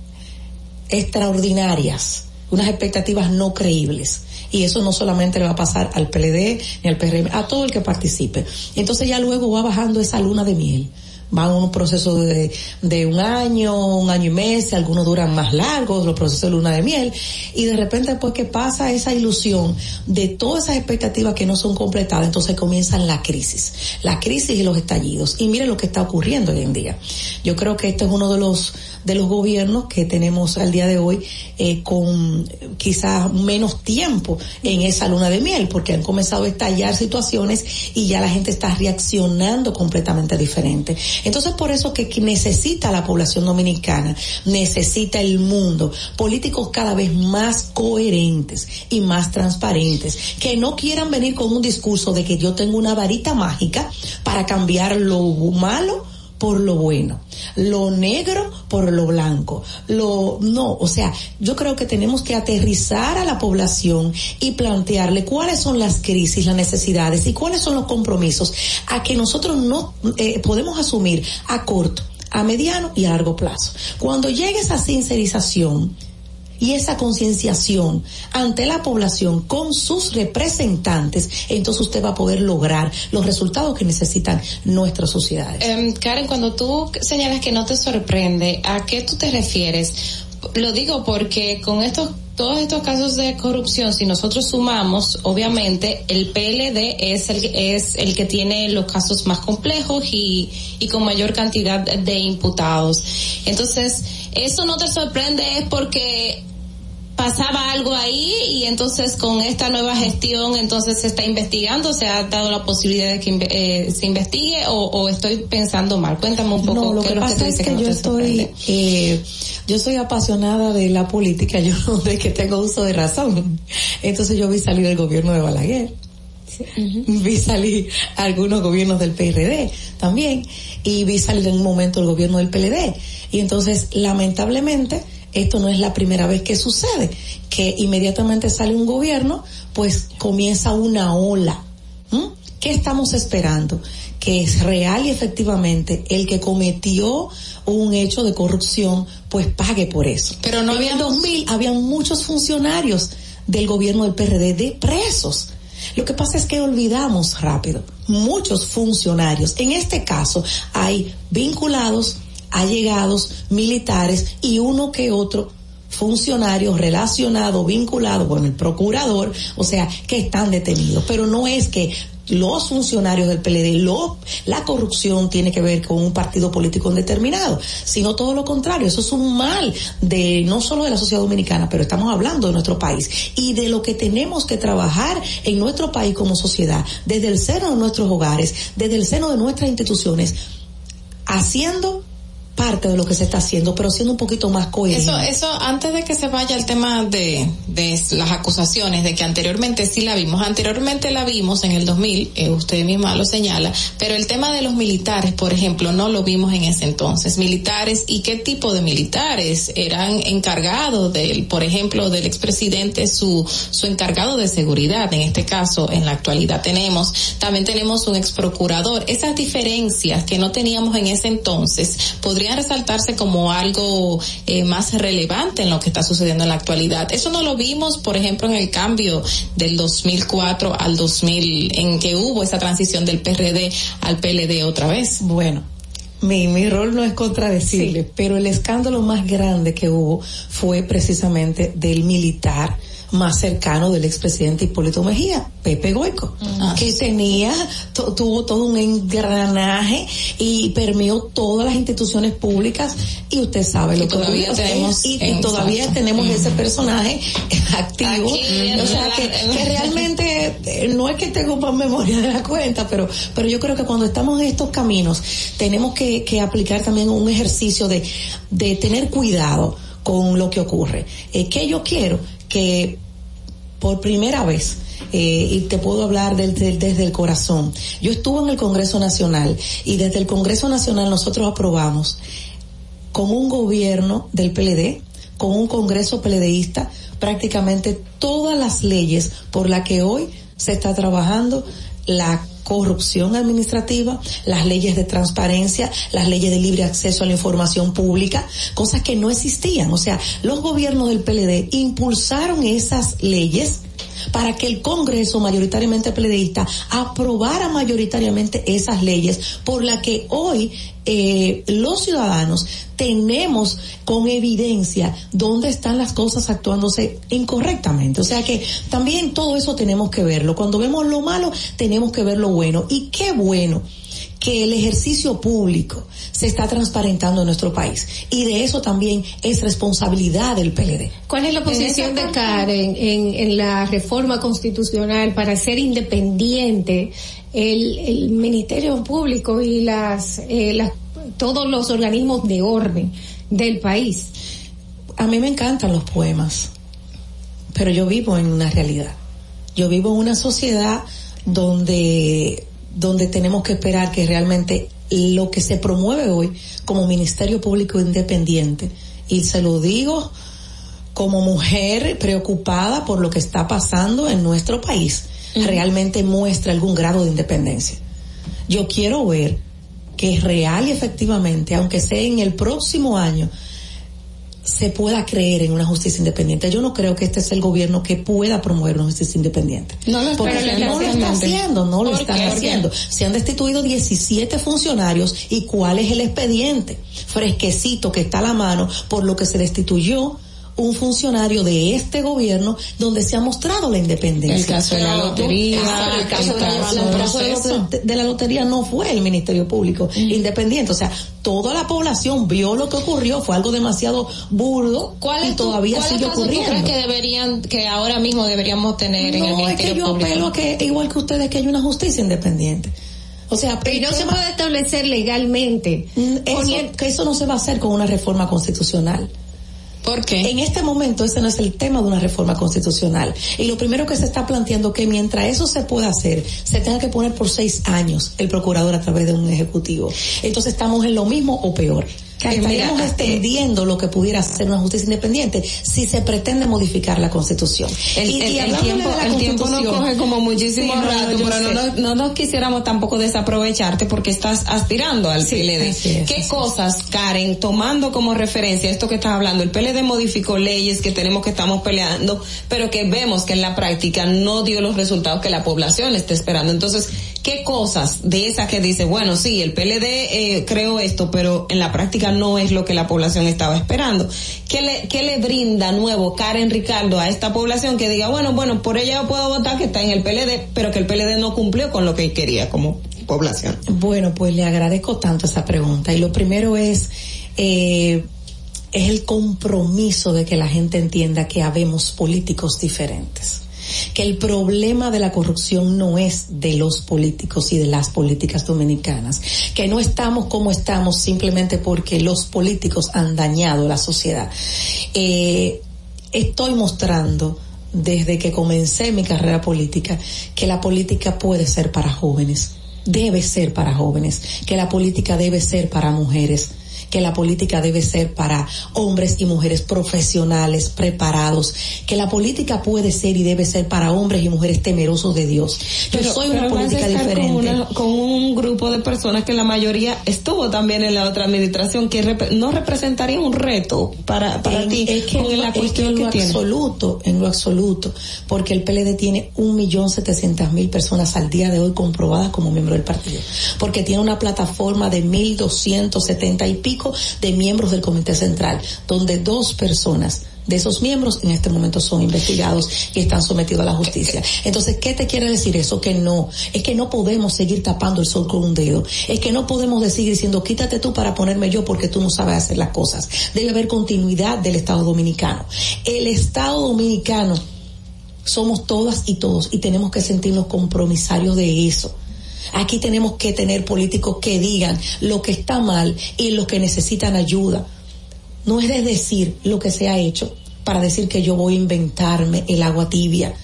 extraordinarias, unas expectativas no creíbles. Y eso no solamente le va a pasar al PLD ni al PRM, a todo el que participe. Entonces ya luego va bajando esa luna de miel van un proceso de, de un año, un año y mes, algunos duran más largos, los procesos de luna de miel, y de repente después que pasa esa ilusión de todas esas expectativas que no son completadas, entonces comienzan la crisis, la crisis y los estallidos. Y miren lo que está ocurriendo hoy en día. Yo creo que este es uno de los de los gobiernos que tenemos al día de hoy eh, con quizás menos tiempo en esa luna de miel, porque han comenzado a estallar situaciones y ya la gente está reaccionando completamente diferente. Entonces por eso que necesita la población dominicana, necesita el mundo, políticos cada vez más coherentes y más transparentes, que no quieran venir con un discurso de que yo tengo una varita mágica para cambiar lo malo por lo bueno, lo negro por lo blanco, lo no, o sea, yo creo que tenemos que aterrizar a la población y plantearle cuáles son las crisis, las necesidades y cuáles son los compromisos a que nosotros no eh, podemos asumir a corto, a mediano y a largo plazo. Cuando llegue esa sincerización, y esa concienciación ante la población con sus representantes, entonces usted va a poder lograr los resultados que necesitan nuestras sociedades. Em, Karen, cuando tú señalas que no te sorprende, ¿a qué tú te refieres? Lo digo porque con estos todos estos casos de corrupción, si nosotros sumamos, obviamente el PLD es el, es el que tiene los casos más complejos y, y con mayor cantidad de imputados. Entonces, eso no te sorprende es porque pasaba algo ahí y entonces con esta nueva gestión entonces se está investigando, se ha dado la posibilidad de que eh, se investigue o, o, estoy pensando mal. Cuéntame un poco. No, lo que pasa es que, yo estoy, eh, yo soy apasionada de la política, yo no de que tengo uso de razón. Entonces yo vi salir el gobierno de Balaguer. Vi salir algunos gobiernos del PRD también y vi salir en un momento el gobierno del PLD. Y entonces, lamentablemente, esto no es la primera vez que sucede, que inmediatamente sale un gobierno, pues comienza una ola. ¿Mm? ¿Qué estamos esperando? Que es real y efectivamente el que cometió un hecho de corrupción, pues pague por eso. Pero no había en 2000 habían muchos funcionarios del gobierno del PRD de presos. Lo que pasa es que olvidamos rápido muchos funcionarios. En este caso hay vinculados allegados, militares y uno que otro funcionarios relacionados, vinculados con el procurador, o sea, que están detenidos. Pero no es que los funcionarios del PLD, lo, la corrupción tiene que ver con un partido político indeterminado, sino todo lo contrario. Eso es un mal de no solo de la sociedad dominicana, pero estamos hablando de nuestro país y de lo que tenemos que trabajar en nuestro país como sociedad, desde el seno de nuestros hogares, desde el seno de nuestras instituciones, haciendo parte de lo que se está haciendo, pero siendo un poquito más coherente. Eso, eso, antes de que se vaya el tema de, de las acusaciones, de que anteriormente sí la vimos, anteriormente la vimos en el 2000, eh, usted misma lo señala, pero el tema de los militares, por ejemplo, no lo vimos en ese entonces. Militares, ¿y qué tipo de militares? Eran encargados del, por ejemplo, del expresidente, su, su encargado de seguridad, en este caso, en la actualidad tenemos, también tenemos un exprocurador. Esas diferencias que no teníamos en ese entonces, podrían resaltarse como algo eh, más relevante en lo que está sucediendo en la actualidad. Eso no lo vimos, por ejemplo, en el cambio del 2004 al 2000, en que hubo esa transición del PRD al PLD otra vez. Bueno, mi, mi rol no es contradecirle, sí. pero el escándalo más grande que hubo fue precisamente del militar más cercano del expresidente Hipólito Mejía, Pepe Goico, ah, que sí. tenía, tuvo todo un engranaje y permeó todas las instituciones públicas y usted sabe lo que todavía tenemos y, y todavía tenemos mm. ese personaje activo, Aquí, o sea que, que, realmente eh, no es que tengo más memoria de la cuenta, pero pero yo creo que cuando estamos en estos caminos tenemos que, que aplicar también un ejercicio de, de tener cuidado con lo que ocurre. Eh, ¿Qué yo quiero? Que por primera vez eh, y te puedo hablar desde el corazón. Yo estuve en el Congreso Nacional y desde el Congreso Nacional nosotros aprobamos con un gobierno del PLD, con un Congreso PLDista, prácticamente todas las leyes por las que hoy se está trabajando la corrupción administrativa, las leyes de transparencia, las leyes de libre acceso a la información pública, cosas que no existían. O sea, los gobiernos del PLD impulsaron esas leyes para que el Congreso mayoritariamente pledeísta aprobara mayoritariamente esas leyes por la que hoy eh, los ciudadanos tenemos con evidencia dónde están las cosas actuándose incorrectamente. O sea que también todo eso tenemos que verlo. Cuando vemos lo malo, tenemos que ver lo bueno. Y qué bueno que el ejercicio público se está transparentando en nuestro país y de eso también es responsabilidad del PLD. ¿Cuál es la posición de Karen en, en la reforma constitucional para ser independiente el, el Ministerio Público y las, eh, las todos los organismos de orden del país. A mí me encantan los poemas, pero yo vivo en una realidad. Yo vivo en una sociedad donde, donde tenemos que esperar que realmente lo que se promueve hoy como Ministerio Público Independiente, y se lo digo como mujer preocupada por lo que está pasando en nuestro país, realmente muestra algún grado de independencia. Yo quiero ver que real y efectivamente, aunque sea en el próximo año, se pueda creer en una justicia independiente. Yo no creo que este es el gobierno que pueda promover una justicia independiente. No lo, Porque no lo está haciendo, no lo ¿Por están qué? haciendo. Se han destituido 17 funcionarios y cuál es el expediente fresquecito que está a la mano por lo que se destituyó un funcionario de este gobierno donde se ha mostrado la independencia. El caso de la lotería, Ah, el caso, el de, la, el caso de de lotería no fue el Ministerio Público independiente, o sea, toda la población vio lo que ocurrió, fue algo demasiado burdo ¿Cuál y es tu- todavía cuál sigue tú ocurriendo. crees que deberían, que ahora mismo deberíamos tener en el No, es Ministerio que yo Público? apelo a que, igual que ustedes, que haya una justicia independiente. O sea, Pero no se puede establecer legalmente. eso, que eso no se va a hacer con una reforma constitucional. ¿Por qué? En este momento ese no es el tema de una reforma constitucional. Y lo primero que se está planteando que mientras eso se pueda hacer, se tenga que poner por seis años el procurador a través de un ejecutivo. Entonces estamos en lo mismo o peor. Karen, Estaríamos mira, extendiendo lo que pudiera ser una justicia independiente si se pretende modificar la constitución. El, Y- el- y el hablándole tiempo, de la el tiempo nos coge como muchísimo Sí, no, rato, yo pero no, nos- no nos quisiéramos tampoco desaprovecharte porque estás aspirando al PLD. así es, ¿Qué es. cosas, Karen, tomando como referencia esto que estás hablando? El PLD modificó leyes que tenemos que estamos peleando, pero que vemos que en la práctica no dio los resultados que la población está esperando. Entonces, ¿qué cosas de esas que dice, bueno, sí, el PLD eh, creó esto, pero en la práctica no es lo que la población estaba esperando? ¿Qué le, le brinda nuevo Karen Ricardo a esta población que diga, bueno, bueno, por ella puedo votar que está en el PLD, pero que el PLD no cumplió con lo que quería como población? Bueno, pues le agradezco tanto esa pregunta. Y lo primero es, eh, es el compromiso de que la gente entienda que habemos políticos diferentes. Que el problema de la corrupción no es de los políticos y de las políticas dominicanas. Que no estamos como estamos simplemente porque los políticos han dañado la sociedad. Eh, estoy mostrando desde que comencé mi carrera política que la política puede ser para jóvenes, debe ser para jóvenes, que la política debe ser para mujeres que la política debe ser para hombres y mujeres profesionales, preparados, que la política puede ser y debe ser para hombres y mujeres temerosos de Dios. Yo soy una pero vas a política diferente. Con, una- con un grupo de personas que la mayoría estuvo también en la otra administración, que rep- no representaría un reto para, para En- ti es que con en, la es que cuestión en que, lo tiene. absoluto, en lo absoluto, porque el PLD tiene un millón setecientas mil personas al día de hoy comprobadas como miembro del partido, porque tiene una plataforma de mil doscientos setenta y pico de miembros del Comité Central, donde dos personas de esos miembros en este momento son investigados y están sometidos a la justicia. Entonces, ¿qué te quiere decir eso? Que no, es que no podemos seguir tapando el sol con un dedo, es que no podemos seguir diciendo quítate tú para ponerme yo porque tú no sabes hacer las cosas. Debe haber continuidad del Estado Dominicano. El Estado Dominicano somos todas y todos y tenemos que sentirnos compromisarios de eso. Aquí tenemos que tener políticos que digan lo que está mal y los que necesitan ayuda. No es de decir lo que se ha hecho para decir que yo voy a inventarme el agua tibia.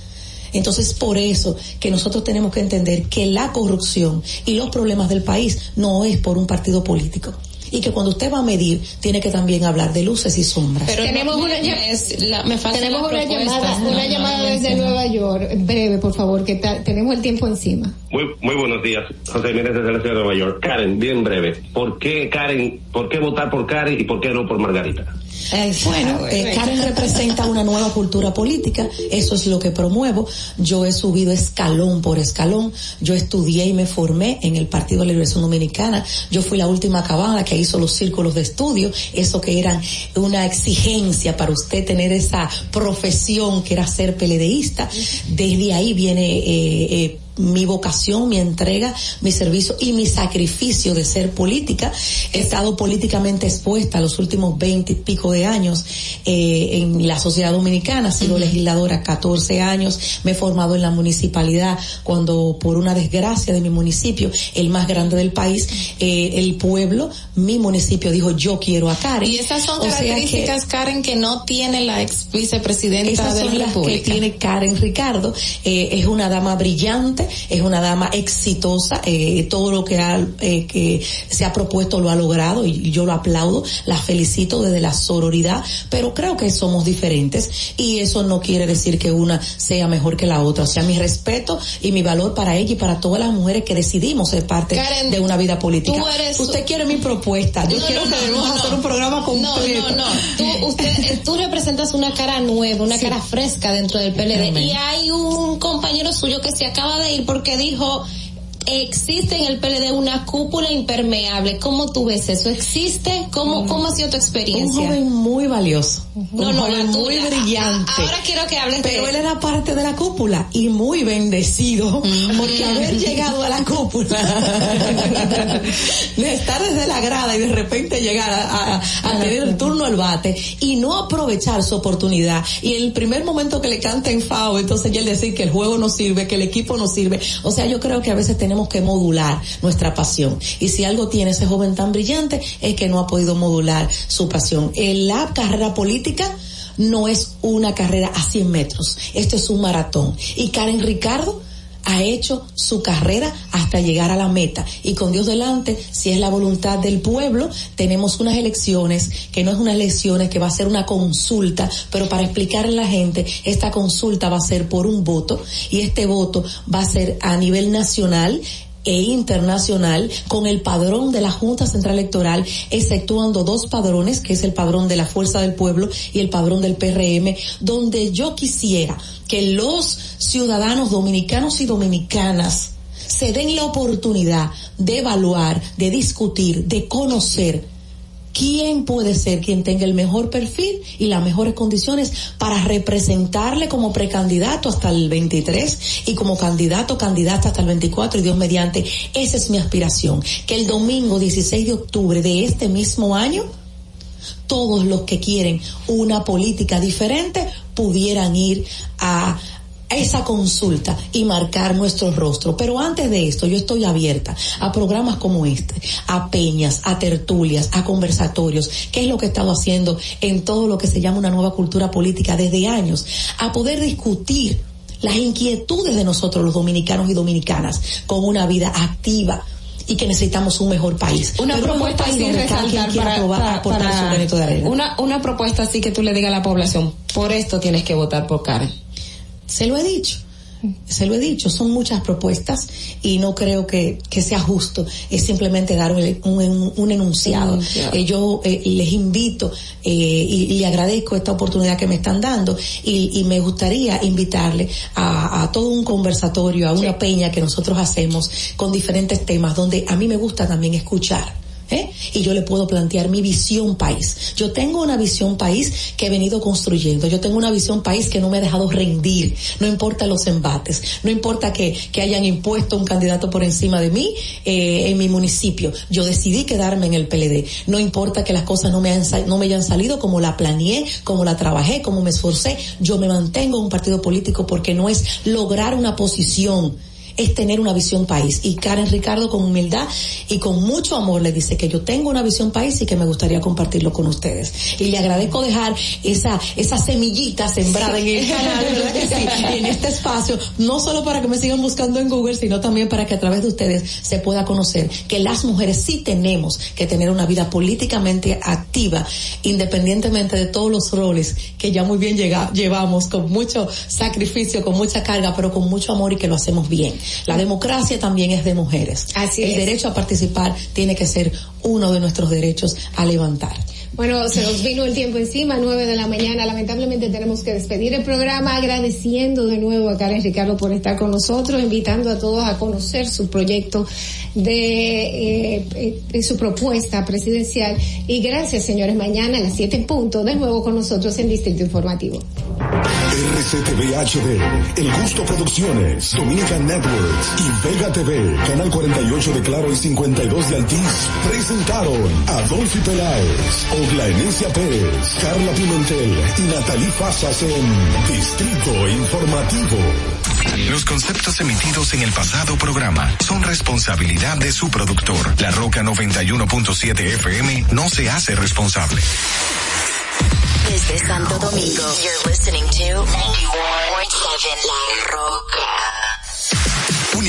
Entonces, por eso que nosotros tenemos que entender que la corrupción y los problemas del país no es por un partido político. Y que cuando usted va a medir, tiene que también hablar de luces y sombras. Pero Tenemos no, una es la- me falta Tenemos una llamada, No, una no, llamada no, desde no. Nueva York. Breve, por favor, que ta- tenemos el tiempo encima. Muy, muy buenos días, José Jiménez desde la ciudad de Nueva York. Karen, bien breve. ¿Por qué Karen, por qué votar por Karen y por qué no por Margarita? Bueno, eh, Karen representa una nueva cultura política, eso es lo que promuevo. Yo he subido escalón por escalón, yo estudié y me formé en el Partido de la Liberación Dominicana, yo fui la última acabada que hizo los círculos de estudio, eso que eran una exigencia para usted tener esa profesión que era ser peledeísta. Desde ahí viene... Eh, eh, mi vocación, mi entrega, mi servicio y mi sacrificio de ser política. He estado políticamente expuesta los últimos veinte y pico de años eh, en la sociedad dominicana, he sido legisladora 14 años, me he formado en la municipalidad cuando por una desgracia de mi municipio, el más grande del país, eh, el pueblo, mi municipio dijo yo quiero a Karen. Y esas son O sea que- características, Karen, que no tiene la ex vicepresidenta esas de son la las que República. tiene Karen Ricardo. Eh, es una dama brillante, es una dama exitosa. eh, todo lo que, ha, eh, que se ha propuesto lo ha logrado y yo lo aplaudo. La felicito desde la sororidad, pero creo que somos diferentes y eso no quiere decir que una sea mejor que la otra. O sea, mi respeto y mi valor para ella y para todas las mujeres que decidimos ser parte Karen, de una vida política. eres- Usted quiere mi propuesta. Yo No, quiero no, que debemos no, hacer un programa completo. No, no, no. Tú, usted, eh, tú representas una cara nueva, una cara fresca dentro del PLD. Amén. Y hay un compañero suyo que se acaba de ir porque dijo, existe en el PLD una cúpula impermeable. ¿Cómo tú ves eso? ¿Existe? ¿Cómo, cómo ha sido tu Un experiencia? joven muy valioso. No, un no, joven la muy brillante. Ahora quiero que hables Pero de él era parte de la cúpula y muy bendecido porque haber llegado a la cúpula, de estar desde la grada y de repente llegar a, a- a tener el turno al bate y no aprovechar su oportunidad y en el primer momento que le canten FAO, entonces ya él decir que el juego no sirve, que el equipo no sirve. O sea, yo creo que a veces tenemos que modular nuestra pasión y si algo tiene ese joven tan brillante es que no ha podido modular su pasión. En la carrera política no es una carrera a 100 metros, esto es un maratón. Y Karen Ricardo ha hecho su carrera hasta llegar a la meta. Y con Dios delante, si es la voluntad del pueblo, tenemos unas elecciones, que no es unas elecciones, que va a ser una consulta, pero para explicarle a la gente, esta consulta va a ser por un voto, y este voto va a ser a nivel nacional, e internacional con el padrón de la Junta Central Electoral, exceptuando dos padrones, que es el padrón de la Fuerza del Pueblo y el padrón del PRM, donde yo quisiera que los ciudadanos dominicanos y dominicanas se den la oportunidad de evaluar, de discutir, de conocer quién puede ser quien tenga el mejor perfil y las mejores condiciones para representarle como precandidato hasta el 23 y como candidato candidata hasta el 24 y Dios mediante esa es mi aspiración. Que el domingo 16 de octubre de este mismo año todos los que quieren una política diferente pudieran ir a esa consulta y marcar nuestro rostro. Pero antes de esto, yo estoy abierta a programas como este, a peñas, a tertulias, a conversatorios, que es lo que he estado haciendo en todo lo que se llama una nueva cultura política desde años, a poder discutir las inquietudes de nosotros los dominicanos y dominicanas con una vida activa y que necesitamos un mejor país. Una Pero un propuesta país así resaltar para, probar, para- aportar para- su granito de arena. una, una propuesta así que tú le digas a la población, por esto tienes que votar por Karen. Se lo he dicho. Se lo he dicho, son muchas propuestas y no creo que, que sea justo, es simplemente dar un, un- un enunciado. Un enunciado. Eh, yo eh, les invito eh, y, y le agradezco esta oportunidad que me están dando y, y me gustaría invitarle a, a todo un conversatorio, a una peña que nosotros hacemos con diferentes temas donde a mí me gusta también escuchar. ¿Eh? Y yo le puedo plantear mi visión país. Yo tengo una visión país que he venido construyendo. Yo tengo una visión país que no me ha dejado rendir. No importa los embates. No importa que, que hayan impuesto un candidato por encima de mí eh, en mi municipio. Yo decidí quedarme en el PLD. No importa que las cosas no me, han, no me hayan salido como la planeé, como la trabajé, como me esforcé. Yo me mantengo en un partido político porque no es lograr una posición es tener una visión país. Y Karen Ricardo con humildad y con mucho amor le dice que yo tengo una visión país y que me gustaría compartirlo con ustedes. Y le agradezco dejar esa, esa semillita sembrada en el canal, ¿verdad que sí? En este espacio, no solo para que me sigan buscando en Google, sino también para que a través de ustedes se pueda conocer que las mujeres sí tenemos que tener una vida políticamente activa, independientemente de todos los roles que ya muy bien llega- llevamos, con mucho sacrificio, con mucha carga, pero con mucho amor y que lo hacemos bien. La democracia también es de mujeres. Así El es. derecho a participar tiene que ser uno de nuestros derechos a levantar. Bueno, se nos vino el tiempo encima, nueve de la mañana. Lamentablemente tenemos que despedir el programa agradeciendo de nuevo a Karen Ricardo por estar con nosotros, invitando a todos a conocer su proyecto de, eh, su propuesta presidencial. Y gracias, señores. Mañana a las siete en punto, de nuevo con nosotros en Distrito Informativo. RCTV HD, El Gusto Producciones, Dominican Networks y Vega TV, Canal 48 de Claro y 52 de Altiz, presentaron a Dolphy Peláez, Oglaenecia Pérez, Carla Pimentel y Natalie Fasas en Distrito Informativo. Los conceptos emitidos en el pasado programa son responsabilidad de su productor. La Roca 91.7 FM no se hace responsable. Desde Santo Domingo, you're listening to 91.7 La Roca.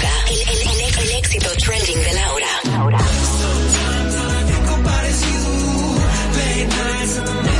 Roca, el, el, el, el éxito trending de Laura. Usually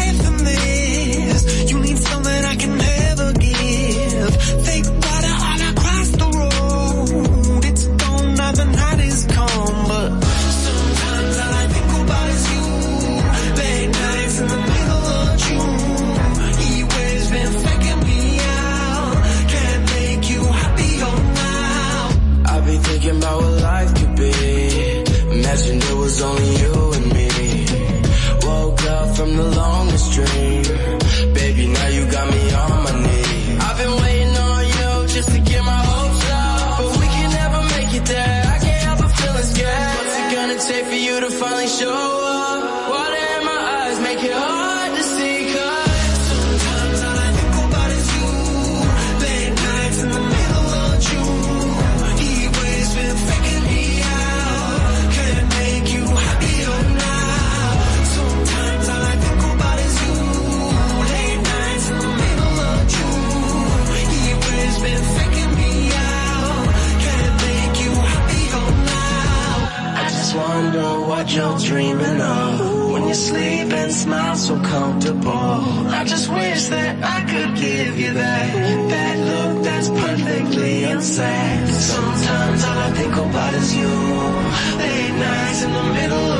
comfortable. I just wish that I could give you that, that look that's perfectly unsaid. Sometimes all I think about is you. Late nights in the middle